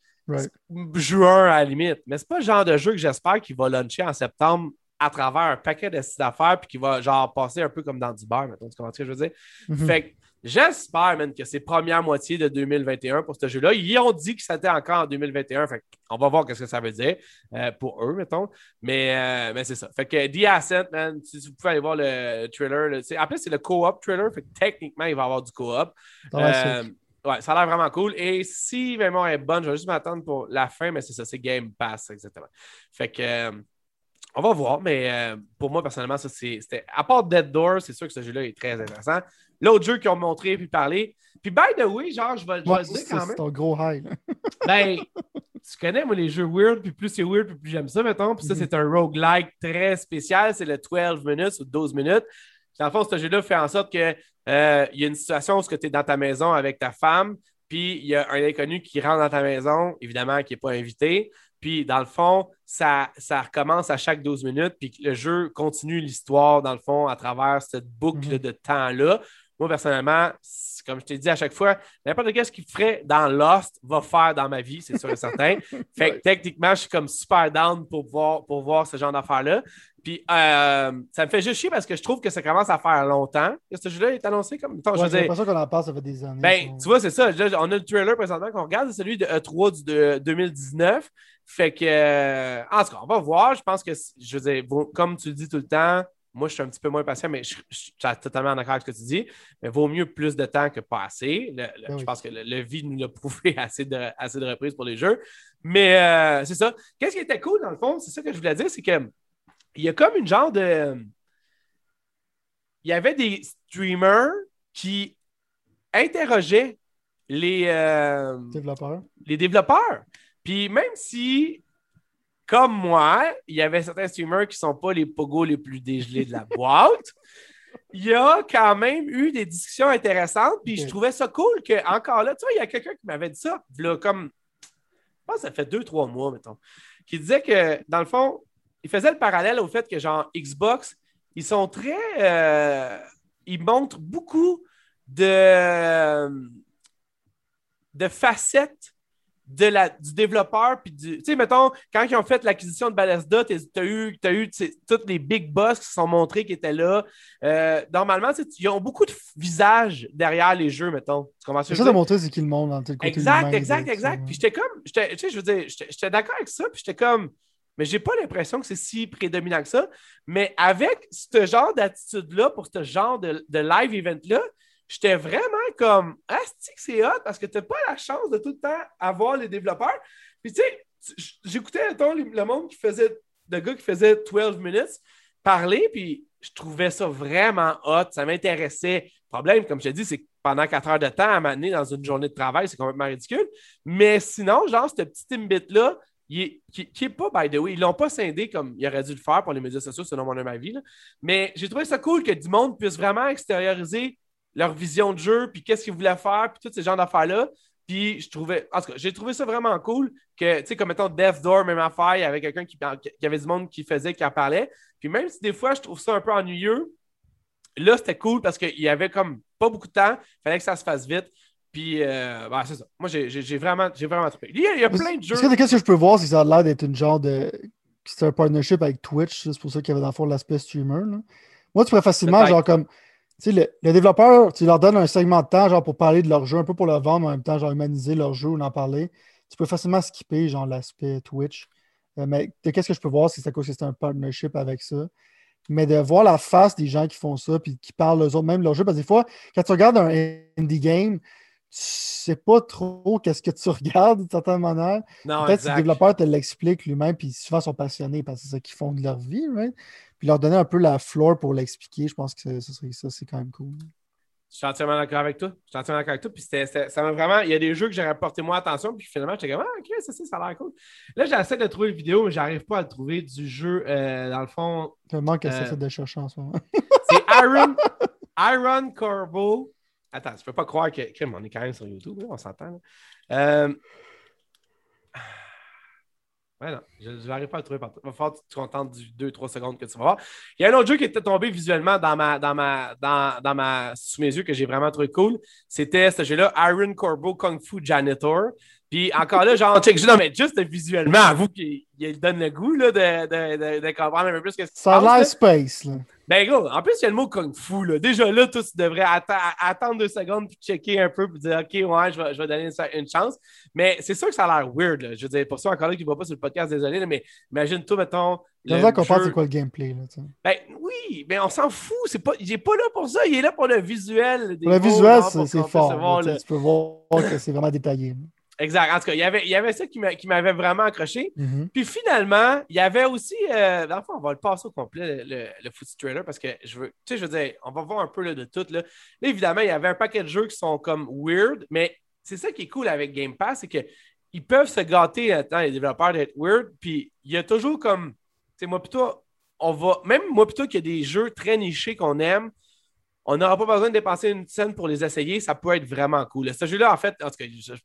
Juin à la limite. Mais c'est pas le genre de jeu que j'espère qu'il va launcher en septembre à travers un paquet de d'affaires puis qui va genre passer un peu comme dans du beurre, mettons, tu comprends ce que je veux dire? Mhm. Fait que j'espère, man, que c'est première moitié de 2021 pour ce jeu-là. Ils ont dit que c'était encore en 2021. Fait on va voir ce que ça veut dire euh, pour eux, mettons. Mais, euh, mais c'est ça. Fait que The Ascent, man, si vous pouvez aller voir le trailer. plus, c'est le co-op trailer. Fait que techniquement, il va y avoir du co-op. Euh, ouais, ça a l'air vraiment cool. Et si vraiment elle est bonne, je vais juste m'attendre pour la fin, mais c'est ça, c'est Game Pass, exactement. Fait que on va voir, mais euh, pour moi, personnellement, ça, c'était. À part Dead Door, c'est sûr que ce jeu-là est très intéressant. L'autre jeu qu'ils ont montré puis parlé. Puis, by the way, genre, je vais, le dire quand même. C'est un gros high. ben, tu connais, moi, les jeux weird, puis plus c'est weird, plus j'aime ça, mettons. Puis ça, mhm. c'est un roguelike très spécial. C'est le 12 minutes ou 12 minutes. Dans le fond, ce jeu-là fait en sorte qu'il euh, y a une situation où tu es dans ta maison avec ta femme, puis il y a un inconnu qui rentre dans ta maison, évidemment, qui n'est pas invité. Puis, dans le fond, ça, ça recommence à chaque 12 minutes, puis le jeu continue l'histoire, dans le fond, à travers cette boucle mhm. de temps-là. Moi, personnellement, comme je t'ai dit à chaque fois, n'importe quel ce qu'il ferait dans Lost va faire dans ma vie, c'est sûr et certain. fait que techniquement, je suis comme super down pour voir, pour voir ce genre d'affaires-là. Puis euh, ça me fait juste chier parce que je trouve que ça commence à faire longtemps. Ce jeu-là est annoncé comme. J'ai l'impression qu'on en parle, ça fait des années. Ben, tu vois, c'est ça. on a le trailer présentement qu'on regarde, c'est celui de E3 de 2019. Fait que, euh, en tout cas, on va voir. Je pense que, je veux dire, comme tu le dis tout le temps, moi, je suis un petit peu moins patient, mais je, suis totalement en accord avec ce que tu dis. Mais vaut mieux plus de temps que pas assez. Ben je pense que le, vide nous l'a prouvé assez de, assez de reprises pour les jeux. Mais euh, c'est ça. Qu'est-ce qui était cool, dans le fond, c'est ça que je voulais dire, c'est que il y a comme une genre de. Il y avait des streamers qui interrogeaient les, euh, développeurs. les développeurs. Puis même si, comme moi, il y avait certains streamers qui ne sont pas les pogos les plus dégelés de la boîte, il y a quand même eu des discussions intéressantes. Puis je trouvais ça cool que, encore là, tu vois, il y a quelqu'un qui m'avait dit ça, comme, je pense que ça fait deux, trois mois, mettons, qui disait que, dans le fond, il faisait le parallèle au fait que, genre, Xbox, ils sont très. Euh, ils montrent beaucoup de, de facettes de la, du développeur. Puis du, tu sais, mettons, quand ils ont fait l'acquisition de Bethesda, tu as eu, as eu tous les big boss qui se sont montrés qui étaient là. Euh, normalement, ils ont beaucoup de visages derrière les jeux, mettons. C'est ça de montrer c'est qui le monde dans le côté Exact, exact, exact. Puis j'étais comme, tu sais, je veux dire, j'étais d'accord avec ça. Puis j'étais comme, mais j'ai pas l'impression que c'est si prédominant que ça. Mais avec ce genre d'attitude-là, pour ce genre de, de live event-là, j'étais vraiment comme Ah, c'est hot? Parce que tu n'as pas la chance de tout le temps avoir les développeurs. Puis tu sais, j'écoutais le monde qui faisait, le gars qui faisait 12 minutes parler, puis je trouvais ça vraiment hot. Ça m'intéressait. Le problème, comme je t'ai dit, c'est que pendant 4 heures de temps à m'amener dans une journée de travail, c'est complètement ridicule. Mais sinon, genre, ce petit Timbit-là, qui n'est pas, by the way, ils l'ont pas scindé comme il aurait dû le faire pour les médias sociaux, selon mon avis. Là. Mais j'ai trouvé ça cool que du monde puisse vraiment extérioriser leur vision de jeu, puis qu'est-ce qu'ils voulaient faire, puis tous ces genres d'affaires-là. Puis je trouvais, en tout cas, j'ai trouvé ça vraiment cool que, tu sais, comme mettons Death Door, même affaire, il y avait quelqu'un qui, qui, avait du monde qui faisait, qui en parlait. Puis même si des fois je trouve ça un peu ennuyeux, là c'était cool parce qu'il y avait comme pas beaucoup de temps, il fallait que ça se fasse vite. Puis, euh, bah, c'est ça. Moi, j'ai vraiment, vraiment trouvé. Il y a, il y a plein de jeux. Qu'est-ce que je peux voir, c'est que ça a l'air d'être une genre de. C'est un partnership avec Twitch, c'est pour ça qu'il y avait dans le fond l'aspect streamer. Moi, tu pourrais facilement, genre, comme sais, le, développeur, tu leur donnes un segment de temps genre pour parler de leur jeu, un peu pour le vendre, en même temps, genre humaniser leur jeu ou en parler. Tu peux facilement skipper genre l'aspect Twitch. Euh, mais qu'est-ce que je peux voir, c'est à cause que c'est un partnership avec ça. Mais de voir la face des gens qui font ça puis qui parlent eux autres, même leur jeu, parce que des fois, quand tu regardes un indie game, tu sais pas trop qu'est-ce que tu regardes d'une certaine manière. Peut-être que le développeur te l'explique lui-même, puis souvent ils sont passionnés parce que c'est ça qu'ils font de leur vie, right? Puis leur donner un peu la floor pour l'expliquer, je pense que ça, ça c'est quand même cool. Je suis entièrement d'accord avec toi. Je suis entièrement d'accord avec toi. Puis ça m'a vraiment. Il y a des jeux que j'aurais porté moins attention. Puis finalement, j'étais comme, ah, ok, ça, ça, ça a l'air cool. Là, j'essaie de trouver une vidéo, mais j'arrive pas à le trouver du jeu. Euh, dans le fond. Il manque que ça de chercher en ce moment. c'est Iron, Iron Corbo. Attends, je peux pas croire que. on est quand même sur YouTube, on s'entend. Euh, Ouais, non, je n'arrive pas à le trouver partout. Il va falloir que tu te contentes du 2-3 secondes que tu vas voir. Il y a un autre jeu qui était tombé visuellement dans ma, dans ma, dans, dans ma, sous mes yeux que j'ai vraiment trouvé cool. C'était ce jeu-là, Iron Corbo Kung Fu Janitor. Puis encore là, genre, check, non, mais juste visuellement, avoue qu'il donne le goût là, de, de, de, comprendre un peu plus ce que Ça a l'air space, là. Ben, gros, en plus, il y a le mot kung fu. Là. Déjà là, tu devrais attendre deux secondes puis checker un peu puis dire OK, ouais, je vais, je vais donner une, chance. Mais c'est sûr que ça a l'air weird. Là. Je veux dire, pour ceux encore là qui ne voient pas sur le podcast, désolé, mais imagine-toi, mettons. J'aimerais qu'on pense c'est quoi le gameplay. Là, ben oui, mais on s'en fout. C'est pas, il n'est pas là pour ça. Il est là pour le visuel. le visuel, c'est fort. tu peux voir que c'est vraiment détaillé. Exact. En tout cas, il y avait, il y avait ça qui m'avait vraiment accroché. Mm-hmm. Puis finalement, il y avait aussi. Euh, dans le fond, on va le passer au complet, le, le, Foot Trailer, parce que je veux. Tu sais, je veux dire, on va voir un peu là, de tout. Là. là. évidemment, il y avait un paquet de jeux qui sont comme weird, mais c'est ça qui est cool avec Game Pass, c'est qu'ils peuvent se gâter, attends, les développeurs d'être weird. Puis il y a toujours comme. Tu sais, moi, plutôt, on va. Même moi, plutôt qu'il y a des jeux très nichés qu'on aime on n'aura pas besoin de dépenser une scène pour les essayer. Ça peut être vraiment cool. Ce jeu-là, en fait,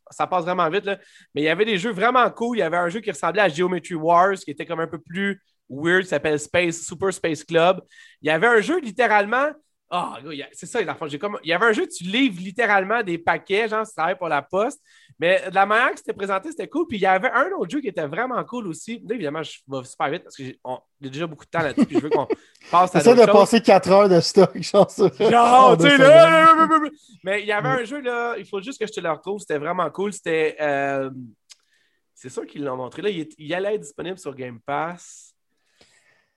ça passe vraiment vite. mais il y avait des jeux vraiment cool. Il y avait un jeu qui ressemblait à Geometry Wars, qui était comme un peu plus weird, qui s'appelle Space, Super Space Club. Il y avait un jeu littéralement ah, c'est ça, j'ai comme... il y avait un jeu, tu livres littéralement des paquets, genre, tu travailles pour la poste. Mais de la manière que c'était présenté, c'était cool. Puis il y avait un autre jeu qui était vraiment cool aussi. Là, évidemment, je vais super vite parce que j'ai déjà beaucoup de temps là-dessus. Puis je veux qu'on passe à Essaye de passer 4 heures de stock, genre ça. Genre, tu sais, là. Mais il y avait un jeu, là, il faut juste que je te le retrouve. C'était vraiment cool. C'était. Euh, c'est sûr qu'ils l'ont montré. Là, il, il allait être disponible sur Game Pass.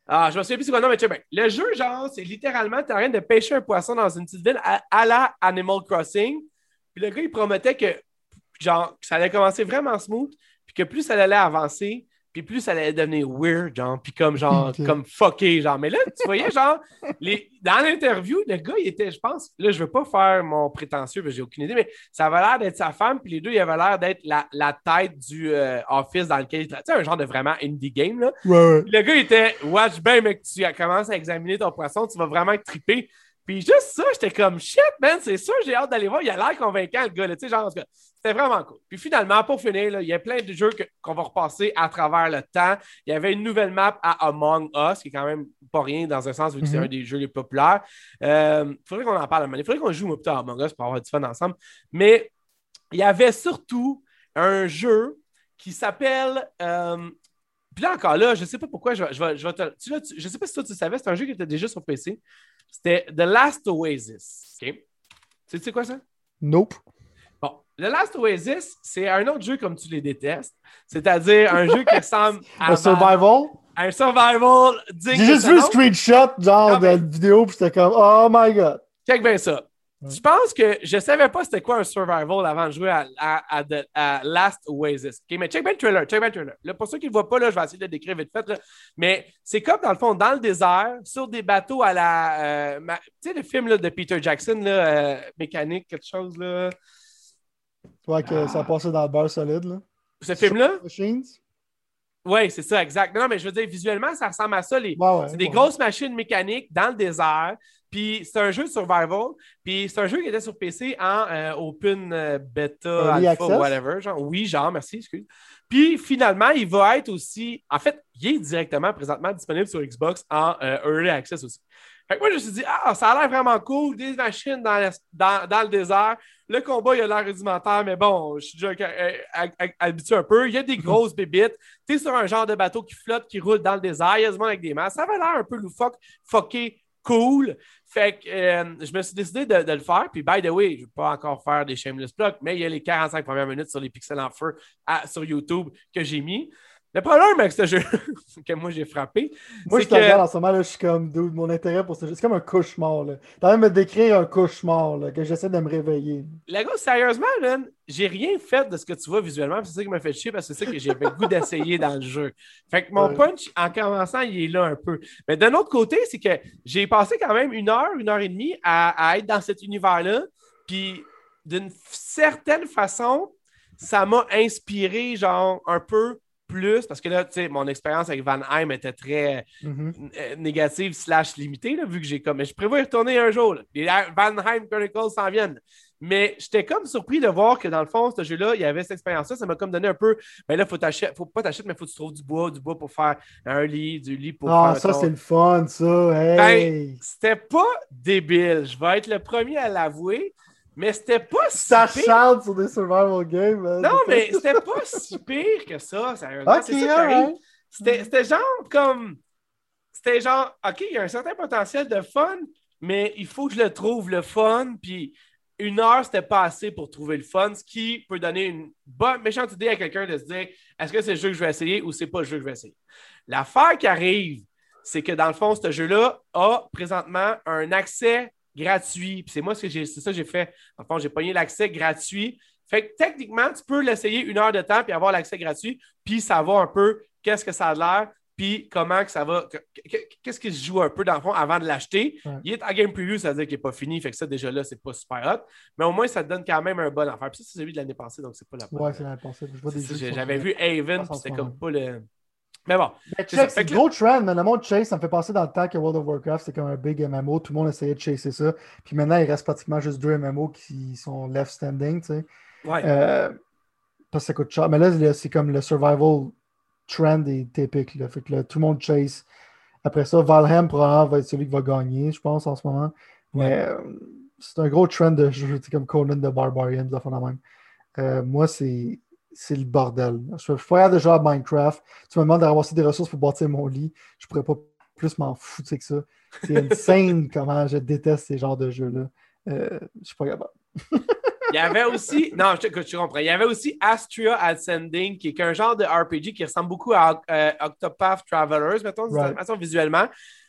Ah, je me souviens plus quoi. Non, mais tu sais, le jeu, genre, c'est littéralement, tu rien de pêcher un poisson dans une petite ville à, la Animal Crossing. Puis le gars, il promettait que, genre, que ça allait commencer vraiment smooth, puis que plus ça allait avancer, puis plus ça allait devenir weird, genre, puis comme genre, comme fucké, genre. Mais là, tu voyais, genre, les... dans l'interview, le gars, il était, je pense, là, je veux pas faire mon prétentieux, parce que j'ai aucune idée, mais ça avait l'air d'être sa femme, puis les deux, il avait l'air d'être la, la, tête du euh, office dans lequel il. Tu sais, un genre de vraiment indie game, là. Le gars, il était, watch bien, mec, tu commences à examiner ton poisson, tu vas vraiment trippé. Puis juste ça, j'étais comme shit, man, c'est sûr, j'ai hâte d'aller voir. Il a l'air convaincant, le gars, tu sais, genre, c'était vraiment cool. Puis finalement, pour finir, il y a plein de jeux qu'on va repasser à travers le temps. Il y avait une nouvelle map à Among Us, qui est quand même pas rien dans un sens, vu que c'est mhm. un des jeux les populaires. Il euh, faudrait qu'on en parle, il faudrait qu'on joue plutôt à Among Us pour avoir du fun ensemble. Mais il y avait surtout un jeu qui s'appelle. euh, Puis là encore là, je sais pas pourquoi je vais, je vais- je vais te- tu- là, tu- je sais pas si toi tu savais, c'est un jeu qui était déjà sur PC. C'était The Last Oasis. OK? Tu sais quoi ça? Nope. Bon, The Last Oasis, c'est un autre jeu comme tu les détestes. C'est-à-dire un jeu qui ressemble à, Un survival? un survival J'ai juste vu nom. screenshot, genre, Non, de la vidéo, puis j'étais comme, oh my god. Check bien ça. Ouais. Je pense que je savais pas c'était quoi un survival avant de jouer à, à- à The- à Last Oasis. Mais check bien le trailer, check bien le trailer. Là, pour ceux qui ne le voient pas, là, je vais essayer de le décrire vite fait. là. Mais c'est comme, dans le fond, dans le désert, sur des bateaux à la... euh, ma- Tu sais, le film là, de Peter Jackson, là, euh, mécanique, quelque chose, là. Ouais, que ça passait dans le beurre solide, là. Ce film-là? Machines? Oui, c'est ça, exact. Non, mais je veux dire, visuellement, ça ressemble à ça. Les... Ouais, ouais. C'est des ouais. grosses machines mécaniques dans le désert. Puis c'est un jeu de survival. Puis c'est un jeu qui était sur PC en euh, open euh, beta, alpha, access? whatever. Genre, oui, genre, merci, excuse. Puis finalement, il va être aussi. En fait, il est directement présentement disponible sur Xbox en euh, early access aussi. Fait que moi, je me suis dit, ah, ça a l'air vraiment cool, des machines dans, la- dans, dans le désert. Le combat, il a l'air rudimentaire, mais bon, je suis déjà habitué un peu. Il y a des grosses bébites. Tu es sur un genre de bateau qui flotte, qui roule dans le désert. Il y a du monde avec des masques. Ça avait l'air un peu loufoque, fucké, cool. Fait que euh, je me suis décidé de, de le faire. Puis, by the way, je ne vais pas encore faire des shameless plugs, mais il y a les 45 premières minutes sur les pixels en feu à- sur YouTube que j'ai mis. Le problème avec ce jeu que moi j'ai frappé, Moi, je te que- regarde en ce moment, là, je suis comme, dude, mon intérêt pour ce jeu, c'est comme un cauchemar. T'as même me décrire un cauchemar, là, que j'essaie de me réveiller. la gars, sérieusement, man, j'ai rien fait de ce que tu vois visuellement. C'est ça qui m'a fait chier parce que c'est ça que j'avais le goût d'essayer dans le jeu. Fait que mon Ouais. punch, en commençant, il est là un peu. Mais d'un autre côté, c'est que j'ai passé quand même une heure, une heure et demie à, à être dans cet univers-là. Puis d'une certaine façon, ça m'a inspiré, genre, un peu plus, parce que là, tu sais, mon expérience avec Van Heim était très Mhm. euh, négative slash limitée, là, vu que j'ai comme. Mais je prévois y retourner un jour. là. Les Van Heim Chronicles s'en viennent. Mais j'étais comme surpris de voir que dans le fond, ce jeu-là, il y avait cette expérience-là. Ça m'a comme donné un peu. Ben là, faut t'acheter, faut pas t'acheter, mais faut que tu trouves du bois, du bois pour faire un lit, du lit pour Ah, faire. ça, c'est le fun, ça. Hey! C'était pas débile. Je vais être le premier à l'avouer, mais c'était pas si ça pire. chante sur des survival games. man. Non, mais c'était pas si pire que ça, sérieusement. C'est c'était genre comme. C'était genre, OK, il y a un certain potentiel de fun, mais il faut que je le trouve le fun. Puis une heure, c'était pas assez pour trouver le fun, ce qui peut donner une bonne, méchante idée à quelqu'un de se dire est-ce que c'est le jeu que je vais essayer ou c'est pas le jeu que je vais essayer? L'affaire qui arrive, c'est que dans le fond, ce jeu-là a présentement un accès gratuit. Puis c'est moi, ce que j'ai- c'est ça que j'ai fait. Le fond, j'ai pogné l'accès gratuit. Fait que techniquement, tu peux l'essayer une heure de temps puis avoir l'accès gratuit, puis savoir un peu qu'est-ce que ça a l'air, puis comment que ça va, que- que- qu'est-ce qui se joue un peu dans le fond avant de l'acheter. Ouais. Il est en game preview, ça veut dire qu'il n'est pas fini, fait que ça déjà là, c'est pas super hot, mais au moins ça te donne quand même un bon affaire. Puis ça, c'est celui de l'année passée, donc c'est pas la bonne. Ouais, c'est l'année passée. J'avais vu Haven, puis en c'était comme pas le. Mais bon, C'est c'est le gros trend, mais le monde chase, ça me fait passer dans le temps que World of Warcraft, c'était comme un big MMO. Tout le monde essayait de chasser ça. Puis maintenant, il reste pratiquement juste deux MMO qui sont left standing, tu sais. ouais. Euh, parce que ça coûte cher. Mais là, c'est comme le survival trend est typique. Là. Fait que là, tout le monde chase. Après ça, Valheim probablement va être celui qui va gagner, je pense, en ce moment. Mais euh, c'est un gros trend de jeu, c'est comme Conan the Barbarian, des affaires de même. Euh, moi, c'est c'est le bordel. Je suis pas jouer à Minecraft. Tu me demandes de ramasser des ressources pour bâtir mon lit. Je pourrais pas plus m'en foutre que ça. C'est insane comment je déteste ces genres de jeux-là. Euh, je suis pas capable. Il y avait aussi, non, je, comprends. Il y avait aussi Astria Ascending, qui est un genre de RPG qui ressemble beaucoup à euh, Octopath Travelers, mettons, Right. façon, visuellement.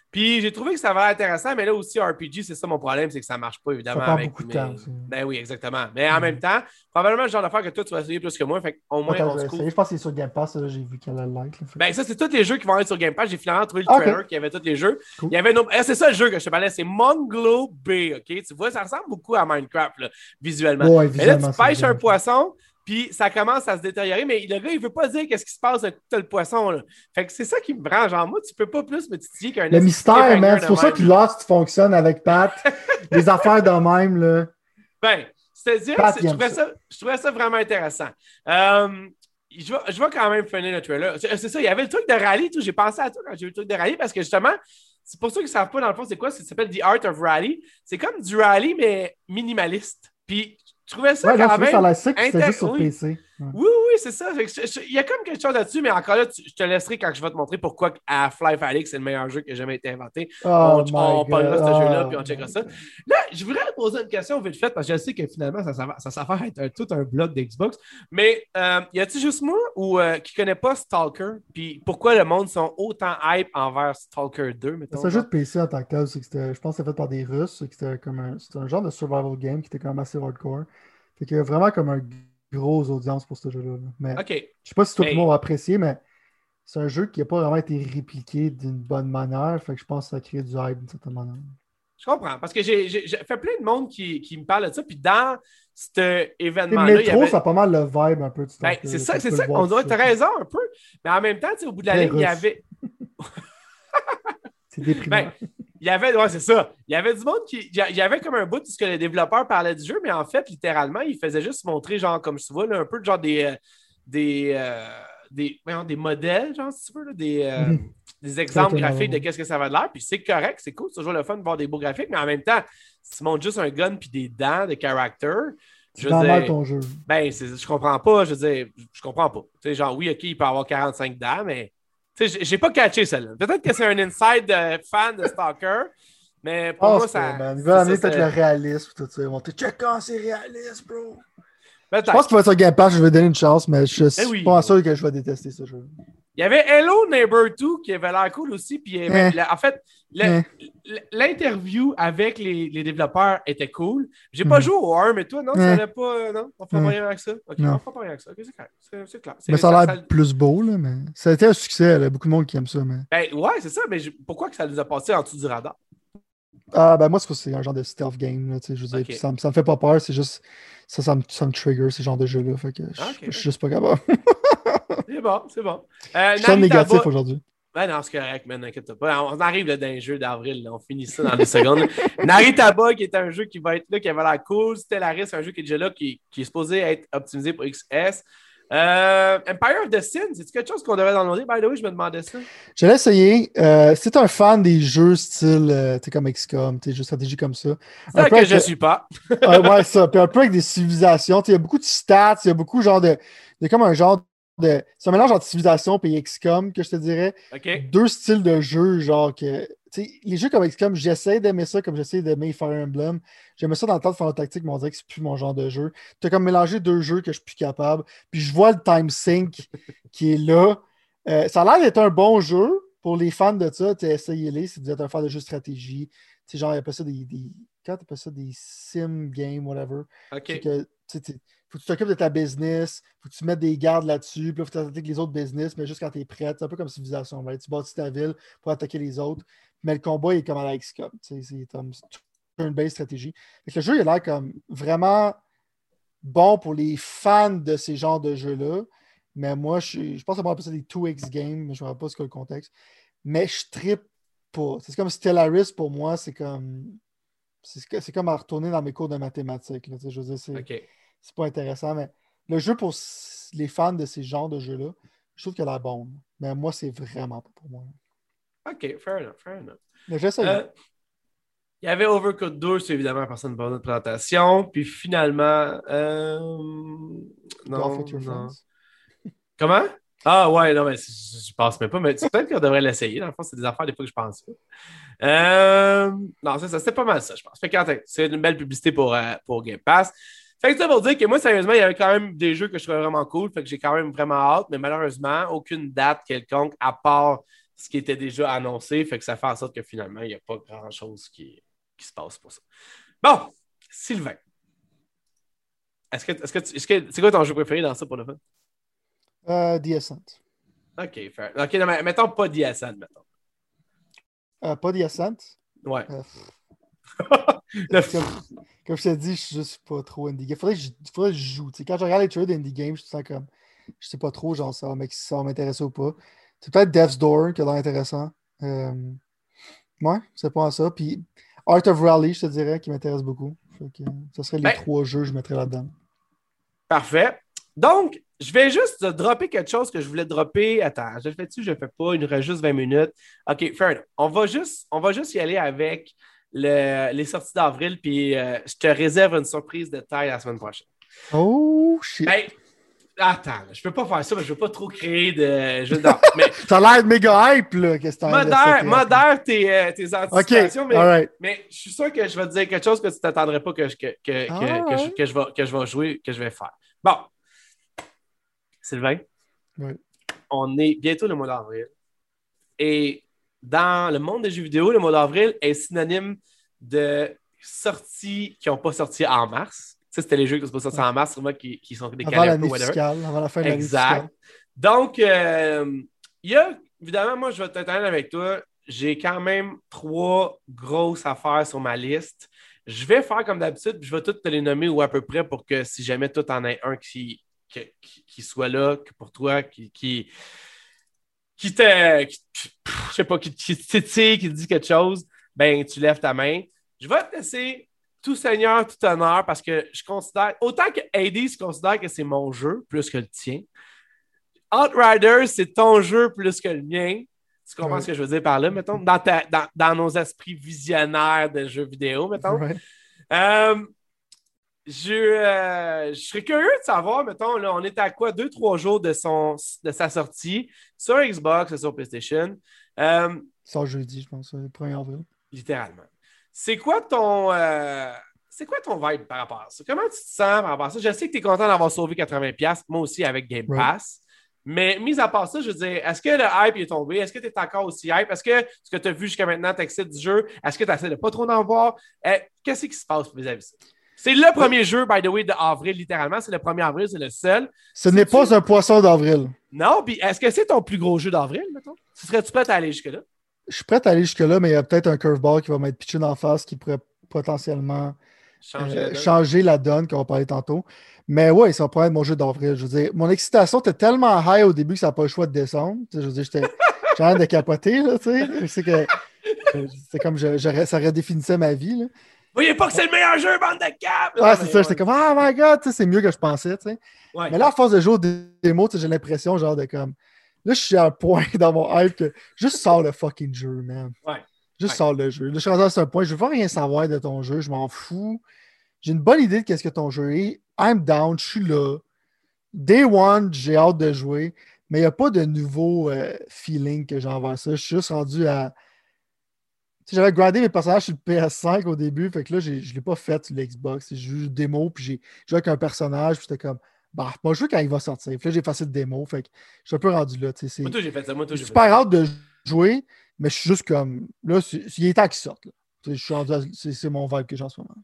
Puis j'ai trouvé que ça l'air intéressant, mais là aussi, RPG, c'est ça mon problème, c'est que ça marche pas, évidemment. Ça prend avec beaucoup de temps aussi. Ben oui, exactement. Mais en Mhm. même temps, probablement le genre d'affaire que toi, tu vas essayer plus que moi. Fait au moins, Attends, on je se. Je pense que c'est sur Game Pass, j'ai vu qu'elle like. là. Fait que- Ben, ça, c'est tous les jeux qui vont être sur Game Pass. J'ai finalement trouvé le Ok. trailer qui avait tous les jeux. Cool. Il y avait nos- eh, c'est ça le jeu que je te parlais, c'est Monglo Bay, OK? Tu vois, ça ressemble beaucoup à Minecraft, là, visuellement. Ouais, Mais là, visuellement, tu pêches un bien. poisson, puis ça commence à se détériorer, mais le gars, il veut pas dire qu'est-ce qui se passe avec le poisson, là. Fait que c'est ça qui me rend, genre, moi, tu peux pas plus me titiller qu'un Le mystère, man. C'est pour ça que Lost fonctionne avec Pat. Les affaires de même, là. Ben, c'est-à-dire, je, aime trouvais ça, je trouvais ça vraiment intéressant. Euh, je, vais, je vais quand même finir le trailer. C'est ça, il y avait le truc de rallye, tout. j'ai pensé à toi quand j'ai vu le truc de rallye parce que justement, c'est pour ceux qui ne savent pas dans le fond c'est quoi, ça s'appelle The Art of Rally. C'est comme du rallye, mais minimaliste. Puis je trouvais ça Ouais, non, quand vois, même. c'était juste sur. PC. Ouais. Oui, oui, c'est ça. Il y a comme quelque chose là-dessus, mais encore là, tu- je te laisserai quand je vais te montrer pourquoi Half-Life Alyx c'est le meilleur jeu qui a jamais été inventé. Oh on on parlera de ce jeu-là, Oh puis on checkera ça. Là, je voudrais te poser une question vite fait, parce que je sais que finalement, ça, ça s'avère être un- tout un bloc d'Xbox. Mais euh, y a-tu juste moi ou euh, qui connaît pas Stalker? Puis pourquoi le monde sont autant hype envers Stalker 2, mettons? C'est un jeu de PC en tant que tel, c'est que je pense que c'était fait par des Russes, c'est c'était comme un, un genre de survival game qui était quand même assez hardcore. Fait qu'il y a vraiment comme un gros audience pour ce jeu-là. là. Mais OK. je sais pas si tout le monde va apprécier, mais c'est un jeu qui n'a pas vraiment été répliqué d'une bonne manière. Fait que je pense que ça crée du hype d'une certaine manière. Je comprends. Parce que j'ai fait plein de monde qui, qui me parle de ça. Puis dans cet Le événement-là, y métro, avait... ça a pas mal le vibe un peu Ben, c'est ça, c'est ça. le On dirait que tu as suite. raison un peu. Mais en même temps, au bout de la ligne, il y avait. C'est déprimant. Ben, il y avait, ouais, c'est ça. Il y avait du monde qui. Il y il avait comme un bout de ce que les développeurs parlaient du jeu, mais en fait, littéralement, ils faisaient juste montrer, genre, comme tu vois, là, un peu genre des. euh, des, euh, des, voyons, des modèles, genre, si tu veux, là, des, euh, Mhm. des exemples Exactement. graphiques de qu'est-ce que ça va de l'air. Puis c'est correct, c'est cool, c'est toujours le fun de voir des beaux graphiques, mais en même temps, si tu montres juste un gun puis des dents de character, je veux dire, ton jeu. ben, je comprends pas. Je veux dire, je comprends pas. Tu sais, genre, oui, OK, il peut avoir 45 dents, mais j'ai- pas catché celle-là. Peut-être que c'est un inside de fan de Stalker, mais pour Ah, moi, ça. man. Veulent ça, amener peut-être le réalisme tout ça. Ils vont te check c'est réaliste, bro. Je pense qu'il va être sur Game Pass, je vais donner une chance, mais je suis oui. pas sûr que je vais détester ce jeu. Il y avait Hello Neighbor 2 qui avait l'air cool aussi. Puis, il y Eh. la- en fait, Eh. l'interview avec les, les développeurs était cool. J'ai pas Mhm. joué au 1, mais toi, non, ça Eh. allait pas. euh, Non, on fera pas rien avec ça. OK, Non. on fera pas rien avec ça. OK, c'est clair. Mais ça a ça- l'air plus beau, là, mais ça a été un succès, là. beaucoup de monde qui aime ça. Mais... Ben, ouais, c'est ça, mais je- pourquoi que ça nous a passé en dessous du radar? Ah, ben moi, c'est un genre de stealth game, là, tu sais, je veux dire, Ok. puis ça, me- ça me fait pas peur, c'est juste, ça, ça me, ça me trigger, ces genres de fait que je, Ah, je suis juste pas capable. C'est bon, c'est bon. Euh, je suis négatif aujourd'hui. Ben non, c'est correct, man, n'inquiète pas. On arrive là, dans un jeu d'avril, là, on finit ça dans des secondes. Naritaba, qui est un jeu qui va être là, qui avait l'air cool. Stellaris, un jeu qui est déjà là, qui, qui est supposé être optimisé pour XS. Euh, Empire of the Sin, c'est quelque chose qu'on devrait downloader? By the way, je me demandais ça. Je l'ai essayé. Euh, si t'es un fan des jeux style, euh, t'es comme XCOM, t'es jeux stratégie comme ça. C'est que avec- je suis pas. Ah, ouais, ça. Puis un peu avec des civilisations. Il y a beaucoup de stats, il y a beaucoup genre de. Il y a comme un genre de. C'est un mélange entre civilisation et XCOM que je te dirais. Deux styles de jeux, genre que. Les jeux comme XCOM, j'essaie d'aimer ça comme j'essaie d'aimer Fire Emblem. J'aimais ça dans le temps de Final Tactique, mais on dirait que c'est plus mon genre de jeu. Tu as comme mélangé deux jeux que je suis plus capable. Puis je vois le time sync qui est là. Euh, ça a l'air d'être un bon jeu pour les fans de ça. Essayez-les si vous êtes un fan de jeux de stratégie. Tu sais, genre, il appelle ça des. des... Quand ça des sim games, whatever. Que faut que tu t'occupes de ta business, faut que tu mettes des gardes là-dessus, puis là, faut que tu attaques les autres business, mais juste quand tu es prêt. C'est un peu comme civilisation. right? Tu bâtis ta ville pour attaquer les autres, mais le combat est comme à la sais, C'est comme une base stratégie. Le jeu il a l'air comme vraiment bon pour les fans de ces genres de jeux-là. Mais moi, je, pense va appeler ça des 2X games, mais je ne sais pas ce que le contexte. Mais je trippe pas. C'est comme Stellaris pour moi, c'est comme. C'est comme à retourner dans mes cours de mathématiques. là, je veux dire, c'est pas intéressant, mais le jeu pour les fans de ces genres de jeux-là, je trouve qu'elle a l'air bonne. Mais moi, c'est vraiment pas pour moi. OK, fair enough, fair enough. Mais j'essaie. Euh, Il y avait Overcooked 2, c'est évidemment personne ne notre présentation. Puis finalement. Euh... Non, Golf with your non. Comment? Ah ouais, non, mais je je pense même pas. Mais c'est peut-être qu'on devrait l'essayer. Dans le fond, c'est des affaires des fois que je pense pas. Euh, Non, c'est ça. C'était pas mal ça, je pense. Fait que c'est une belle publicité pour, euh, pour Game Pass. Fait que ça pour dire que moi, sérieusement, il y avait quand même des jeux que je trouvais vraiment cool. Fait que j'ai quand même vraiment hâte, mais malheureusement, aucune date quelconque à part ce qui était déjà annoncé. Fait que ça fait en sorte que finalement, il n'y a pas grand-chose qui, qui se passe pour ça. Bon, Sylvain. Est-ce que, est-ce que, tu- est-ce que c'est quoi ton jeu préféré dans ça pour le fun? Euh, The Ascent. OK, fair. OK, non, mais mettons pas DSN, mettons. Euh, pas The Ascent. Ouais. Euh, comme, comme je t'ai dit, je suis juste pas trop indie game. Faudrait que je, faudrait que je joue. Tu sais, quand je regarde les trailers d'indie game, je sens comme. Je sais pas trop, genre, ça va m'ex- ça va m'intéresser ou pas. C'est peut-être Death's Door qui a l'air intéressant. Euh, ouais, c'est pas ça. Puis Art of Rally, je te dirais, qui m'intéresse beaucoup. Que, ce serait les Ben- trois jeux que je mettrais là-dedans. Parfait. Donc, je vais juste te dropper quelque chose que je voulais dropper. Attends, je le fais-tu, je le fais pas. Il nous reste juste 20 minutes. OK, fair enough. On va juste, on va juste y aller avec le- les sorties d'avril, puis euh, je te réserve une surprise de taille la semaine prochaine. Oh shit. Ben, Attends, je peux pas faire ça, mais je veux pas trop créer de. Je... Non, mais... T'as l'air de méga hype, là. Qu'est-ce que Modère, modère tes, euh, tes anticipations, Ok, mais, mais je suis sûr que je vais te dire quelque chose que tu t'attendrais pas que je, que, que, Ah, que, que ouais. je, que je vais, que je vais jouer, que je vais faire. Bon. Sylvain, Oui. on est bientôt le mois d'avril. Et dans le monde des jeux vidéo, le mois d'avril est synonyme de sorties qui n'ont pas sorti en mars. Ça, c'était les jeux qui ne sont pas sortis en mars, sûrement qui, qui sont décalés Avant un peu, fiscale, avant la fin de l'année Exact. Donc, euh, il y a, évidemment, moi, je vais être honnête avec toi. J'ai quand même trois grosses affaires sur ma liste. Je vais faire comme d'habitude, puis je vais toutes te les nommer ou à peu près pour que si jamais toi, en as un qui, qui, soit là, que pour toi, qui, qui, qui te. qui- je sais pas, qui, qui titille, qui te dit quelque chose, ben, tu lèves ta main. Je vais te laisser tout seigneur, tout honneur, parce que je considère. Autant que Hades considère que c'est mon jeu plus que le tien. Outriders, c'est ton jeu plus que le mien. Tu comprends Ouais. ce que je veux dire par là, mettons? Dans, ta- dans, dans nos esprits visionnaires de jeux vidéo, mettons. Ouais. Euh, je, euh, je serais curieux de savoir, mettons, là, on est à quoi? Deux, trois jours de, son, de sa sortie sur Xbox et sur PlayStation. Euh, jeudi, je pense, le 1er avril. littéralement. C'est quoi ton. euh, c'est quoi ton vibe par rapport à ça? Comment tu te sens par rapport à ça? Je sais que tu es content d'avoir sauvé 80$, moi aussi avec Game. Pass. Mais mis à part ça, je veux dire, est-ce que le hype est tombé? Est-ce que tu es encore aussi hype? Est-ce que ce que tu as vu jusqu'à maintenant t'excite du jeu? Est-ce que tu essaies de pas trop en voir? Qu'est-ce qui se passe vis-à-vis de ça? C'est le premier jeu, by the way, de avril, littéralement. C'est le 1er avril, c'est le seul. Ce n'est pas un poisson d'avril. Non, puis est-ce que c'est ton plus gros jeu d'avril, mettons? Tu serais-tu prêt à aller jusque-là? Je suis prêt à aller jusque-là, mais il y a peut-être un curveball qui va m'être pitché d'en face qui pourrait potentiellement Changer euh, la donne? changer la donne qu'on va parler tantôt. Mais ouais, ça va pas être mon jeu d'avril. Je veux dire, mon excitation était tellement high au début que ça n'a pas le choix de descendre. Je veux dire, j'étais j'ai l'air de capoter, là, tu sais. Euh, c'est comme je- ça redéfinissait ma vie. Là. Voyez pas que c'est le meilleur jeu, bande de câbles! Ah, c'est ça, j'étais comme Oh my god, tu sais, c'est mieux que je pensais, tu sais. Ouais. Mais là, à force de jouer aux démos, j'ai l'impression, genre, de comme. Là, je suis à un point dans mon hype que juste sors le fucking jeu, man. Ouais. Juste Ouais. sors le jeu. Là, je suis rendu à ce point, je veux pas rien savoir de ton jeu, je m'en fous. J'ai une bonne idée de qu'est-ce que ton jeu est. I'm down, je suis là. Day one, j'ai hâte de jouer, mais il n'y a pas de nouveau euh, feeling que j'ai envers ça. Je suis juste rendu à. J'avais grindé mes personnages sur le PS5 au début, fait que là, je ne l'ai pas fait sur l'Xbox. J'ai une démo, puis j'ai joué avec un personnage, puis j'étais comme, bah, moi, je veux quand il va sortir. Puis là, j'ai effacé le démo, fait que je suis un peu rendu là. c'est- Moi, j'ai fait ça. Moi, J'ai fait super ça. hâte de jouer, mais je suis juste comme, là, il est temps qu'il sorte. là. Tu sais, Je suis rendu à- c'est mon vibe que j'ai en ce moment.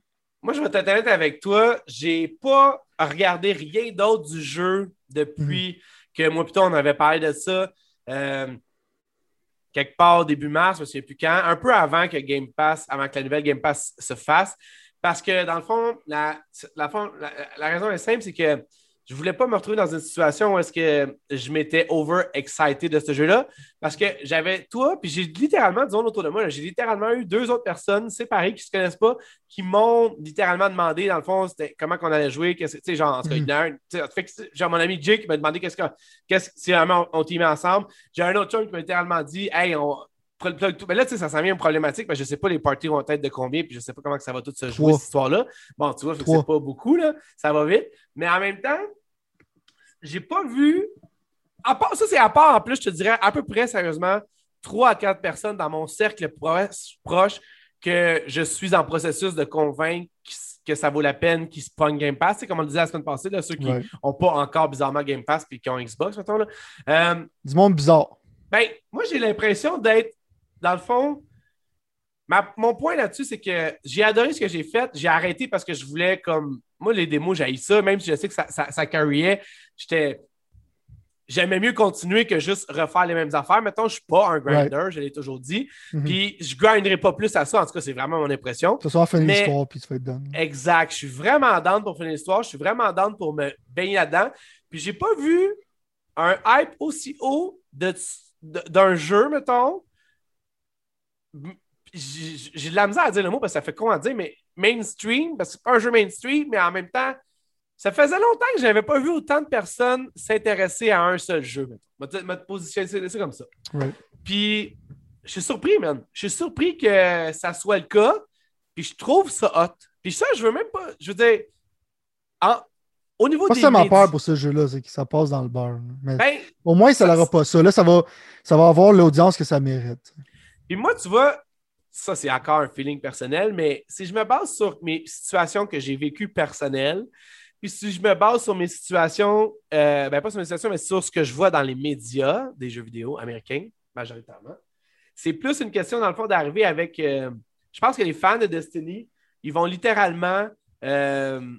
Moi, je vais honnête avec toi. J'ai pas regardé rien d'autre du jeu depuis que moi, plutôt, on avait parlé de ça. euh, quelque part début mars, je ne sais plus quand, un peu avant que Game Pass, avant que la nouvelle Game Pass se fasse. Parce que dans le fond, la, la, la- la raison est simple, c'est que je voulais pas me retrouver dans une situation où est-ce que je m'étais over-excited de ce jeu-là. Parce que j'avais toi, puis j'ai littéralement, disons autour de moi, j'ai littéralement eu deux autres personnes séparées qui ne se connaissent pas, qui m'ont littéralement demandé, dans le fond, c'était comment qu'on allait jouer, qu'est-ce que- tu sais, genre, en sais, fait que, genre, mon ami Jake m'a demandé qu'est-ce que, qu'est-ce si vraiment on, on t'y met ensemble. J'ai un autre chum qui m'a littéralement dit, hey, on. Plug- plug tout. Mais là, tu sais, ça s'en vient une problématique, parce que je ne sais pas les parties vont être de combien, puis je ne sais pas comment que ça va tout se jouer, Trois. cette histoire-là. Bon, tu vois, que Trois. c'est pas beaucoup, là. Ça va vite. Mais en même temps, j'ai pas vu. À part, ça, c'est à part, en plus, je te dirais, à peu près, sérieusement, trois à quatre personnes dans mon cercle proche, que je suis en processus de convaincre que ça vaut la peine qu'ils se pognent Game Pass. C'est comme on le disait la semaine passée, là, ceux qui n'ont Ouais. pas encore bizarrement Game Pass puis qui ont Xbox, mettons. Là. Euh, Du monde bizarre. ben, moi, j'ai l'impression d'être, dans le fond, ma- mon point là-dessus, c'est que j'ai adoré ce que j'ai fait. J'ai arrêté parce que je voulais, comme, moi, les démos, j'ai ça, même si je sais que ça, ça, ça carryait. J'étais. J'aimais mieux continuer que juste refaire les mêmes affaires. Mettons, je ne suis pas un grinder, je l'ai toujours dit. Mhm. Puis je grinderai pas plus à ça. En tout cas, c'est vraiment mon impression. Ce soir, finir l'histoire, puis tu vas être done. Exact. Je suis vraiment down pour finir l'histoire. Je suis vraiment down pour me baigner là-dedans. Puis j'ai pas vu un hype aussi haut d'un jeu, mettons. J'ai de la misère à dire le mot parce que ça fait con à dire, mais mainstream, parce que c'est pas un jeu mainstream, mais en même temps, ça faisait longtemps que je n'avais pas vu autant de personnes s'intéresser à un seul jeu. Je vais te- positionner comme ça. Puis, je suis surpris, man. Je suis surpris que ça soit le cas. Puis, je trouve ça hot. Puis, ça, je veux même pas. Je veux dire, en- au niveau Moi, des ça m'a médias- peur pour ce jeu-là, c'est que ça passe dans le beurre. là. Mais Ben, au moins, ça ça- n'aura pas ça. Là, ça va, ça va avoir l'audience que ça mérite. Puis moi, tu vois, ça, c'est encore un feeling personnel, mais si je me base sur mes situations que j'ai vécues personnelles, puis si je me base sur mes situations, euh, ben pas sur mes situations, mais sur ce que je vois dans les médias des jeux vidéo américains, majoritairement, c'est plus une question, dans le fond, d'arriver avec. euh, je pense que les fans de Destiny, ils vont littéralement. euh,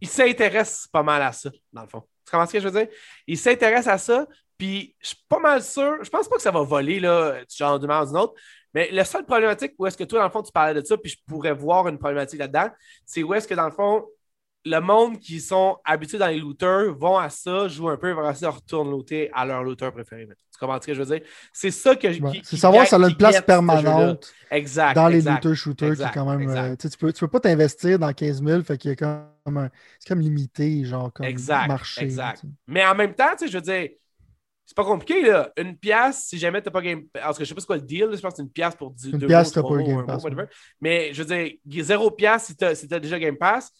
ils s'intéressent pas mal à ça, dans le fond. Tu comprends ce que je veux dire? Ils s'intéressent à ça, puis je suis pas mal sûr, je pense pas que ça va voler, là, genre d'une manière ou d'une autre, mais la seule problématique où est-ce que toi, dans le fond, tu parlais de ça, puis je pourrais voir une problématique là-dedans, c'est où est-ce que, dans le fond, le monde qui sont habitués dans les looters vont à ça, jouent un peu, vont ça, retournent looter à leur looter préféré. Tu comprends ce que je veux dire? C'est ça que je. Ouais. C'est savoir si ça a une place permanente Exact. dans les exact. looter shooters qui est quand même. euh, tu peux, tu peux pas t'investir dans 15 000, fait qu'il y a comme un. C'est comme limité, genre, comme Exact, marché. exact. Mais en même temps, tu sais, je veux dire, c'est pas compliqué, là. Une pièce, si jamais t'as pas Game Pass, parce que je sais pas c'est quoi le deal, là, je pense que c'est une pièce pour 10, Une deux pièce mots, t'as pas mots, Game mot, Pass. Mais je veux dire, zéro pièce si t'as si t'as déjà Game Pass,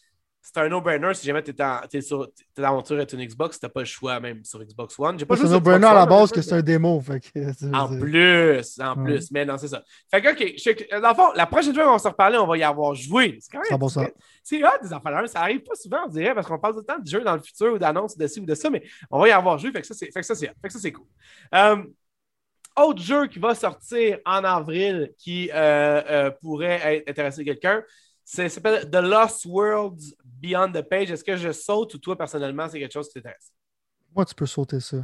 c'est un no-brainer si jamais t'es sur t'es aventure avec une Xbox, t'as pas le choix même sur Xbox One. J'ai pas C'est un no-brainer à la base que c'est un démo. Fait que, tu veux En plus, en Ouais. plus. Mais non, c'est ça. Fait que, OK, je dans le fond, la prochaine fois qu'on va se reparler, on va y avoir joué. C'est quand même. 100%. C'est hot, des enfants là, Ça arrive pas souvent, on dirait, parce qu'on parle tout le temps de jeux dans le futur ou d'annonces de ci ou de ça, mais on va y avoir joué. Fait que ça, c'est, fait que ça, c'est, hot. fait que ça, c'est cool. Euh, autre jeu qui va sortir en avril qui euh, euh, pourrait être- intéresser quelqu'un, c'est, ça s'appelle The Lost Worlds Beyond the Page. Est-ce que je saute ou toi, personnellement, c'est quelque chose qui t'intéresse? Moi, tu peux sauter ça.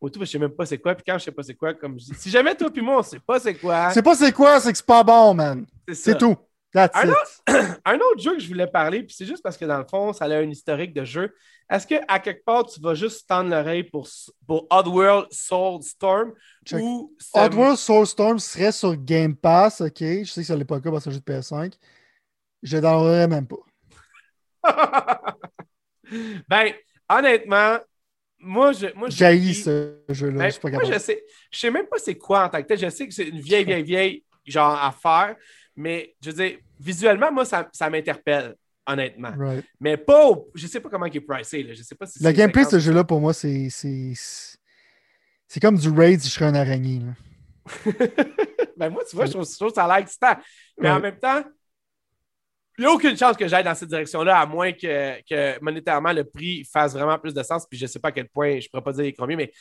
Moi, tout, je sais même pas c'est quoi. Puis quand je sais pas c'est quoi, comme je dis, si jamais toi puis moi, on sait pas c'est quoi, C'est pas c'est quoi, c'est que c'est pas bon, man. c'est tout. That's Un it. un autre jeu que je voulais parler, puis c'est juste parce que dans le fond, ça a un historique de jeu. Est-ce qu'à quelque part, tu vas juste tendre l'oreille pour, pour Oddworld Soulstorm Check. ou. Oddworld Soulstorm serait sur Game Pass, ok. Je sais que ça l'est pas le cas parce que c'est un jeu de PS5. Je l'aurais même pas. ben, honnêtement, moi, je. Moi, J'haïs ce jeu-là. ben, je suis pas moi, capable. je sais. Je sais même pas c'est quoi en tant que tel. Je sais que c'est une vieille, vieille, vieille genre affaire, mais je veux dire, visuellement, moi, ça, ça m'interpelle, honnêtement. Right. Mais pas au- Je sais pas comment il est pricé. Là. Je sais pas si Le gameplay de 50. ce jeu-là, pour moi, c'est. C'est comme du raid si je serais un araignée. là. ben moi, tu vois, je trouve, je trouve que ça a l'air excitant. Mais en même temps, il n'y a aucune chance que j'aille dans cette direction-là, à moins que, que monétairement le prix fasse vraiment plus de sens. Puis je ne sais pas à quel point, je ne pourrais pas dire combien, mais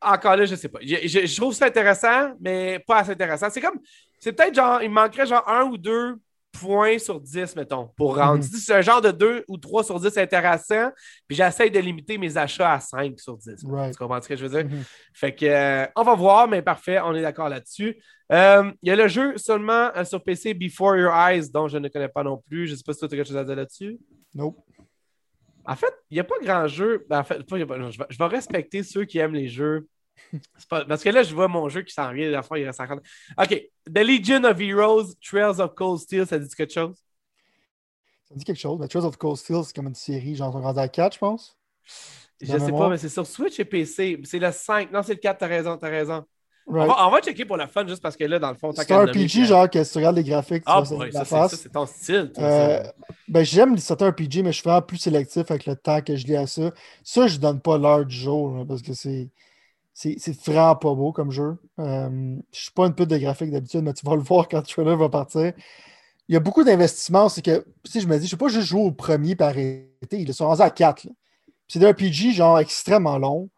encore là, je ne sais pas. Je, je- je trouve ça intéressant, mais pas assez intéressant. C'est comme, c'est peut-être genre, il me manquerait genre un ou deux points sur 10, mettons, pour rendre. Mhm. Si c'est un genre de 2 ou 3 sur 10 intéressant, puis j'essaie de limiter mes achats à 5 sur 10. Right. Tu comprends ce que je veux dire? Mhm. Fait que, euh, on va voir, mais parfait, on est d'accord là-dessus. Euh, Il y a le jeu seulement euh, sur PC Before Your Eyes, dont je ne connais pas non plus. Je ne sais pas si tu as quelque chose à dire là-dessus. Nope. En fait, il n'y a pas grand jeu. Ben, en fait, pas- je, vais, je vais respecter ceux qui aiment les jeux. Pas- parce que là, je vois mon jeu qui s'en vient. La fois, il reste 50. OK. The Legion of Heroes, Trails of Cold Steel, ça dit quelque chose? Ça dit quelque chose. mais Trails of Cold Steel, c'est comme une série, genre, rendu à 4, je pense. Je ne sais pas, mais c'est sur Switch et PC. C'est le 5. Non, c'est le 4, t'as raison, t'as raison. On, Right. va, on va checker pour le fun, juste parce que là, dans le fond, C'est un RPG, genre, que si tu regardes les graphiques, tu Ah, la ça, c'est- ça, face. c'est ton style. Euh, ben, j'aime certains RPG, mais je suis vraiment plus sélectif avec le temps que je lis à ça. Ça, je donne pas l'heure du jour, parce que c'est. C'est vraiment pas beau comme jeu. Euh, je suis pas une pute de graphique d'habitude, mais tu vas le voir quand le trailer va partir. Il y a beaucoup d'investissements. C'est que, si je me dis, je ne sais pas juste jouer au premier par arrêter. Ils sont rendus à 4. C'est des RPG genre extrêmement long.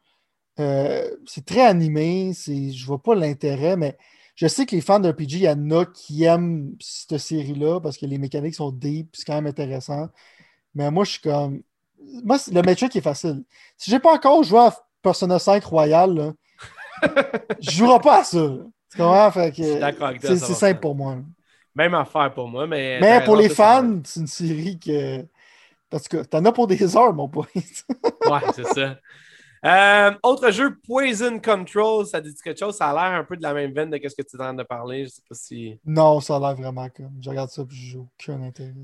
Euh, c'est très animé. c'est- Je vois pas l'intérêt, mais je sais que les fans d'RPG, il y en a qui aiment cette série-là parce que les mécaniques sont deep, c'est quand même intéressant. Mais moi, je suis comme. Moi, le metric est facile. Si j'ai pas encore joué à Persona 5 Royal, là, je jouerai pas à ça. là. Tu comprends? Fait que, Je suis d'accord avec toi, c'est simple faire. pour moi. Même affaire pour moi, mais. Mais pour les fans, c'est une série que. Parce que t'en as pour des heures, mon pote. Ouais, c'est ça. Euh, autre jeu, Poison Control, ça dit quelque chose? Ça a l'air un peu de la même veine de ce que tu es en train de parler. Je sais pas si. non, ça a l'air vraiment comme. Je regarde ça et je n'ai aucun intérêt.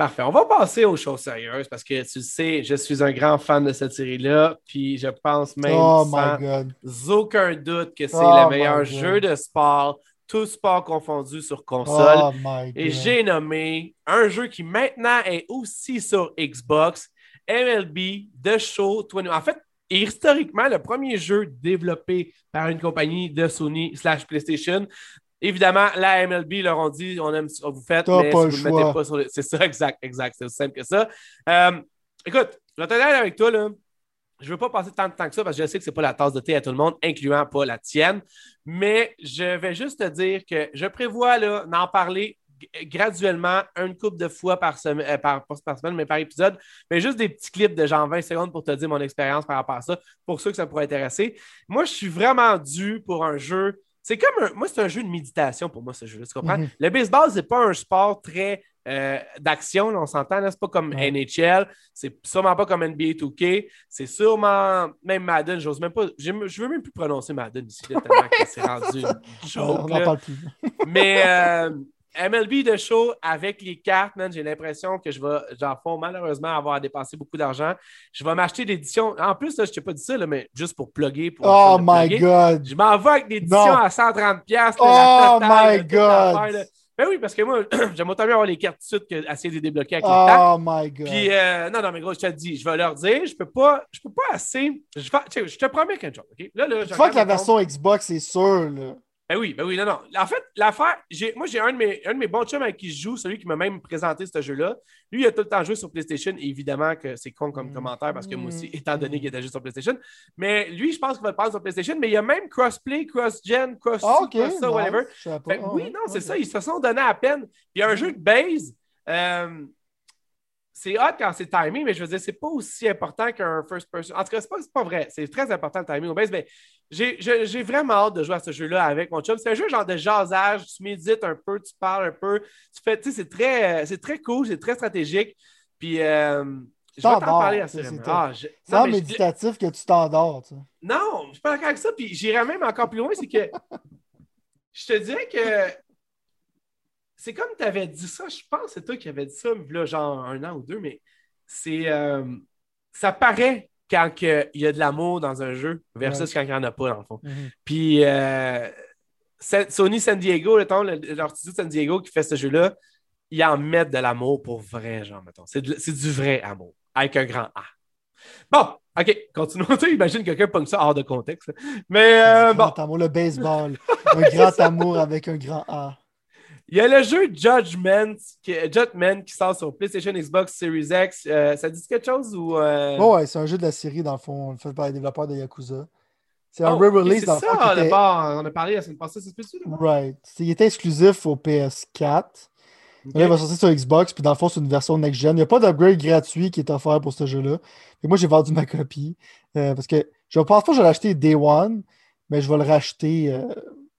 Parfait. On va passer aux choses sérieuses parce que tu le sais, je suis un grand fan de cette série-là. Puis je pense même oh sans aucun doute que c'est Oh le meilleur jeu de sport, tout sport confondu sur console. Oh my god. Et j'ai nommé un jeu qui maintenant est aussi sur Xbox, MLB The Show 21. En fait, historiquement, le premier jeu développé par une compagnie de Sony slash PlayStation. Évidemment, la MLB leur ont dit on aime ce que vous faites, mais pas si le vous ne mettez pas sur le. C'est ça, exact, exact. C'est aussi simple que ça. Euh, écoute, je vais te dire avec toi, là. Je ne veux pas passer tant de temps que ça parce que je sais que ce n'est pas la tasse de thé à tout le monde, incluant pas la tienne. Mais je vais juste te dire que je prévois d'en parler graduellement, une couple de fois par semaine, euh, par, semaine, mais par épisode. Mais juste des petits clips de genre 20 secondes pour te dire mon expérience par rapport à ça, pour ceux que ça pourrait intéresser. Moi, je suis vraiment dû pour un jeu. C'est comme un. Moi, c'est un jeu de méditation pour moi, ce jeu-là. Tu comprends? Mhm. Le baseball, c'est pas un sport très euh, d'action, on s'entend. C'est pas comme Ouais. NHL, c'est sûrement pas comme NBA 2K, c'est sûrement même Madden. J'ose même pas. Je veux même plus prononcer Madden ici, là, tellement que c'est rendu une on joke. là. parle plus. Mais euh, MLB de show avec les cartes, man, j'ai l'impression que je vais, j'en fais malheureusement avoir à dépenser beaucoup d'argent. Je vais m'acheter l'édition. En plus, là, je t'ai pas dit ça, là, mais juste pour plugger. Pour Oh my plugger. god. Je m'en vais avec l'édition à 130$. piastres, Oh my God. là. Ben oui, parce que moi, j'aime autant mieux avoir les cartes suite qu'essayer de les débloquer avec les cartes. Oh my god. Puis, euh, non, non, mais gros, je te le dis, je vais leur dire, je peux pas, je peux pas assez. Je, vais- te promets quelque chose, OK? Là, là, je tu vois regarde que la version Xbox, c'est sûr. Là. Ben oui, ben oui, non, non. En fait, l'affaire, j'ai, moi, j'ai un de, mes, un de mes bons chums avec qui je joue, celui qui m'a même présenté ce jeu-là. Lui, il a tout le temps joué sur PlayStation. Évidemment que c'est con comme Mm. commentaire parce que moi aussi, Mm. étant donné qu'il était juste sur PlayStation. Mais lui, je pense qu'il va le prendre sur PlayStation. Mais il y a même crossplay, cross-gen, cross Ah, ok. cross nice. whatever. Fait Ah, oui, ouais, non, c'est ça. Ils se sont donnés à peine. Puis il y a un jeu de base. euh, c'est hot quand c'est timé, mais je veux dire, c'est pas aussi important qu'un first person. En tout cas, c'est pas, pas vrai. C'est très important le timing au base, mais j'ai vraiment hâte de jouer à ce jeu-là avec mon chum. C'est un jeu genre de jasage, tu médites un peu, tu parles un peu, tu fais, tu sais, c'est très, c'est très cool, c'est très stratégique. Puis, euh, je vais t'en parler assez ah, je- C'est non, je- méditatif que tu t'endors. tu sais. non, je suis pas d'accord avec ça. Puis j'irais même encore plus loin, c'est que je te dirais que c'est comme tu avais dit ça, je pense que c'est toi qui avais dit ça, là, genre un an ou deux, mais c'est euh, ça paraît quand il y a de l'amour dans un jeu versus quand il n'y en a pas, dans le fond. Puis euh, Sony San Diego, leur studio de San Diego qui fait ce jeu-là, ils en mettent de l'amour pour vrai, genre, mettons. C'est du vrai amour, avec un grand A. Bon, OK, continuons. Tu sais, imagine quelqu'un pogne ça hors de contexte. Mais euh, bon, grand amour, le baseball. un grand amour avec un grand A. il y a le jeu Judgment qui, Judgment qui sort sur PlayStation, Xbox, Series X. Euh, ça dit quelque chose ou. euh, Ouais, ouais, c'est un jeu de la série, dans le fond, fait par les développeurs de Yakuza. C'est un oh, re-release, dans le c'est fond, ça, était... on a parlé la semaine passée, c'est là? Right. C'est- Il était exclusif au PS4. Ok. Là, il va sortir sur Xbox, puis dans le fond, c'est une version next-gen. Il n'y a pas d'upgrade gratuit qui est offert pour ce jeu-là. Et moi, j'ai vendu ma copie. euh, parce que je pense pas que je vais l'acheter Day One, mais je vais le racheter euh,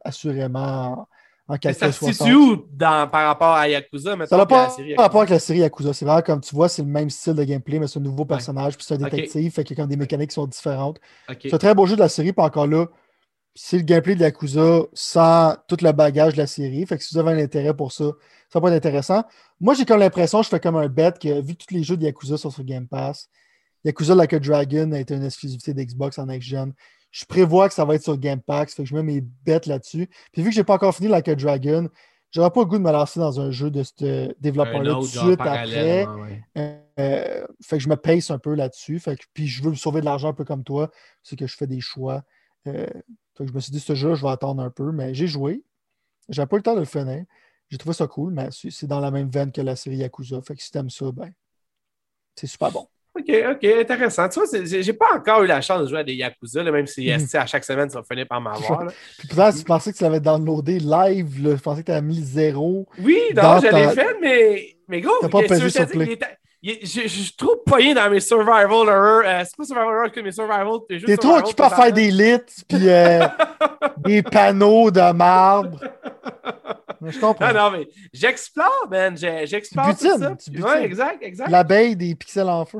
assurément en, ça 4K se 60. situe où dans, par rapport à Yakuza, maintenant? Ça n'a à pas série rapport avec la série Yakuza. C'est vraiment comme tu vois, c'est le même style de gameplay, mais c'est un nouveau personnage, puis c'est un détective, fait qu'il y a comme des mécaniques qui sont différentes. C'est un très beau jeu de la série, puis encore là, c'est le gameplay de Yakuza sans tout le bagage de la série. Fait que si vous avez un intérêt pour ça, ça peut être intéressant. Moi, j'ai comme l'impression, je fais comme un bet que vu que tous les jeux de Yakuza sont sur Game Pass, Yakuza Like a Dragon a été une exclusivité d'Xbox en Next Gen. Je prévois que ça va être sur Game Pass, fait que je mets mes bêtes là-dessus. Puis vu que j'ai pas encore fini Like a Dragon, j'aurais pas le goût de me lancer dans un jeu de ce développeur-là tout de suite après. ouais. Euh, fait que je me pace un peu là-dessus. Fait que, puis je veux me sauver de l'argent un peu comme toi. C'est que je fais des choix. Euh, fait que je me suis dit, ce jeu, je vais attendre un peu. Mais j'ai joué. J'ai pas eu le temps de le finir. J'ai trouvé ça cool, mais c'est c'est dans la même veine que la série Yakuza. Fait que si t'aimes ça, ben, c'est super bon. OK, OK, intéressant. Tu vois, j'ai pas encore eu la chance de jouer à des Yakuza, là, même si Mhm. sais, à chaque semaine, ça va finir par m'avoir. là. Puis si tu pensais que tu l'avais downloadé live, là, je pensais que tu avais mis zéro. Oui, non, je l'ai fait, mais, mais gros, T'as pas pesé je sur play. je, suis trop poigné dans mes survival horror. euh, c'est pas survival horror que mes survival. T'es trop occupé à faire des lits, puis euh, des panneaux de marbre. Mais je comprends. Non, non, mais j'explore, man. J'explore Tu tout ça. tu Ouais, butines. exact, exact. L'abeille des pixels en feu.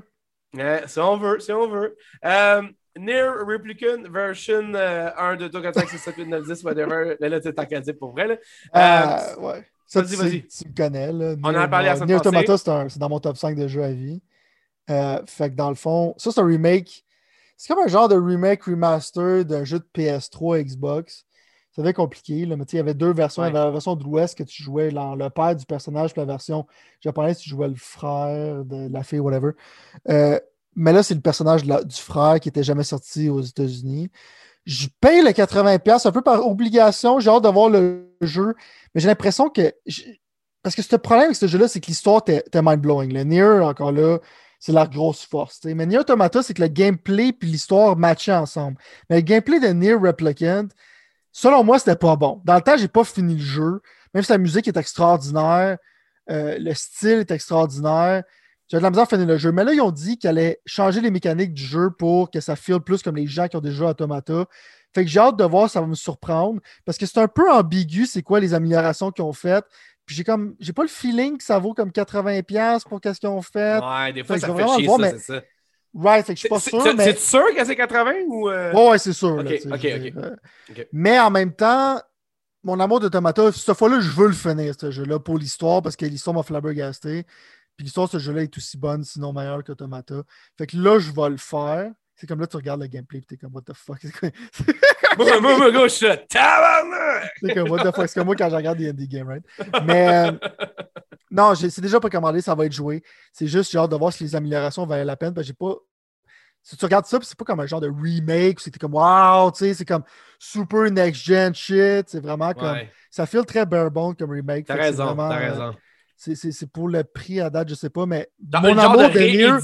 Ouais, si on veut, si on veut. Euh, Near Replicant version euh, 1, 2, 3, 4, 5, 6, 7, 8, 9, 10, whatever. Là, là, tu t'as qu'à dire pour vrai. Là. Euh, ouais. Ça, vas-y, tu, vas-y. tu le connais. Là. On en a parlé la semaine Nier passée. Automata, c'est un- c'est dans mon top 5 de jeux à vie. Euh, fait que dans le fond, ça, c'est un remake. C'est comme un genre de remake remaster d'un jeu de PS3 Xbox. Ça devait être compliqué. Là, mais il y avait deux versions. Il y avait la version de l'Ouest que tu jouais dans le père du personnage, puis la version japonaise, tu jouais le frère de la fille, whatever. Euh, mais là, c'est le personnage du frère qui n'était jamais sorti aux États-Unis. Je paye le 80$ un peu par obligation. J'ai hâte de voir le jeu. Mais j'ai l'impression que. Parce que ce problème avec ce jeu-là, c'est que l'histoire était mind-blowing. Le Nier, encore là, c'est la grosse force. Mais Nier Automata, c'est que le gameplay et l'histoire matchaient ensemble. Mais le gameplay de Nier Replicant, selon moi, c'était pas bon. Dans le temps, j'ai pas fini le jeu. Même si la musique est extraordinaire, euh, le style est extraordinaire. J'ai de la misère à finir le jeu. Mais là, ils ont dit qu'ils allaient changer les mécaniques du jeu pour que ça file plus comme les gens qui ont déjà Automata. Fait que j'ai hâte de voir, ça va me surprendre. Parce que c'est un peu ambigu, c'est quoi les améliorations qu'ils ont faites. Puis j'ai comme j'ai pas le feeling que ça vaut comme 80$ pour qu'est-ce qu'ils ont fait. Ouais, des fois, ça fait chier, ça, c'est ça. Right, fait que je suis pas sûr. Mais... C'est sûr que c'est 80 ou. Euh? Ouais, c'est sûr. Ok, ok, ok. Mais en même temps, mon amour d'Automata, cette fois-là, je veux le finir, ce jeu-là, pour l'histoire, parce que l'histoire m'a flabbergasté. Puis l'histoire de ce jeu-là est aussi bonne, sinon meilleure qu'Automata. Fait que là, je vais le faire. C'est comme là, tu regardes le gameplay et t'es comme, what the fuck? moi, moi, moi, gauche, C'est comme, what the fuck? C'est comme moi quand je regarde des indie games, right? Mais euh, non, c'est déjà pas commandé, ça va être joué. C'est juste, j'ai hâte de voir si les améliorations valaient la peine. Parce que j'ai pas. Si tu regardes ça, c'est pas comme un genre de remake, c'était comme wow, tu sais, c'est comme super next-gen shit. C'est vraiment comme. Ça file très bare bone comme remake. T'as raison, t'as euh, raison c'est pour le prix à date, je sais pas, mais Dans mon amour de, Nier.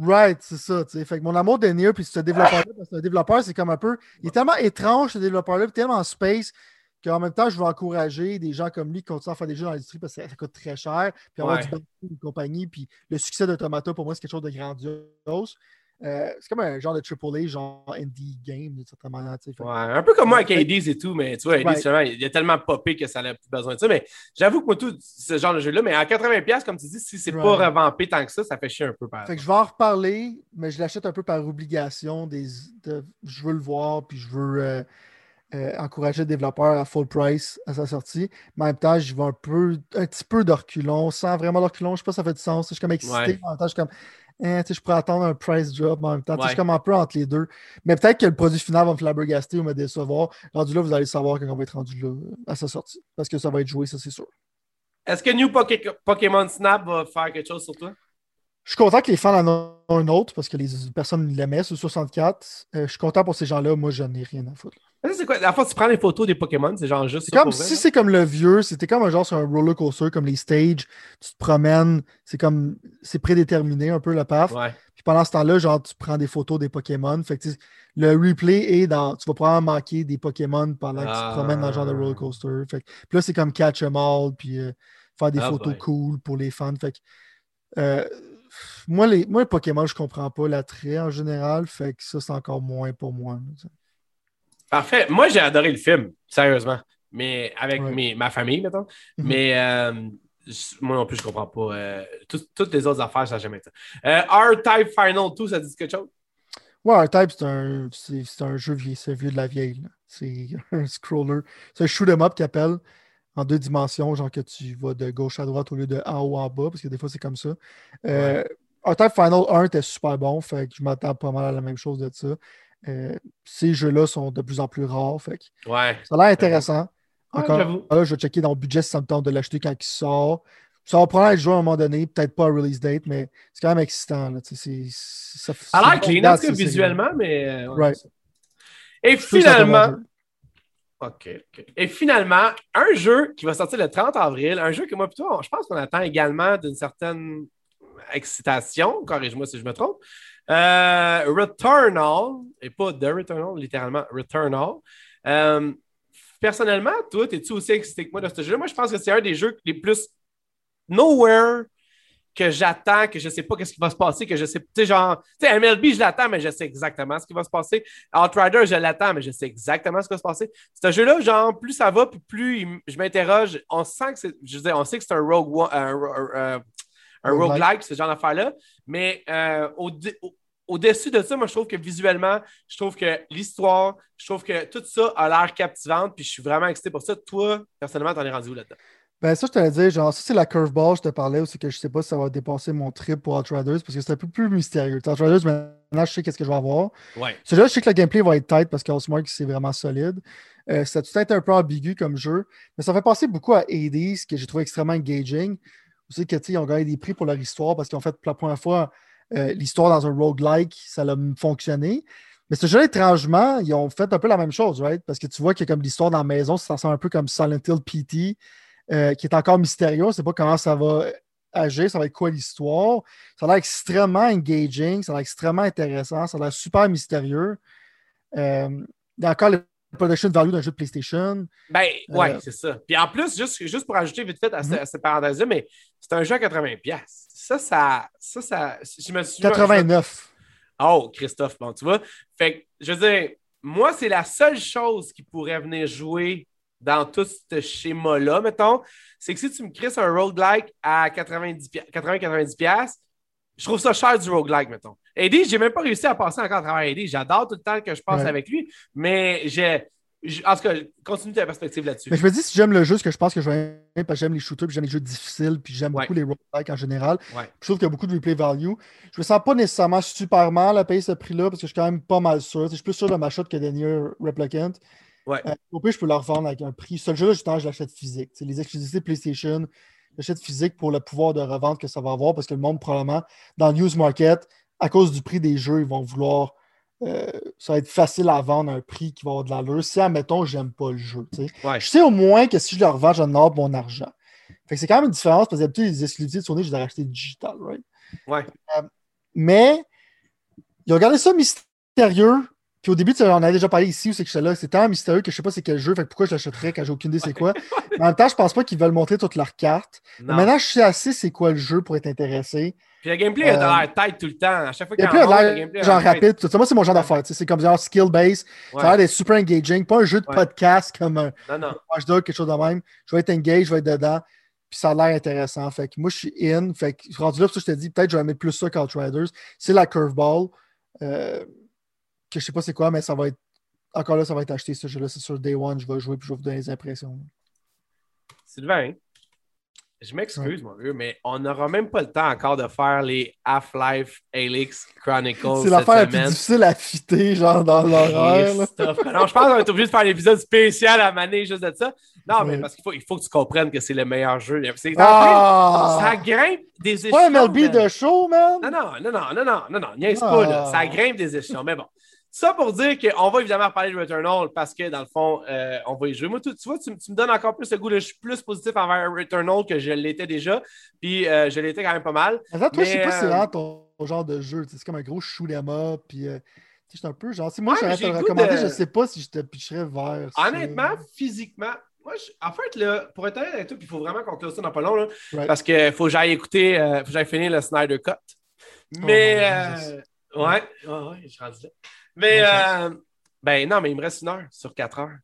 Right, c'est ça. Fait que mon amour de Nier, puis ce développeur-là, c'est un développeur, c'est comme un peu. Il est tellement étrange, ce développeur-là, tellement space, qu'en même temps, je veux encourager des gens comme lui qui continuent à faire des jeux dans l'industrie parce que ça, coûte très cher, puis avoir du du de compagnie, puis le succès d'Automata, pour moi, c'est quelque chose de grandiose. Euh, c'est comme un genre de AAA, genre indie game, d'une certaine manière. Ouais, un peu comme moi avec Hades et tout, mais tu vois, Hades, il a tellement popé que ça n'a plus besoin de ça. Mais j'avoue que moi, tout ce genre de jeu-là, mais à 80$, comme tu dis, si c'est pas revampé tant que ça, ça fait chier un peu. Par... Fait que je vais en reparler, mais je l'achète un peu par obligation. Des, je veux le voir, puis je veux euh, euh, encourager le développeur à full price à sa sortie. Mais en même temps, je vais un peu, un petit peu de reculons, sans vraiment de reculons. Je sais pas si ça fait du sens. Je suis comme excité. En même temps, je suis comme eh, je pourrais attendre un price drop en même temps. Je suis comme un peu entre les deux. Mais peut-être que le produit final va me flabbergaster ou me décevoir. Rendu là, vous allez savoir quand on va être rendu là à sa sortie. Parce que ça va être joué, ça c'est sûr. Est-ce que New Pokémon Snap va faire quelque chose sur toi? Je suis content que les fans en ont un autre parce que les personnes l'aimaient sur 64. Euh, je suis content pour ces gens-là. Moi, je n'ai rien à foutre. C'est quoi? La fois, tu prends les photos des Pokémon, c'est genre juste. C'est comme si c'est comme le vieux, c'était comme un genre sur un roller coaster, comme les stages. Tu te promènes, c'est comme. C'est prédéterminé un peu le path. Puis pendant ce temps-là, genre, tu prends des photos des Pokémon. Fait que le replay est dans. Tu vas probablement manquer des Pokémon pendant que tu te promènes dans le genre de roller coaster. Fait que, puis là, c'est comme catch them all, puis euh, faire des ah, photos cool pour les fans. Fait que. Euh, moi, les, moi, les Pokémon, je comprends pas l'attrait en général. Fait que ça, c'est encore moins pour moi. Parfait. Moi, j'ai adoré le film, sérieusement. Mais avec ma famille, mettons. Mhm. Mais euh, moi non plus, je comprends pas. Euh, toutes les autres affaires, ça jamais été. Euh, R-Type Final 2, ça dit quelque chose? Ouais, R-Type, c'est un, un, jeu vieux, c'est vieux de la vieille. C'est un scroller. C'est un shoot 'em up qui appelle en deux dimensions, genre que tu vas de gauche à droite au lieu de en haut en bas, parce que des fois, c'est comme ça. R-Type Final 1 était super bon, fait que je m'attends pas mal à la même chose de ça. Euh, ces jeux-là sont de plus en plus rares. Fait ouais. Ça a l'air intéressant. Encore là, je vais checker dans le budget si ça me tente de l'acheter quand il sort. Ça va probablement être joué à un moment donné, peut-être pas à release date, mais c'est quand même excitant. Là, ça, a l'air clean, visuellement, mais. Euh, right. Et finalement. OK. Et finalement, un jeu qui va sortir le 30 avril, un jeu que moi, plutôt, je pense qu'on attend également d'une certaine excitation, corrige-moi si je me trompe. Euh, Returnal, et pas The Returnal, littéralement Returnal. Euh, personnellement, toi, es-tu aussi excité que moi de ce jeu? Moi, je pense que c'est un des jeux les plus nowhere que j'attends, que je sais pas qu'est-ce qui va se passer, que je sais, tu sais, genre, tu sais, MLB, je l'attends, mais je sais exactement ce qui va se passer. Outrider, je l'attends, mais je sais exactement ce qui va se passer. Ce jeu-là, genre, plus ça va, plus je m'interroge. On sent que c'est, je veux dire, on sait que c'est un rogue, un, un roguelike, ce genre d'affaire-là. Mais euh, au-dessus de ça, moi, je trouve que visuellement, je trouve que l'histoire, je trouve que tout ça a l'air captivante, puis je suis vraiment excité pour ça. Toi, personnellement, t'en es rendu où là-dedans? Ben ça, je te dire, genre, ça c'est la curveball, je te parlais, c'est que je sais pas si ça va dépasser mon trip pour Outriders, parce que c'est un peu plus mystérieux. Outriders, maintenant, je sais qu'est-ce que je vais avoir. Ouais. Celui-là, je sais que le gameplay va être tight parce qu'Housemark, c'est vraiment solide. Euh, ça a tout été un peu ambigu comme jeu, mais ça fait passer beaucoup à Hades, que j'ai trouvé extrêmement engaging. Vous savez qu'ils ont gagné des prix pour leur histoire parce qu'ils ont fait pour la première fois euh, l'histoire dans un roguelike, ça a fonctionné. Mais ce jeu étrangement, ils ont fait un peu la même chose, right? Parce que tu vois qu'il y a comme l'histoire dans la maison, ça ressemble un peu comme Silent Hill PT, euh, qui est encore mystérieux. On ne sait pas comment ça va agir, ça va être quoi l'histoire? Ça a l'air extrêmement engaging, ça a l'air extrêmement intéressant, ça a l'air super mystérieux. Euh, il y a encore le production value d'un jeu de PlayStation. Ben, ouais, euh, c'est ça. Puis en plus, juste, juste pour ajouter vite fait à, mhm. cette parenthèse-là, mais c'est un jeu à 80$. Ça, ça, ça, ça. Je me suis, 89. Oh, Christophe, bon, tu vois. Fait que, je veux dire, moi, c'est la seule chose qui pourrait venir jouer dans tout ce schéma-là, mettons, c'est que si tu me crées un roguelike à 90$, je trouve ça cher du roguelike, mettons. Eddie, j'ai même pas réussi à passer encore à travers Eddie. J'adore tout le temps que je passe avec lui, mais j'ai. En tout cas, continue ta perspective là-dessus. Mais je me dis, si j'aime le jeu, ce que je pense que je vais aimer, parce que j'aime les shooters, puis j'aime les jeux difficiles, puis j'aime beaucoup les roguelikes en général. Je trouve qu'il y a beaucoup de replay value. Je me sens pas nécessairement super mal à payer ce prix-là, parce que je suis quand même pas mal sûr. Je suis plus sûr de ma shot que Daniel Replicant. Ouais. Euh, au pire, je peux le revendre avec un prix. Ce jeu-là, justement, je l'achète physique. C'est les exclusivités PlayStation, j'achète physique pour le pouvoir de revente que ça va avoir, parce que le monde, probablement, dans le news market, à cause du prix des jeux, ils vont vouloir. Euh, ça va être facile à vendre un prix qui va avoir de l'allure. Si, admettons, j'aime pas le jeu. Je sais au moins que si je le revends, j'en ai mon argent. Fait que c'est quand même une différence parce que d'habitude, les exclusivités de Sony, je les ai rachetées digital, right? Ouais. Euh, mais ils ont gardé ça mystérieux. Puis au début, on en avait déjà parlé ici où c'est que j'étais là. C'est tellement mystérieux que je sais pas c'est quel jeu. Fait que pourquoi je l'achèterais quand j'ai aucune idée c'est quoi. Mais en même temps, je pense pas qu'ils veulent montrer toutes leurs cartes. Maintenant, je sais assez c'est quoi le jeu pour être intéressé. Puis le gameplay a l'air tête tout le temps. À chaque fois qu'il y a un gameplay genre rapide. Tout ça. Moi, c'est mon genre d'affaire. C'est comme genre skill base. Ça a l'air d'être super engaging. Pas un jeu de podcast comme un Watch Dog, quelque chose de même. Je vais être engaged, je vais être dedans. Puis ça a l'air intéressant. Fait que moi, je suis in. Fait que rendu là, ça, je te dis, peut-être je vais mettre plus ça qu'Outriders. C'est la curveball. Euh, que je sais pas c'est quoi, mais ça va être. Encore là, ça va être acheté ce jeu-là. C'est sur Day One. Je vais jouer puis je vais vous donner les impressions. Sylvain, je m'excuse, mon vieux, mais on n'aura même pas le temps encore de faire les Half-Life Alyx Chronicles. C'est l'affaire la plus difficile à fitter, genre dans l'horaire. non, je pense qu'on va être obligé de faire l'épisode spécial à Mané juste de ça. Non, mais parce qu'il faut, il faut que tu comprennes que c'est le meilleur jeu. Ah! Ça grimpe des échelons. pas un MLB de show, man? Non, non, non, non, non, non, non, non, niaise pas, là. Ça grimpe des échelons. Mais bon, ça pour dire qu'on va évidemment parler de Returnal parce que dans le fond, euh, on va y jouer. Moi, tu, vois, tu, me donnes encore plus le goût. je suis plus positif envers Returnal que je l'étais déjà. Puis euh, je l'étais quand même pas mal. Attends, toi, je sais pas si c'est euh, ton, genre de jeu. C'est comme un gros shoot'em Puis je suis un peu genre. Si moi, j'aurais te le recommander, je sais pas si je te pitcherais vers. Honnêtement, physiquement, moi, en fait, là, pour être honnête avec toi, il faut vraiment qu'on close ça dans pas long. Là, Parce qu'il faut que j'aille écouter, il faut que j'aille finir le Snyder Cut. Oh mais. ouais, ouais, ouais, je suis rendu là. Mais, euh, ben non, mais il me reste une heure sur quatre heures.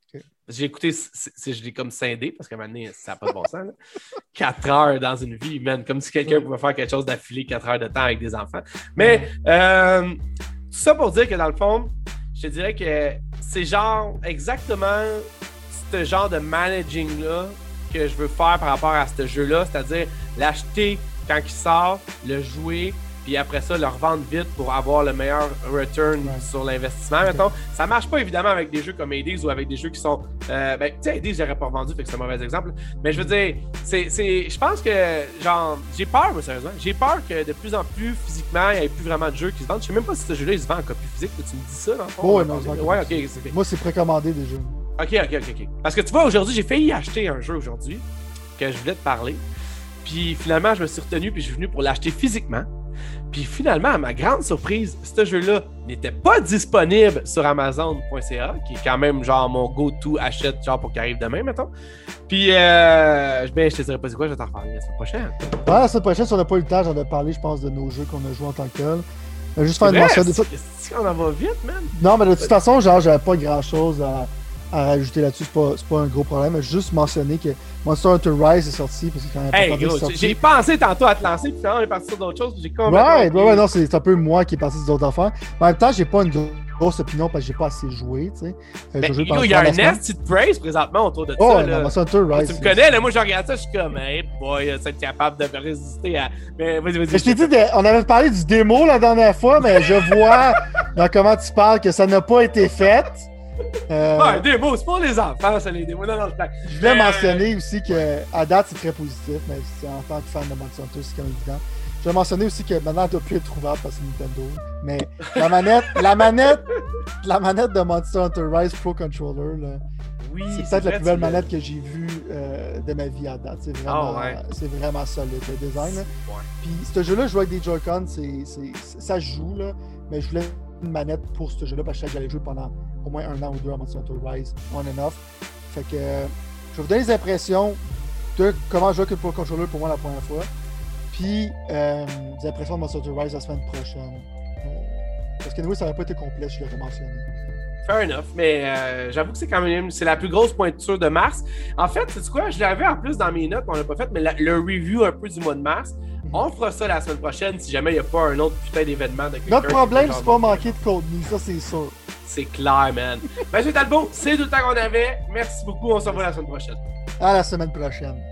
J'ai écouté, je l'ai comme scindé parce qu'à un moment donné, ça n'a pas de bon sens. Quatre heures dans une vie, man, comme si quelqu'un pouvait faire quelque chose d'affilé quatre heures de temps avec des enfants. Mais euh, tout ça pour dire que dans le fond, je te dirais que c'est genre exactement ce genre de managing-là que je veux faire par rapport à ce jeu-là, c'est-à-dire l'acheter quand il sort, le jouer, puis après ça, le revendre vite pour avoir le meilleur return sur l'investissement, mettons. Ça marche pas évidemment avec des jeux comme Hades ou avec des jeux qui sont. Euh, ben, tu sais, Hades, j'aurais pas revendu, fait que c'est un mauvais exemple. Mais je veux dire, c'est, je pense que, genre, j'ai peur, moi, sérieusement. J'ai peur que de plus en plus, physiquement, il n'y ait plus vraiment de jeux qui se vendent. Je sais même pas si ce jeu-là, il se vend en copie physique. Tu me dis ça, dans le fond? ouais, non, ouais, ok. Moi, c'est précommandé des jeux. Ok, ok, ok, ok. Parce que tu vois, aujourd'hui, j'ai failli acheter un jeu aujourd'hui que je voulais te parler. Puis finalement, je me suis retenu puis je suis venu pour l'acheter physiquement. Puis finalement, à ma grande surprise, ce jeu-là n'était pas disponible sur Amazon.ca, qui est quand même genre mon go-to achète genre pour qu'il arrive demain, mettons. Puis, euh, ben, je te dirais pas c'est quoi, je vais t'en reparler la semaine prochaine. Ouais, la semaine prochaine, si on n'a pas eu le temps, j'en ai parlé, je pense, de nos jeux qu'on a joués en tant que tel. Juste faire une mention de ça. qu'on en va vite, man? Non, mais de toute façon, genre, j'avais pas grand-chose à à rajouter là-dessus, c'est pas, pas un gros problème. Juste mentionner que Monster Hunter Rise est sorti parce que quand même hey, J'ai pensé tantôt à te lancer, puis finalement, on est parti sur d'autres choses, j'ai complètement. Ouais, ouais, ouais, non, c'est un peu moi qui est parti sur d'autres affaires. Mais en même temps, j'ai pas une grosse opinion parce que j'ai pas assez joué, tu sais. Euh, il y a un nasty de praise présentement autour de oh, ça. Là. Monster Hunter Rise. Tu me connais, là, moi, je regarde ça, je suis comme, hey boy, c'est capable de résister à. Mais vas-y, vas-y. Je t'ai dit, on avait parlé du démo la dernière fois, mais je vois dans comment tu parles que ça n'a pas été fait. Euh, ouais, démo, c'est pour les enfants, ça, les démos. Non, non, je voulais mentionner aussi qu'à date, c'est très positif, mais c'est en tant que fan de Monster Hunter, c'est quand même évident. Je vais mentionner aussi que maintenant, elle doit plus être trouvable parce que Nintendo. Mais la manette, la manette, la manette de Monster Hunter Rise Pro Controller, là, Oui, c'est peut-être la plus belle manette que j'ai vue euh, de ma vie à date. C'est vraiment, Ah ouais. c'est vraiment solide le design. là. Ouais. Puis ce jeu-là, jouer avec des Joy-Con, c'est, ça joue, là, mais je voulais une manette pour ce jeu-là parce que je savais que j'allais jouer pendant au moins un an ou deux à Monster Hunter Rise, on and off. Fait que je vais vous donner les impressions de comment jouer avec le Pro Controller pour moi la première fois. Puis euh, des impressions de Monster Hunter Rise la semaine prochaine. Euh, parce que nous, ça n'aurait pas été complet, je l'aurais mentionné. Fair enough, mais euh, j'avoue que c'est quand même c'est la plus grosse pointure de mars. En fait, c'est quoi? Je l'avais en plus dans mes notes, on l'a pas fait, mais la- le review un peu du mois de mars. On fera ça la semaine prochaine si jamais il n'y a pas un autre putain d'événement de Notre problème, c'est pas manquer de contenu, ça c'est sûr. C'est clair, man. Monsieur Talbot, c'est tout le temps qu'on avait. Merci beaucoup. On se revoit la semaine prochaine. À la semaine prochaine.